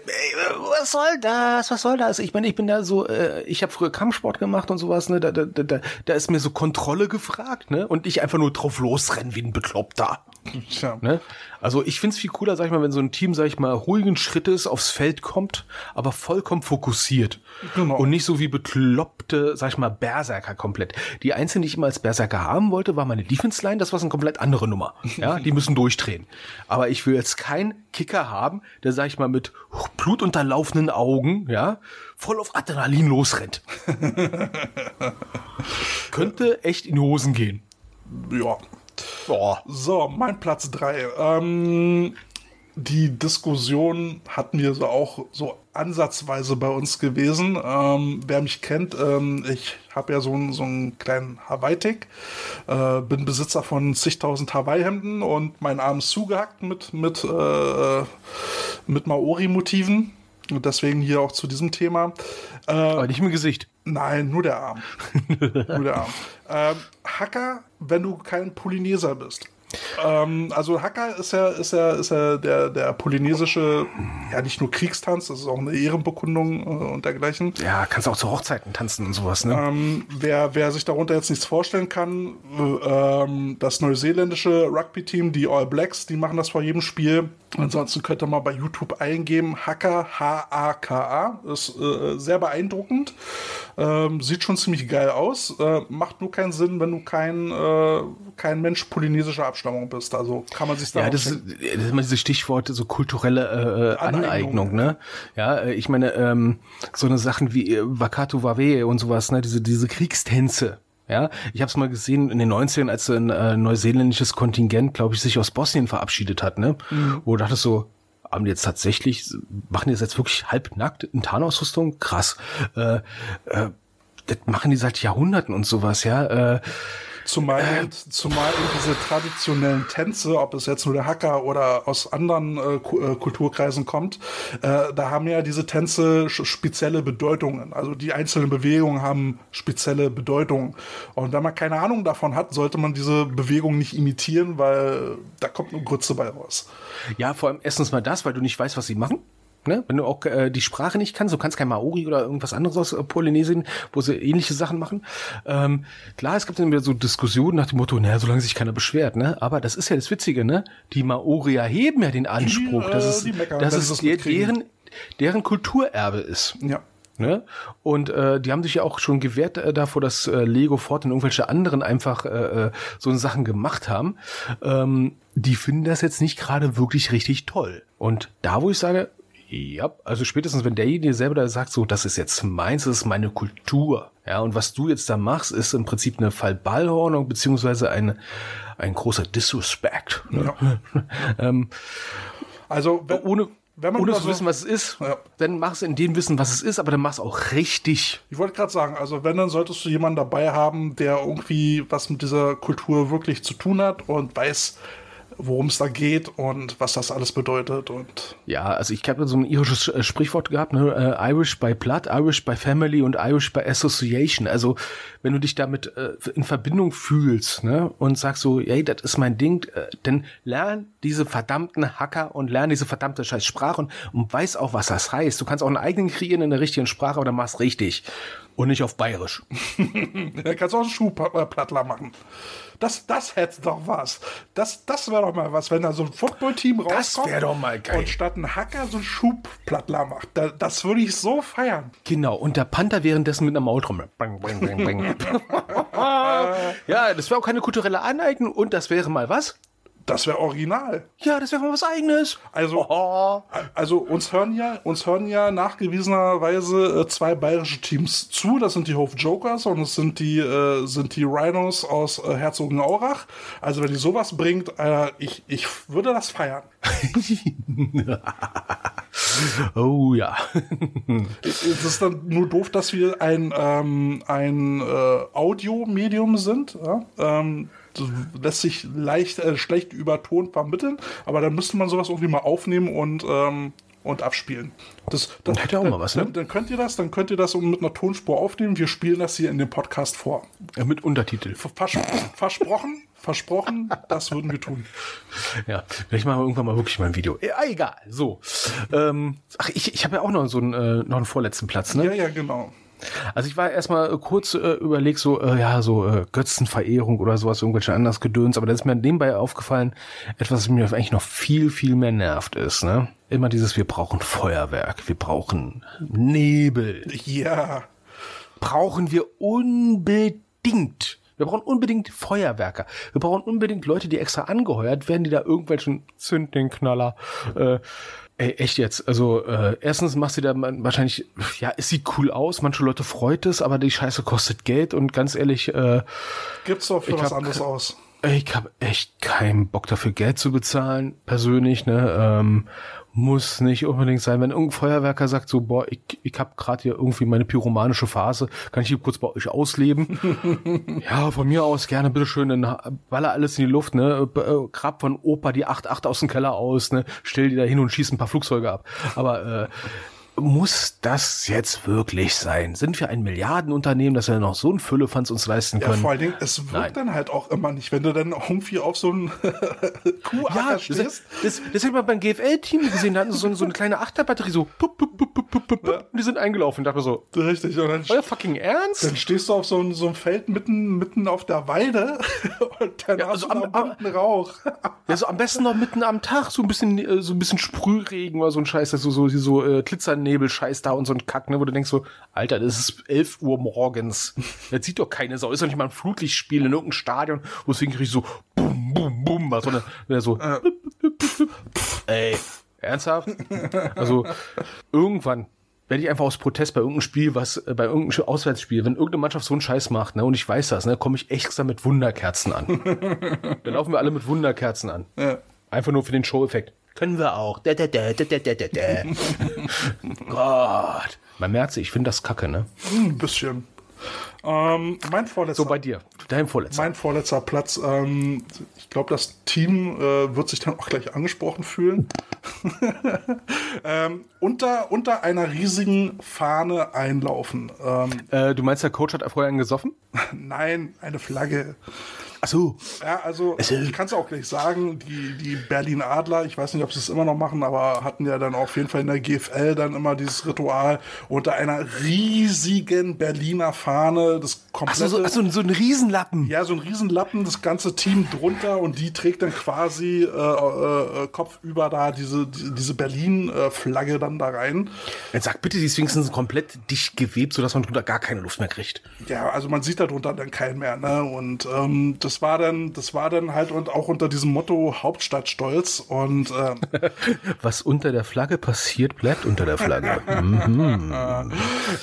was soll das? Was soll das? Ich meine, ich bin da so, äh, ich habe früher Kampfsport gemacht und sowas, ne? Da, da, da, da ist mir so Kontrolle gefragt, ne? Und ich einfach nur drauf losrennen wie ein Bekloppter. Tja. Ne? Also ich find's viel cooler, sag ich mal, wenn so ein Team, sag ich mal, ruhigen Schrittes aufs Feld kommt, aber vollkommen fokussiert. Genau. Und nicht so wie bekloppte, sag ich mal, Berserker komplett. Die einzelne, die ich immer als Berserker haben wollte, war meine Defense Line, das war so eine komplett andere Nummer. Ja, die müssen durchdrehen. Aber ich will jetzt keinen Kicker haben, der, sag ich mal, mit blutunterlaufenden Augen, ja, voll auf Adrenalin losrennt. Könnte echt in die Hosen gehen. Ja, Boah. So, mein Platz 3. Ähm, die Diskussion hatten wir so auch so ansatzweise bei uns gewesen. Ähm, wer mich kennt, ähm, ich habe ja so, einen, so einen kleinen Hawaii-Tick, äh, bin Besitzer von zigtausend Hawaii-Hemden und mein Arm ist zugehackt mit, mit, äh, mit Maori-Motiven. Und deswegen hier auch zu diesem Thema. Äh, Aber nicht im Gesicht. Nein, nur der Arm. nur der Arm. Ähm, Hacker, wenn du kein Polyneser bist. Ähm, also Hacker ist ja, ist ja, ist ja der, der polynesische, ja nicht nur Kriegstanz, das ist auch eine Ehrenbekundung äh, und dergleichen. Ja, kannst auch zu Hochzeiten tanzen und sowas, ne? Ähm, wer, wer sich darunter jetzt nichts vorstellen kann, äh, ähm, das neuseeländische Rugby-Team, die All Blacks, die machen das vor jedem Spiel. Ansonsten könnt ihr mal bei YouTube eingeben, Hacker, H-A-K-A, ist äh, sehr beeindruckend. Ähm, sieht schon ziemlich geil aus, äh, macht nur keinen Sinn, wenn du kein, äh, kein Mensch polynesischer Abstammung bist. Also kann man sich da Ja, das ist, das ist immer dieses Stichwort, so kulturelle äh, Aneignung, Aneignung, ne? Ja, äh, ich meine, ähm, so eine Sachen wie äh, Wakatu Wawe und sowas, ne? Diese, diese Kriegstänze. Ja, ich habe es mal gesehen in den 90ern, als ein äh, neuseeländisches Kontingent, glaube ich, sich aus Bosnien verabschiedet hat, ne? Mhm. Wo du dachtest so, haben die jetzt tatsächlich, machen die jetzt wirklich halbnackt in Tarnausrüstung? Krass. Äh, äh, das machen die seit Jahrhunderten und sowas, ja. Äh, Zumal, äh, zumal in diese traditionellen Tänze, ob es jetzt nur der Hacker oder aus anderen äh, äh, Kulturkreisen kommt, äh, da haben ja diese Tänze spezielle Bedeutungen. Also die einzelnen Bewegungen haben spezielle Bedeutungen. Und wenn man keine Ahnung davon hat, sollte man diese Bewegung nicht imitieren, weil da kommt nur Grütze bei raus. Ja, vor allem erstens mal das, weil du nicht weißt, was sie machen. Ne? Wenn du auch äh, die Sprache nicht kannst, du kannst kein Maori oder irgendwas anderes aus äh, Polynesien, wo sie ähnliche Sachen machen. Ähm, klar, es gibt dann wieder so Diskussionen nach dem Motto, naja, solange sich keiner beschwert, ne? Aber das ist ja das Witzige, ne? Die Maori erheben ja den Anspruch, die, dass äh, es, meckern, dass es deren, deren Kulturerbe ist. Ja. Ne? Und äh, die haben sich ja auch schon gewehrt äh, davor, dass äh, Lego Ford und irgendwelche anderen einfach äh, äh, so Sachen gemacht haben. Ähm, die finden das jetzt nicht gerade wirklich richtig toll. Und da, wo ich sage, ja, also spätestens wenn derjenige selber da sagt, so, das ist jetzt meins, das ist meine Kultur. Ja, und was du jetzt da machst, ist im Prinzip eine Fallballhornung, beziehungsweise eine, ein großer Disrespect. Ne? Ja. ähm, also, wenn, ohne, wenn man ohne zu so, wissen, was es ist, ja. dann machst du in dem Wissen, was es ist, aber dann machst du auch richtig. Ich wollte gerade sagen, also wenn, dann solltest du jemanden dabei haben, der irgendwie was mit dieser Kultur wirklich zu tun hat und weiß, worum es da geht und was das alles bedeutet. Und ja, also ich habe so ein irisches äh, Sprichwort gehabt, ne? Äh, Irish by Blood, Irish by Family und Irish by Association. Also wenn du dich damit äh, in Verbindung fühlst ne? und sagst so, hey, das ist mein Ding, äh, dann lern diese verdammten Hacker und lern diese verdammte scheiß Sprache und, und weiß auch, was das heißt. Du kannst auch einen eigenen kreieren in der richtigen Sprache, aber dann machst richtig. Und nicht auf Bayerisch. dann kannst du auch einen Schuhplattler machen. Das, das hätte doch was. Das, das wäre doch mal was, wenn da so ein Footballteam rauskommt. Das wäre doch mal geil. Und statt ein Hacker so ein Schubplattler macht. Da, das würde ich so feiern. Genau. Und der Panther währenddessen mit einer Maultrommel. Bang, bang, bang, bang. ja, das wäre auch keine kulturelle Aneignung und das wäre mal was? Das wäre original. Ja, das wäre mal was eigenes. Also, Oh. also uns hören ja, uns hören ja nachgewiesenerweise äh, zwei bayerische Teams zu. Das sind die Hof Jokers und es sind die, äh, sind die Rhinos aus äh, Herzogenaurach. Also wenn die sowas bringt, äh, ich, ich würde das feiern. Oh ja. Es ist dann nur doof, dass wir ein, ähm, ein äh, Audiomedium sind. Ja? Ähm, das lässt sich leicht äh, schlecht über Ton vermitteln, aber dann müsste man sowas irgendwie mal aufnehmen und, ähm, und abspielen. Das, dann, Hätte auch mal was, ne? dann, dann könnt ihr das, dann könnt ihr das mit einer Tonspur aufnehmen. Wir spielen das hier in dem Podcast vor. Ja, mit Untertitel. Vers versprochen, versprochen, das würden wir tun. Ja, vielleicht machen wir irgendwann mal wirklich mal ein Video. Ja, egal. So. Ähm, ach, ich, ich habe ja auch noch so einen, äh, noch einen vorletzten Platz, ne? Ja, ja, genau. Also ich war erstmal äh, kurz äh, überlegt, so, äh, ja, so äh, Götzenverehrung oder sowas, irgendwelche anders Gedöns, aber dann ist mir nebenbei aufgefallen, etwas, was mir eigentlich noch viel, viel mehr nervt ist, ne? Immer dieses, wir brauchen Feuerwerk, wir brauchen Nebel, Ja. brauchen wir unbedingt. Wir brauchen unbedingt Feuerwerker. Wir brauchen unbedingt Leute, die extra angeheuert werden, die da irgendwelchen Zündingknaller. Äh, ey, echt jetzt. Also äh, erstens machst du da wahrscheinlich, ja, es sieht cool aus, manche Leute freut es, aber die Scheiße kostet Geld und ganz ehrlich, äh, Gibt's doch für was hab anderes aus. ich habe echt keinen Bock dafür, Geld zu bezahlen, persönlich, ne? Ähm, muss nicht unbedingt sein. Wenn irgendein Feuerwerker sagt, so, boah, ich, ich habe gerade hier irgendwie meine pyromanische Phase, kann ich die kurz bei euch ausleben? ja, von mir aus gerne, bitteschön, dann baller alles in die Luft, ne? Äh, Grab von Opa die 8-8 aus dem Keller aus, ne? Stell die da hin und schieß ein paar Flugzeuge ab. Aber äh, muss das jetzt wirklich sein? Sind wir ein Milliardenunternehmen, dass wir noch so ein Füllefanz uns leisten Ja, können? vor allen Dingen, es wirkt Nein. dann halt auch immer nicht, wenn du dann irgendwie auf so einen Kuhacker Ja, das, stehst. das, das ich mal beim GFL-Team gesehen. Da hatten sie so, so eine kleine Achterbatterie, so pup, pup, pup, pup, pup, pup, und die sind eingelaufen. Ich dachte mir so, Richtig, und dann, euer fucking Ernst? dann stehst du auf so einem, so einem Feld mitten, mitten auf der Weide und dann Ja, hast also du am- bunten Rauch. Ja, so am besten noch mitten am Tag, so ein bisschen, äh, so ein bisschen Sprühregen oder so ein Scheiß, so, so, so äh, Glitzernebel-Scheiß da und so ein Kack, ne, wo du denkst so, Alter, das ist 11 Uhr morgens. Das sieht doch keine Sau. Ist doch nicht mal ein Flutlichtspiel in irgendeinem Stadion, wo es wirklich so bum, bum, bum, was so eine, wieder so, ey, ernsthaft? Also, irgendwann werde ich einfach aus Protest bei irgendeinem Spiel, was, äh, bei irgendeinem Auswärtsspiel, wenn irgendeine Mannschaft so einen Scheiß macht, ne, und ich weiß das, ne, komme ich extra mit Wunderkerzen an. Dann laufen wir alle mit Wunderkerzen an. Ja. Einfach nur für den Show-Effekt. Können wir auch. Da, da, da, da, da, da, da. Gott. Man merkt ich finde das kacke, ne? Ein bisschen. Ähm, mein vorletzter So bei dir. Dein vorletzter. Mein vorletzter Platz. Ähm, ich glaube, das Team äh, wird sich dann auch gleich angesprochen fühlen. ähm, unter, unter einer riesigen Fahne einlaufen. Ähm, Äh, du meinst, der Coach hat vorher einen gesoffen? nein, eine Flagge. Ach so. Ja, also ich kann es auch gleich sagen, die, die Berlin Adler, ich weiß nicht, ob sie es immer noch machen, aber hatten ja dann auf jeden Fall in der GFL dann immer dieses Ritual unter einer riesigen Berliner Fahne, das Ach komplette... so, so, ach so, so ein Riesenlappen. Ja, so ein Riesenlappen, das ganze Team drunter und die trägt dann quasi äh, äh, kopfüber da diese, die, diese Berlin-Flagge dann da rein. Jetzt sag bitte, die ist wenigstens komplett dicht gewebt, sodass man drunter gar keine Luft mehr kriegt. Ja, also man sieht da drunter dann keinen mehr, ne? Und ähm, das war dann, das war dann halt und auch unter diesem Motto Hauptstadtstolz und ähm, Was unter der Flagge passiert, bleibt unter der Flagge. Mhm.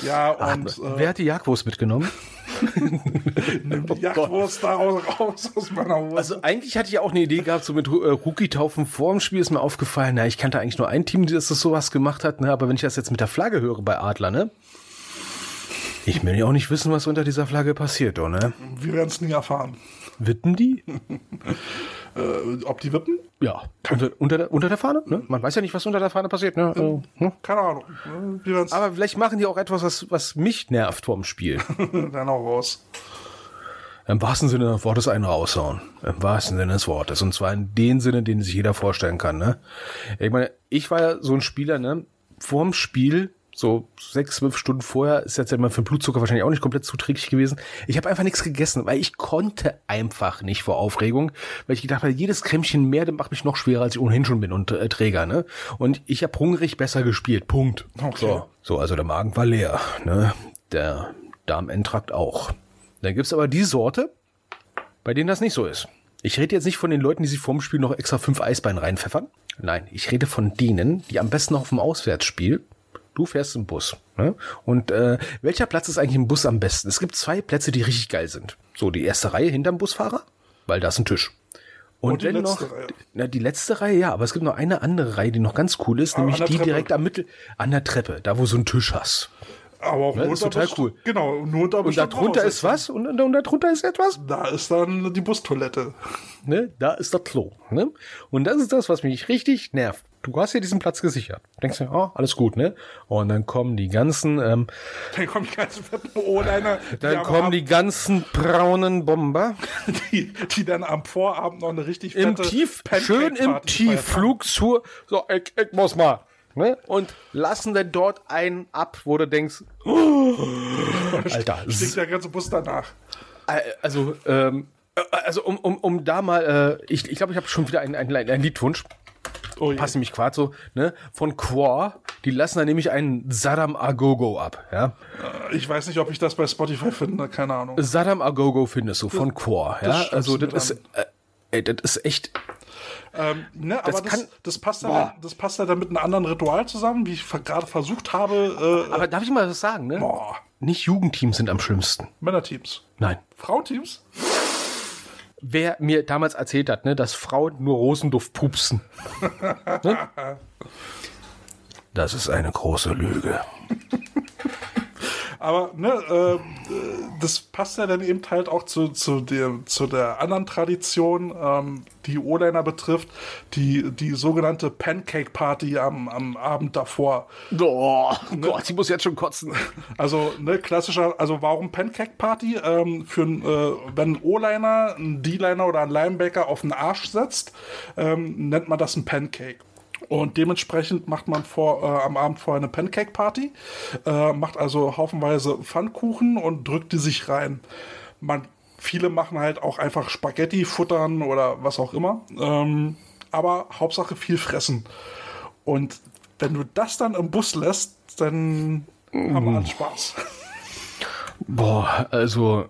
ja, und äh, Wer hat die Jagdwurst mitgenommen? nimm die Jagdwurst da raus, aus meiner Hose. Also eigentlich hatte ich ja auch eine Idee gehabt, so mit Ru- äh, Rookie-Taufen vor dem Spiel ist mir aufgefallen, na, ich kannte eigentlich nur ein Team, das das sowas gemacht hat, ne, aber wenn ich das jetzt mit der Flagge höre bei Adler, ne, ich will ja auch nicht wissen, was unter dieser Flagge passiert, oh, ne? wir werden es nie erfahren. Wippen die? Äh, ob die wippen? Ja. Unter, unter, der, unter der Fahne, ne? Man weiß ja nicht, was unter der Fahne passiert, ne? Also, hm. Keine Ahnung. Aber vielleicht machen die auch etwas, was, was mich nervt vorm Spiel. dann auch raus. Im wahrsten Sinne des Wortes einen raushauen. Im wahrsten Sinne des Wortes. Und zwar in den Sinne, den sich jeder vorstellen kann, ne? Ich meine, ich war ja so ein Spieler, ne? Vorm Spiel, so sechs, zwölf Stunden vorher, ist jetzt ja immer für den Blutzucker wahrscheinlich auch nicht komplett zuträglich gewesen. Ich habe einfach nichts gegessen, weil ich konnte einfach nicht vor Aufregung, weil ich gedacht habe, jedes Krämmchen mehr, das macht mich noch schwerer, als ich ohnehin schon bin und äh, Träger, ne? Und ich habe hungrig besser gespielt. Punkt. Okay. So, so, also der Magen war leer, ne? Der Darmentrakt auch. Dann gibt's aber die Sorte, bei denen das nicht so ist. Ich rede jetzt nicht von den Leuten, die sich vorm Spiel noch extra fünf Eisbein reinpfeffern. Nein, ich rede von denen, die am besten noch auf dem Auswärtsspiel. Du fährst im Bus. Ne? Und äh, welcher Platz ist eigentlich im Bus am besten? Es gibt zwei Plätze, die richtig geil sind. So, die erste Reihe hinterm Busfahrer, weil da ist ein Tisch. Und, Und die wenn noch, letzte Reihe. na, die letzte Reihe, ja, aber es gibt noch eine andere Reihe, die noch ganz cool ist, Ah, nämlich die Treppe. direkt am Mittel, an der Treppe, da wo so einen Tisch hast. Aber auch Ne, nur ist total cool. Genau, nur unter Und darunter ist was? Und, und darunter ist etwas? Da ist dann die Bustoilette. Ne? Da ist das Klo. Ne? Und das ist das, was mich richtig nervt. Du hast ja diesen Platz gesichert. Denkst du, oh, alles gut, ne? Und dann kommen die ganzen, ähm, Dann kommen die ganzen O-Liner, die, dann kommen die ganzen braunen Bomber die, die dann am Vorabend noch eine richtig im Tief, schön im. Tiefflug zur, so, ich, ich muss mal, ne? Und lassen dann dort einen ab, wo du denkst, oh, Alter, Stinkt der ganze Bus danach. Also, ähm, äh, also um, um, um da mal, äh, ich ich, glaube, ich habe schon wieder einen, einen, einen Liedwunsch. Oh. Passt nämlich gerade so, ne? Von Quor. Die lassen da nämlich einen Saddam Agogo ab, ja? Ich weiß nicht, ob ich das bei Spotify finde, keine Ahnung. Saddam Agogo findest du von Quor, ja? schreibst Also, das ist, äh, ey, das ist echt, Ähm, ne, aber das, kann- das, passt ja, Boah. das passt ja dann mit einem anderen Ritual zusammen, wie ich gerade versucht habe. Äh, aber darf ich mal was sagen, ne? boah, Nicht Jugendteams sind am schlimmsten. Männerteams. Nein. Frauenteams? Wer mir damals erzählt hat, ne, dass Frauen nur Rosenduft pupsen. ne? Das ist eine große Lüge. Aber ne, äh, das passt ja dann eben halt auch zu, zu, der, zu der anderen Tradition, ähm, die O-Liner betrifft, die, die sogenannte Pancake Party am, am Abend davor. Oh Gott, ich muss jetzt schon kotzen. Also ne, klassischer, also warum Pancake Party? Ähm, für äh, wenn ein O-Liner, ein D-Liner oder ein Linebacker auf den Arsch setzt, ähm, nennt man das ein Pancake. Und dementsprechend macht man vor, äh, am Abend vorher eine Pancake Party, äh, macht also haufenweise Pfannkuchen und drückt die sich rein. Man, viele machen halt auch einfach Spaghetti futtern oder was auch immer. Ähm, aber Hauptsache viel fressen. Und wenn du das dann im Bus lässt, dann haben wir alle Spaß. Boah, also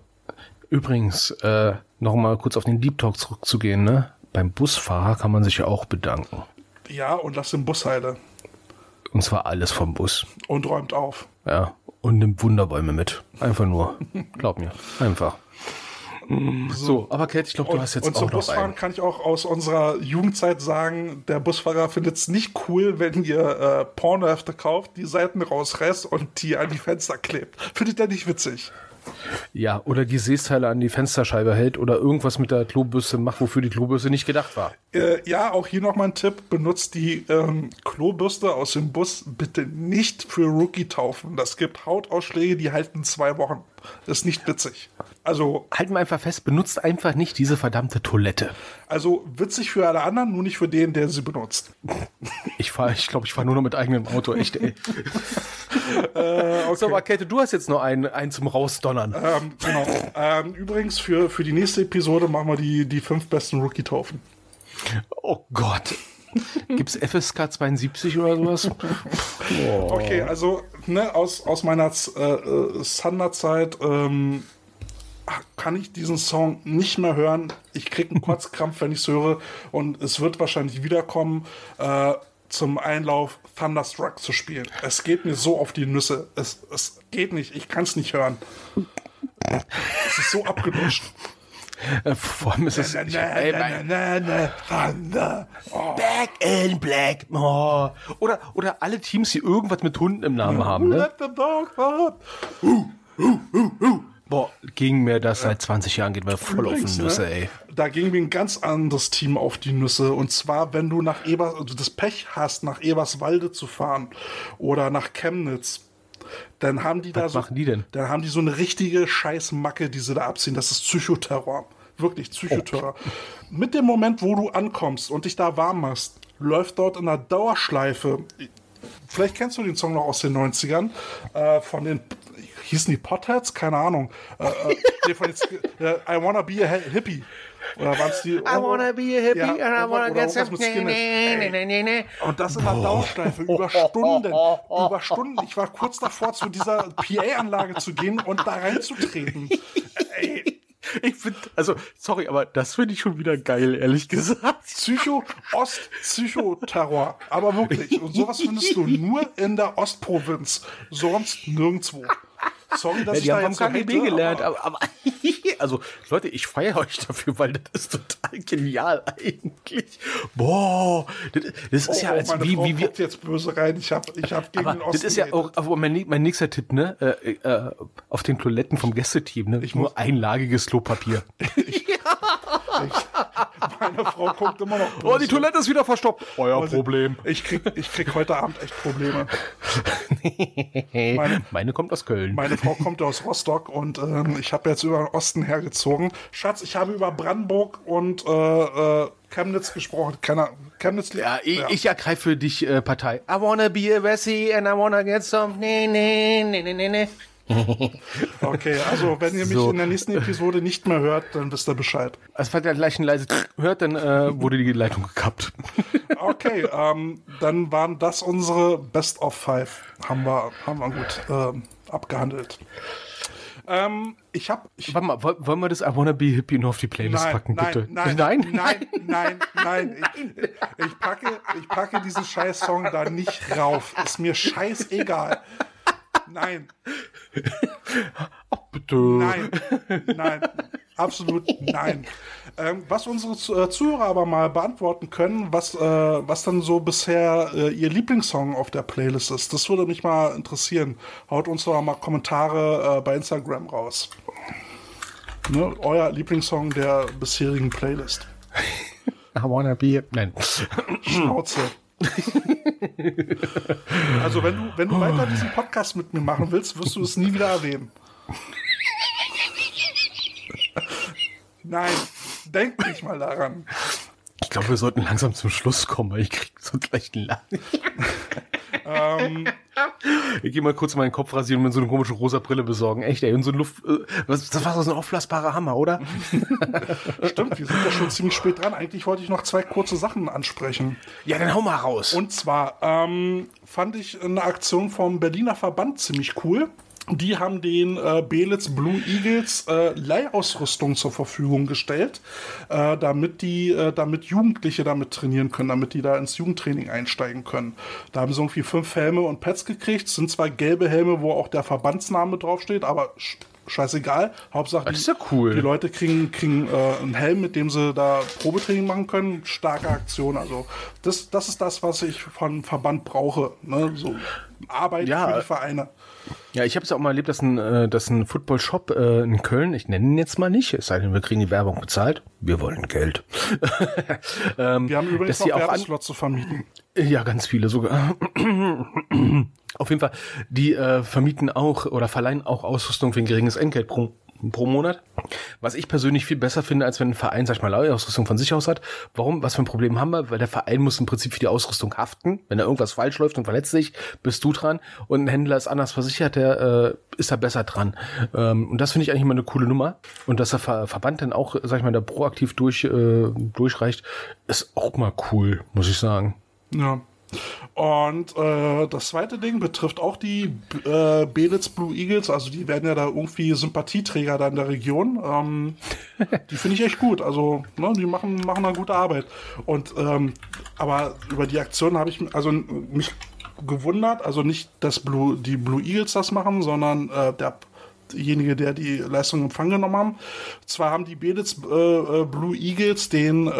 übrigens, äh, noch mal kurz auf den Deep Talk zurückzugehen, ne? Beim Busfahrer kann man sich ja auch bedanken. Ja, und lass den Bus heile. Und zwar alles vom Bus. Und räumt auf. Ja. Und nimmt Wunderbäume mit. Einfach nur. Glaub mir. Einfach. So, aber Kate, ich glaube, du hast jetzt und auch zum noch Busfahren einen. kann ich auch aus unserer Jugendzeit sagen, der Busfahrer findet es nicht cool, wenn ihr äh, Pornohefte kauft, die Seiten rausreißt und die an die Fenster klebt. Findet er nicht witzig. Ja, oder Gesäßteile an die Fensterscheibe hält oder irgendwas mit der Klobürste macht, wofür die Klobürste nicht gedacht war. Äh, ja, auch hier nochmal ein Tipp. Benutzt die ähm, Klobürste aus dem Bus bitte nicht für Rookie-Taufen. Das gibt Hautausschläge, die halten zwei Wochen. Das ist nicht witzig. Also, Halten wir einfach fest, benutzt einfach nicht diese verdammte Toilette. also witzig für alle anderen, nur nicht für den, der sie benutzt. Ich fahre, ich glaube, ich fahre nur noch mit eigenem Auto, echt, ey. So, aber Käthe, du hast jetzt noch einen, einen zum Rausdonnern. Ähm, genau. ähm, übrigens, für, für die nächste Episode machen wir die, die fünf besten Rookie-Taufen. Oh Gott. Gibt's FSK 72 oder sowas? Okay, also ne, aus, aus meiner äh, äh, Thunder-Zeit ähm, kann ich diesen Song nicht mehr hören. Ich kriege einen Kotzkrampf, wenn ich es höre. Und es wird wahrscheinlich wiederkommen, äh, zum Einlauf Thunderstruck zu spielen. Es geht mir so auf die Nüsse. Es, es geht nicht. Ich kann es nicht hören. Es ist so abgeduscht. Äh, vor allem ist es. Na, na, na, Thunder. Oh. Back in Black. Oder, oder alle Teams, die irgendwas mit Hunden im Namen haben, ne? Let the dog out. Boah, ging mir das seit 20 Jahren, geht mir voll auf Übrigens, die Nüsse, ne, ey. Da ging mir ein ganz anderes Team auf die Nüsse. Und zwar, wenn du nach Ebers, also das Pech hast, nach Eberswalde zu fahren oder nach Chemnitz, dann haben die da Was so, machen die denn? dann haben die so eine richtige Scheißmacke, die sie da abziehen. Das ist Psychoterror. Wirklich Psychoterror. Mit dem Moment, wo du ankommst und dich da warm machst, läuft dort in einer Dauerschleife. Vielleicht kennst du den Song noch aus den 90ern, äh, von den hießen die Potheads? Keine Ahnung. Äh, äh, äh, I wanna be a Hi- hippie. Oder waren es die? I wanna be a hippie Ja, and I wanna get some. mit Nee, Skinhead. nee, Ey. nee, nee, nee, nee. Und das in der Dauerschleife über Stunden. Über Stunden. Ich war kurz davor, zu dieser PA-Anlage zu gehen und da reinzutreten. Ey, Ich finde, also, sorry, aber das finde ich schon wieder geil, ehrlich gesagt. Psycho, Ost, Psychoterror. Aber wirklich. Und sowas findest du nur in der Ostprovinz. Sonst nirgendwo. Sorry, dass Ja, ich da haben jetzt so KGB hate, gelernt, aber aber, aber also Leute, ich feiere euch dafür, weil das ist total genial eigentlich. Boah, das, das ist Oh, ja als meine wie, Frau wie guckt jetzt böse rein. Ich habe ich hab gegen den Aber das ist ja auch, aber mein, mein nächster Tipp, ne? Äh, äh, auf den Toiletten vom Gästeteam, ne? Ich Nur einlagiges Klopapier. Meine Frau guckt immer noch Oh, die böse. Toilette ist wieder verstopft. Euer Also, Problem. Ich krieg, ich krieg heute Abend echt Probleme. Meine- Meine kommt aus Köln. Meine Frau kommt aus Rostock und ähm, ich habe jetzt über den Osten hergezogen. Schatz, ich habe über Brandenburg und äh, äh, Chemnitz gesprochen. Keine, Chemnitz ja, ich, ich ergreife für dich äh, Partei. I wanna be a Bessie and I wanna get some. Nee, nee, nee, nee, nee, nee. Okay, also wenn ihr mich So. in der nächsten Episode nicht mehr hört, dann wisst ihr Bescheid. Als falls ihr gleich ein leise hört, dann äh, wurde die Leitung gekappt. Okay, ähm, dann waren das unsere Best of Five. Haben wir, haben wir gut ähm, abgehandelt. Ähm, ich habe ich Warte mal, woll- wollen wir das I wanna be hippie noch auf die Playlist Nein, packen, nein, bitte? nein, nein, nein, nein, nein. Ich, ich, packe, ich packe diesen scheiß Song da nicht rauf. Ist mir scheißegal. Nein, bitte. nein, nein, absolut nein. Ähm, was unsere äh, Zuhörer aber mal beantworten können, was, äh, was dann so bisher äh, ihr Lieblingssong auf der Playlist ist, das würde mich mal interessieren. Haut uns doch mal Kommentare äh, bei Instagram raus. Ne, euer Lieblingssong der bisherigen Playlist. I wanna be. Nein. Schnauze. also wenn du, wenn du weiter diesen Podcast mit mir machen willst, wirst du es nie wieder erwähnen. Nein, denk nicht mal daran. Ich glaube, wir sollten langsam zum Schluss kommen, weil ich krieg so gleich einen Lachen. Ähm. ich gehe mal kurz meinen Kopf rasieren und mir so eine komische rosa Brille besorgen. Echt, ey. Und so ein Luft. Äh, was, das war so ein aufblasbarer Hammer, oder? Stimmt, wir sind ja schon ziemlich spät dran. Eigentlich wollte ich noch zwei kurze Sachen ansprechen. ja, dann hau mal raus. Und zwar ähm, fand ich eine Aktion vom Berliner Verband ziemlich cool. Die haben den äh, Belitz Blue Eagles äh, Leihausrüstung zur Verfügung gestellt, äh, damit die, äh, damit Jugendliche damit trainieren können, damit die da ins Jugendtraining einsteigen können. Da haben sie irgendwie fünf Helme und Pads gekriegt. Sind zwar gelbe Helme, wo auch der Verbandsname draufsteht, aber sch scheißegal. Hauptsache, Das ja cool. die Leute kriegen, kriegen äh, einen Helm, mit dem sie da Probetraining machen können. Starke Aktion. Also das, das ist das, was ich von Verband brauche. Ne? So Arbeit Ja. für die Vereine. Ja, ich habe es ja auch mal erlebt, dass ein, äh, dass ein Football-Shop äh, in Köln, ich nenne ihn jetzt mal nicht, es sei denn, wir kriegen die Werbung bezahlt. Wir wollen Geld. ähm, Wir haben übrigens noch Werbeslots zu vermieten. Ja, ganz viele sogar. Auf jeden Fall, die äh, vermieten auch oder verleihen auch Ausrüstung für ein geringes Entgelt pro, pro Monat. Was ich persönlich viel besser finde, als wenn ein Verein, sag ich mal, Ausrüstung von sich aus hat. Warum? Was für ein Problem haben wir? Weil der Verein muss im Prinzip für die Ausrüstung haften. Wenn da irgendwas falsch läuft und verletzt sich, bist du dran. Und ein Händler ist anders versichert, der äh, ist da besser dran. Ähm, und das finde ich eigentlich immer eine coole Nummer. Und dass der Ver Verband dann auch, sag ich mal, da proaktiv durch, äh, durchreicht, ist auch mal cool, muss ich sagen. Ja. Und äh, das zweite Ding betrifft auch die äh, Belitz Blue Eagles. Also die werden ja da irgendwie Sympathieträger da in der Region. Ähm, die finde ich echt gut. Also ne, die machen, machen eine gute Arbeit. Und ähm, aber über die Aktion habe ich also mich gewundert. Also nicht, dass Blue, die Blue Eagles das machen, sondern äh, der derjenige, der die Leistung in Empfang genommen haben. Zwar haben die Belitz äh, äh, Blue Eagles den äh,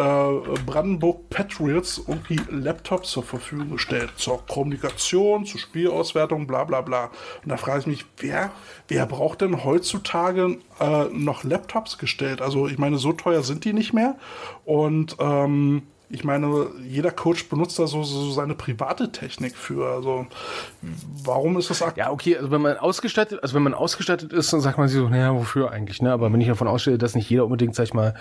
Brandenburg Patriots irgendwie Laptops zur Verfügung gestellt. Zur Kommunikation, zur Spielauswertung, bla bla bla. Und da frage ich mich, wer, wer braucht denn heutzutage äh, noch Laptops gestellt? Also ich meine, so teuer sind die nicht mehr. Und ähm, ich meine, jeder Coach benutzt da so, so seine private Technik für. Also warum ist das Ja, okay, also wenn man ausgestattet, also wenn man ausgestattet ist, dann sagt man sich so, naja, wofür eigentlich, ne? Aber wenn ich davon ausgehe, dass nicht jeder unbedingt, sag ich mal,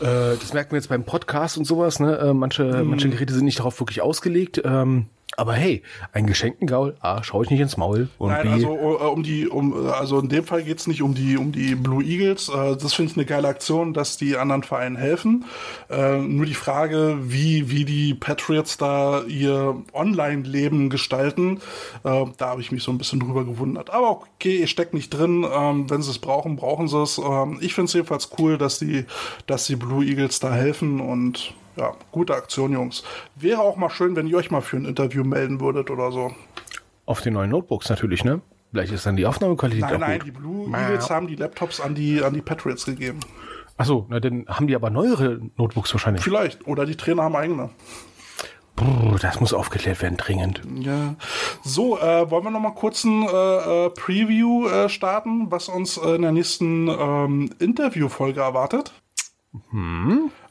äh, das merken wir jetzt beim Podcast und sowas, ne? Äh, manche, manche Geräte sind nicht darauf wirklich ausgelegt. Ähm, Aber hey, einen geschenkten Gaul, A, schaue ich nicht ins Maul. Und Nein, B, also äh, um die, um, also in dem Fall geht's nicht um die, um die Blue Eagles. Äh, das finde ich eine geile Aktion, dass die anderen Vereinen helfen. Äh, nur die Frage, wie, wie die Patriots da ihr Online-Leben gestalten, äh, da habe ich mich so ein bisschen drüber gewundert. Aber okay, ihr steckt nicht drin. Ähm, wenn sie es brauchen, brauchen sie es. Ähm, ich finde es jedenfalls cool, dass die, dass die Blue Eagles da helfen und ja, gute Aktion, Jungs. Wäre auch mal schön, wenn ihr euch mal für ein Interview melden würdet oder so. auf den neuen Notebooks natürlich, ne? Vielleicht ist dann die Aufnahmequalität Nein, auch nein, gut. die Blue Eagles haben die Laptops an die, an die Patriots gegeben. Achso, na dann haben die aber neuere Notebooks wahrscheinlich. Vielleicht. Oder die Trainer haben eigene. Brr, das muss aufgeklärt werden, dringend. Ja. So, äh, wollen wir noch mal kurz ein äh, äh, Preview äh, starten, was uns äh, in der nächsten ähm, Interviewfolge erwartet?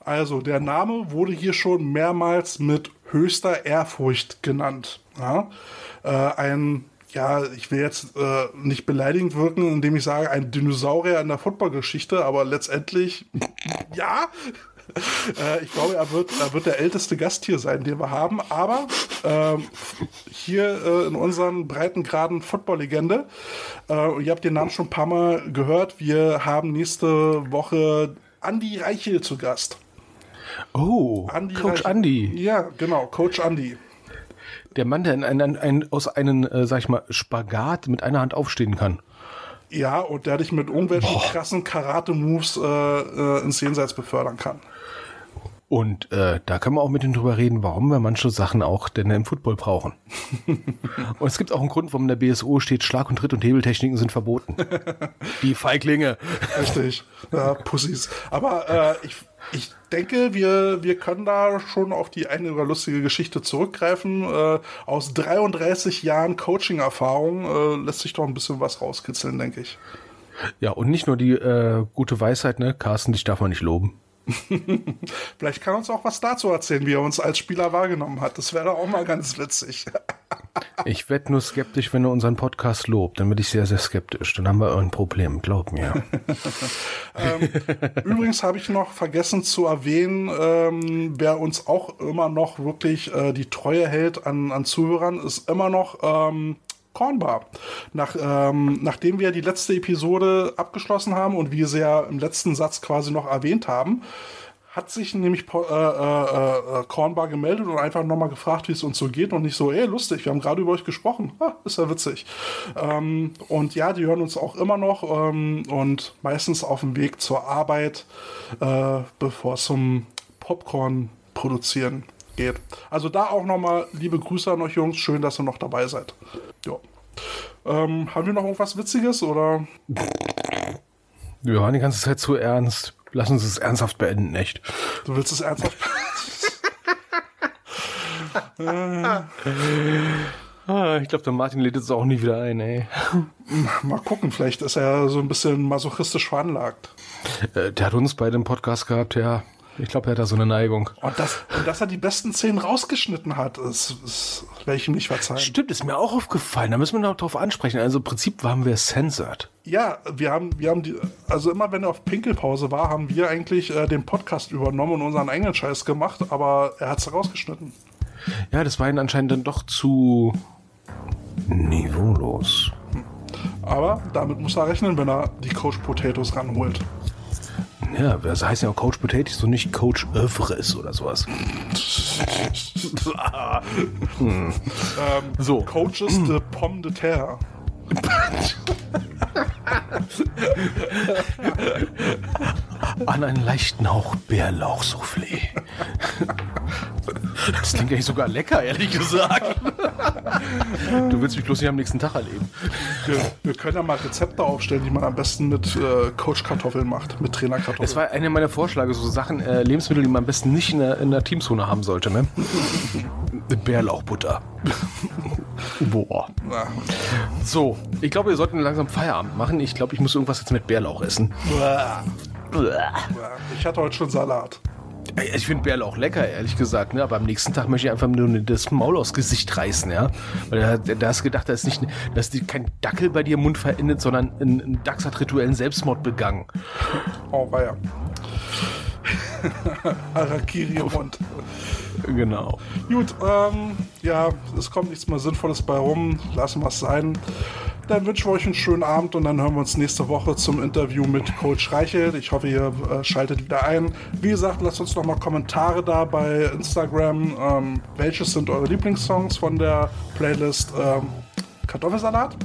Also, der Name wurde hier schon mehrmals mit höchster Ehrfurcht genannt. Ja? Äh, ein, ja, ich will jetzt äh, nicht beleidigend wirken, indem ich sage, ein Dinosaurier in der Footballgeschichte, aber letztendlich, ja. Äh, ich glaube, er wird, er wird der älteste Gast hier sein, den wir haben. Aber ähm, hier äh, in unseren Breitengraden Football-Legende, äh, ihr habt den Namen schon ein paar Mal gehört, wir haben nächste Woche Andy Reichel zu Gast. Oh, Andi Coach Reichel. Andy. Ja, genau, Coach Andy. Der Mann, der in ein, ein, aus einem, äh, sag ich mal, Spagat mit einer Hand aufstehen kann. Ja, und der dich mit irgendwelchen krassen Karate-Moves äh, äh, ins Jenseits befördern kann. Und äh, da können wir auch mit ihm drüber reden, warum wir manche Sachen auch denn im Football brauchen. und es gibt auch einen Grund, warum in der BSO steht, Schlag- und Tritt- und Hebeltechniken sind verboten. Die Feiglinge. Richtig, ja, Pussys. Aber äh, ich, ich denke, wir, wir können da schon auf die eine oder lustige Geschichte zurückgreifen. Äh, aus 33 Jahren Coaching-Erfahrung äh, lässt sich doch ein bisschen was rauskitzeln, denke ich. Ja, und nicht nur die äh, gute Weisheit, ne? Carsten, dich darf man nicht loben. Vielleicht kann er uns auch was dazu erzählen, wie er uns als Spieler wahrgenommen hat. Das wäre doch auch mal ganz witzig. Ich werd nur skeptisch, wenn du unseren Podcast lobt. Dann bin ich sehr, sehr skeptisch. Dann haben wir ein Problem, glaub mir. Übrigens habe ich noch vergessen zu erwähnen, ähm, wer uns auch immer noch wirklich äh, die Treue hält an, an Zuhörern, ist immer noch ähm, Cornbar. Nach, ähm, nachdem wir die letzte Episode abgeschlossen haben und wir sie ja im letzten Satz quasi noch erwähnt haben, hat sich nämlich äh, äh, äh, Cornbar gemeldet und einfach nochmal gefragt, wie es uns so geht und nicht so, ey, lustig, wir haben gerade über euch gesprochen. Ah, ist ja witzig. Ähm, und ja, die hören uns auch immer noch ähm, und meistens auf dem Weg zur Arbeit, äh, bevor es zum Popcorn produzieren geht. Also da auch nochmal liebe Grüße an euch Jungs, schön, dass ihr noch dabei seid. Ja. Ähm, haben wir noch irgendwas Witziges oder? Wir waren die ganze Zeit zu ernst. Lass uns es ernsthaft beenden, echt. Du willst es ernsthaft? Ah, ich glaube, der Martin lädt jetzt auch nie wieder ein, ey. Mal gucken, vielleicht ist er so ein bisschen masochistisch veranlagt. Äh, der hat uns bei dem Podcast gehabt, ja. Ich glaube, er hat da so eine Neigung. Und, das, und dass er die besten Szenen rausgeschnitten hat, ist, ist werde ich ihm nicht verzeihen. Stimmt, ist mir auch aufgefallen. Da müssen wir noch drauf ansprechen. Also im Prinzip waren wir censored. Ja, wir haben, wir haben die, also immer wenn er auf Pinkelpause war, haben wir eigentlich äh, den Podcast übernommen und unseren eigenen Scheiß gemacht, aber er hat es rausgeschnitten. Ja, das war ihnen anscheinend dann doch zu niveaulos. Aber damit muss er rechnen, wenn er die Coach Potatoes ranholt. Ja, das heißt ja auch Coach Potatoes und nicht Coach Övres oder sowas. Ähm, So. Coaches de Pomme de Terre. An einen leichten Hauch Bärlauchsoufflé. Das klingt eigentlich sogar lecker, ehrlich gesagt. Du willst mich bloß nicht am nächsten Tag erleben. Wir, wir können ja mal Rezepte aufstellen, die man am besten mit äh, Coach-Kartoffeln macht, mit Trainerkartoffeln. Das war einer meiner Vorschläge, so Sachen, äh, Lebensmittel, die man am besten nicht in der, in der Teamzone haben sollte, ne? Bärlauchbutter. Boah. So, ich glaube, wir sollten langsam Feierabend machen. Ich glaube, ich muss irgendwas jetzt mit Bärlauch essen. Ich hatte heute schon Salat. Ich finde Bärlauch lecker, ehrlich gesagt, ne? aber am nächsten Tag möchte ich einfach nur das Maul aus Gesicht reißen, ja. Weil da, da hast gedacht, da ist nicht, dass die, kein Dackel bei dir im Mund verendet, sondern ein, ein Dachs hat rituellen Selbstmord begangen. Oh, war ja. Harakiri im Mund. Genau. Gut, ähm, ja, es kommt nichts mehr Sinnvolles bei rum. Lassen wir es sein. Dann wünschen wir euch einen schönen Abend und dann hören wir uns nächste Woche zum Interview mit Coach Reichelt. Ich hoffe, ihr äh, schaltet wieder ein. Wie gesagt, lasst uns noch mal Kommentare da bei Instagram. Ähm, welches sind eure Lieblingssongs von der Playlist ähm, Kartoffelsalat?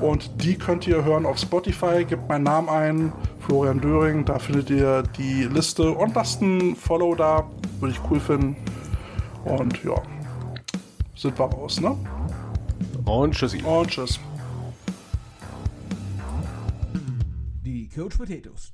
Und die könnt ihr hören auf Spotify. Gebt meinen Namen ein, Florian Döring. Da findet ihr die Liste und lasst ein Follow da. Würde ich cool finden. Und ja, sind wir raus, ne? Und tschüssi. Und tschüss. Die Coach Potatoes.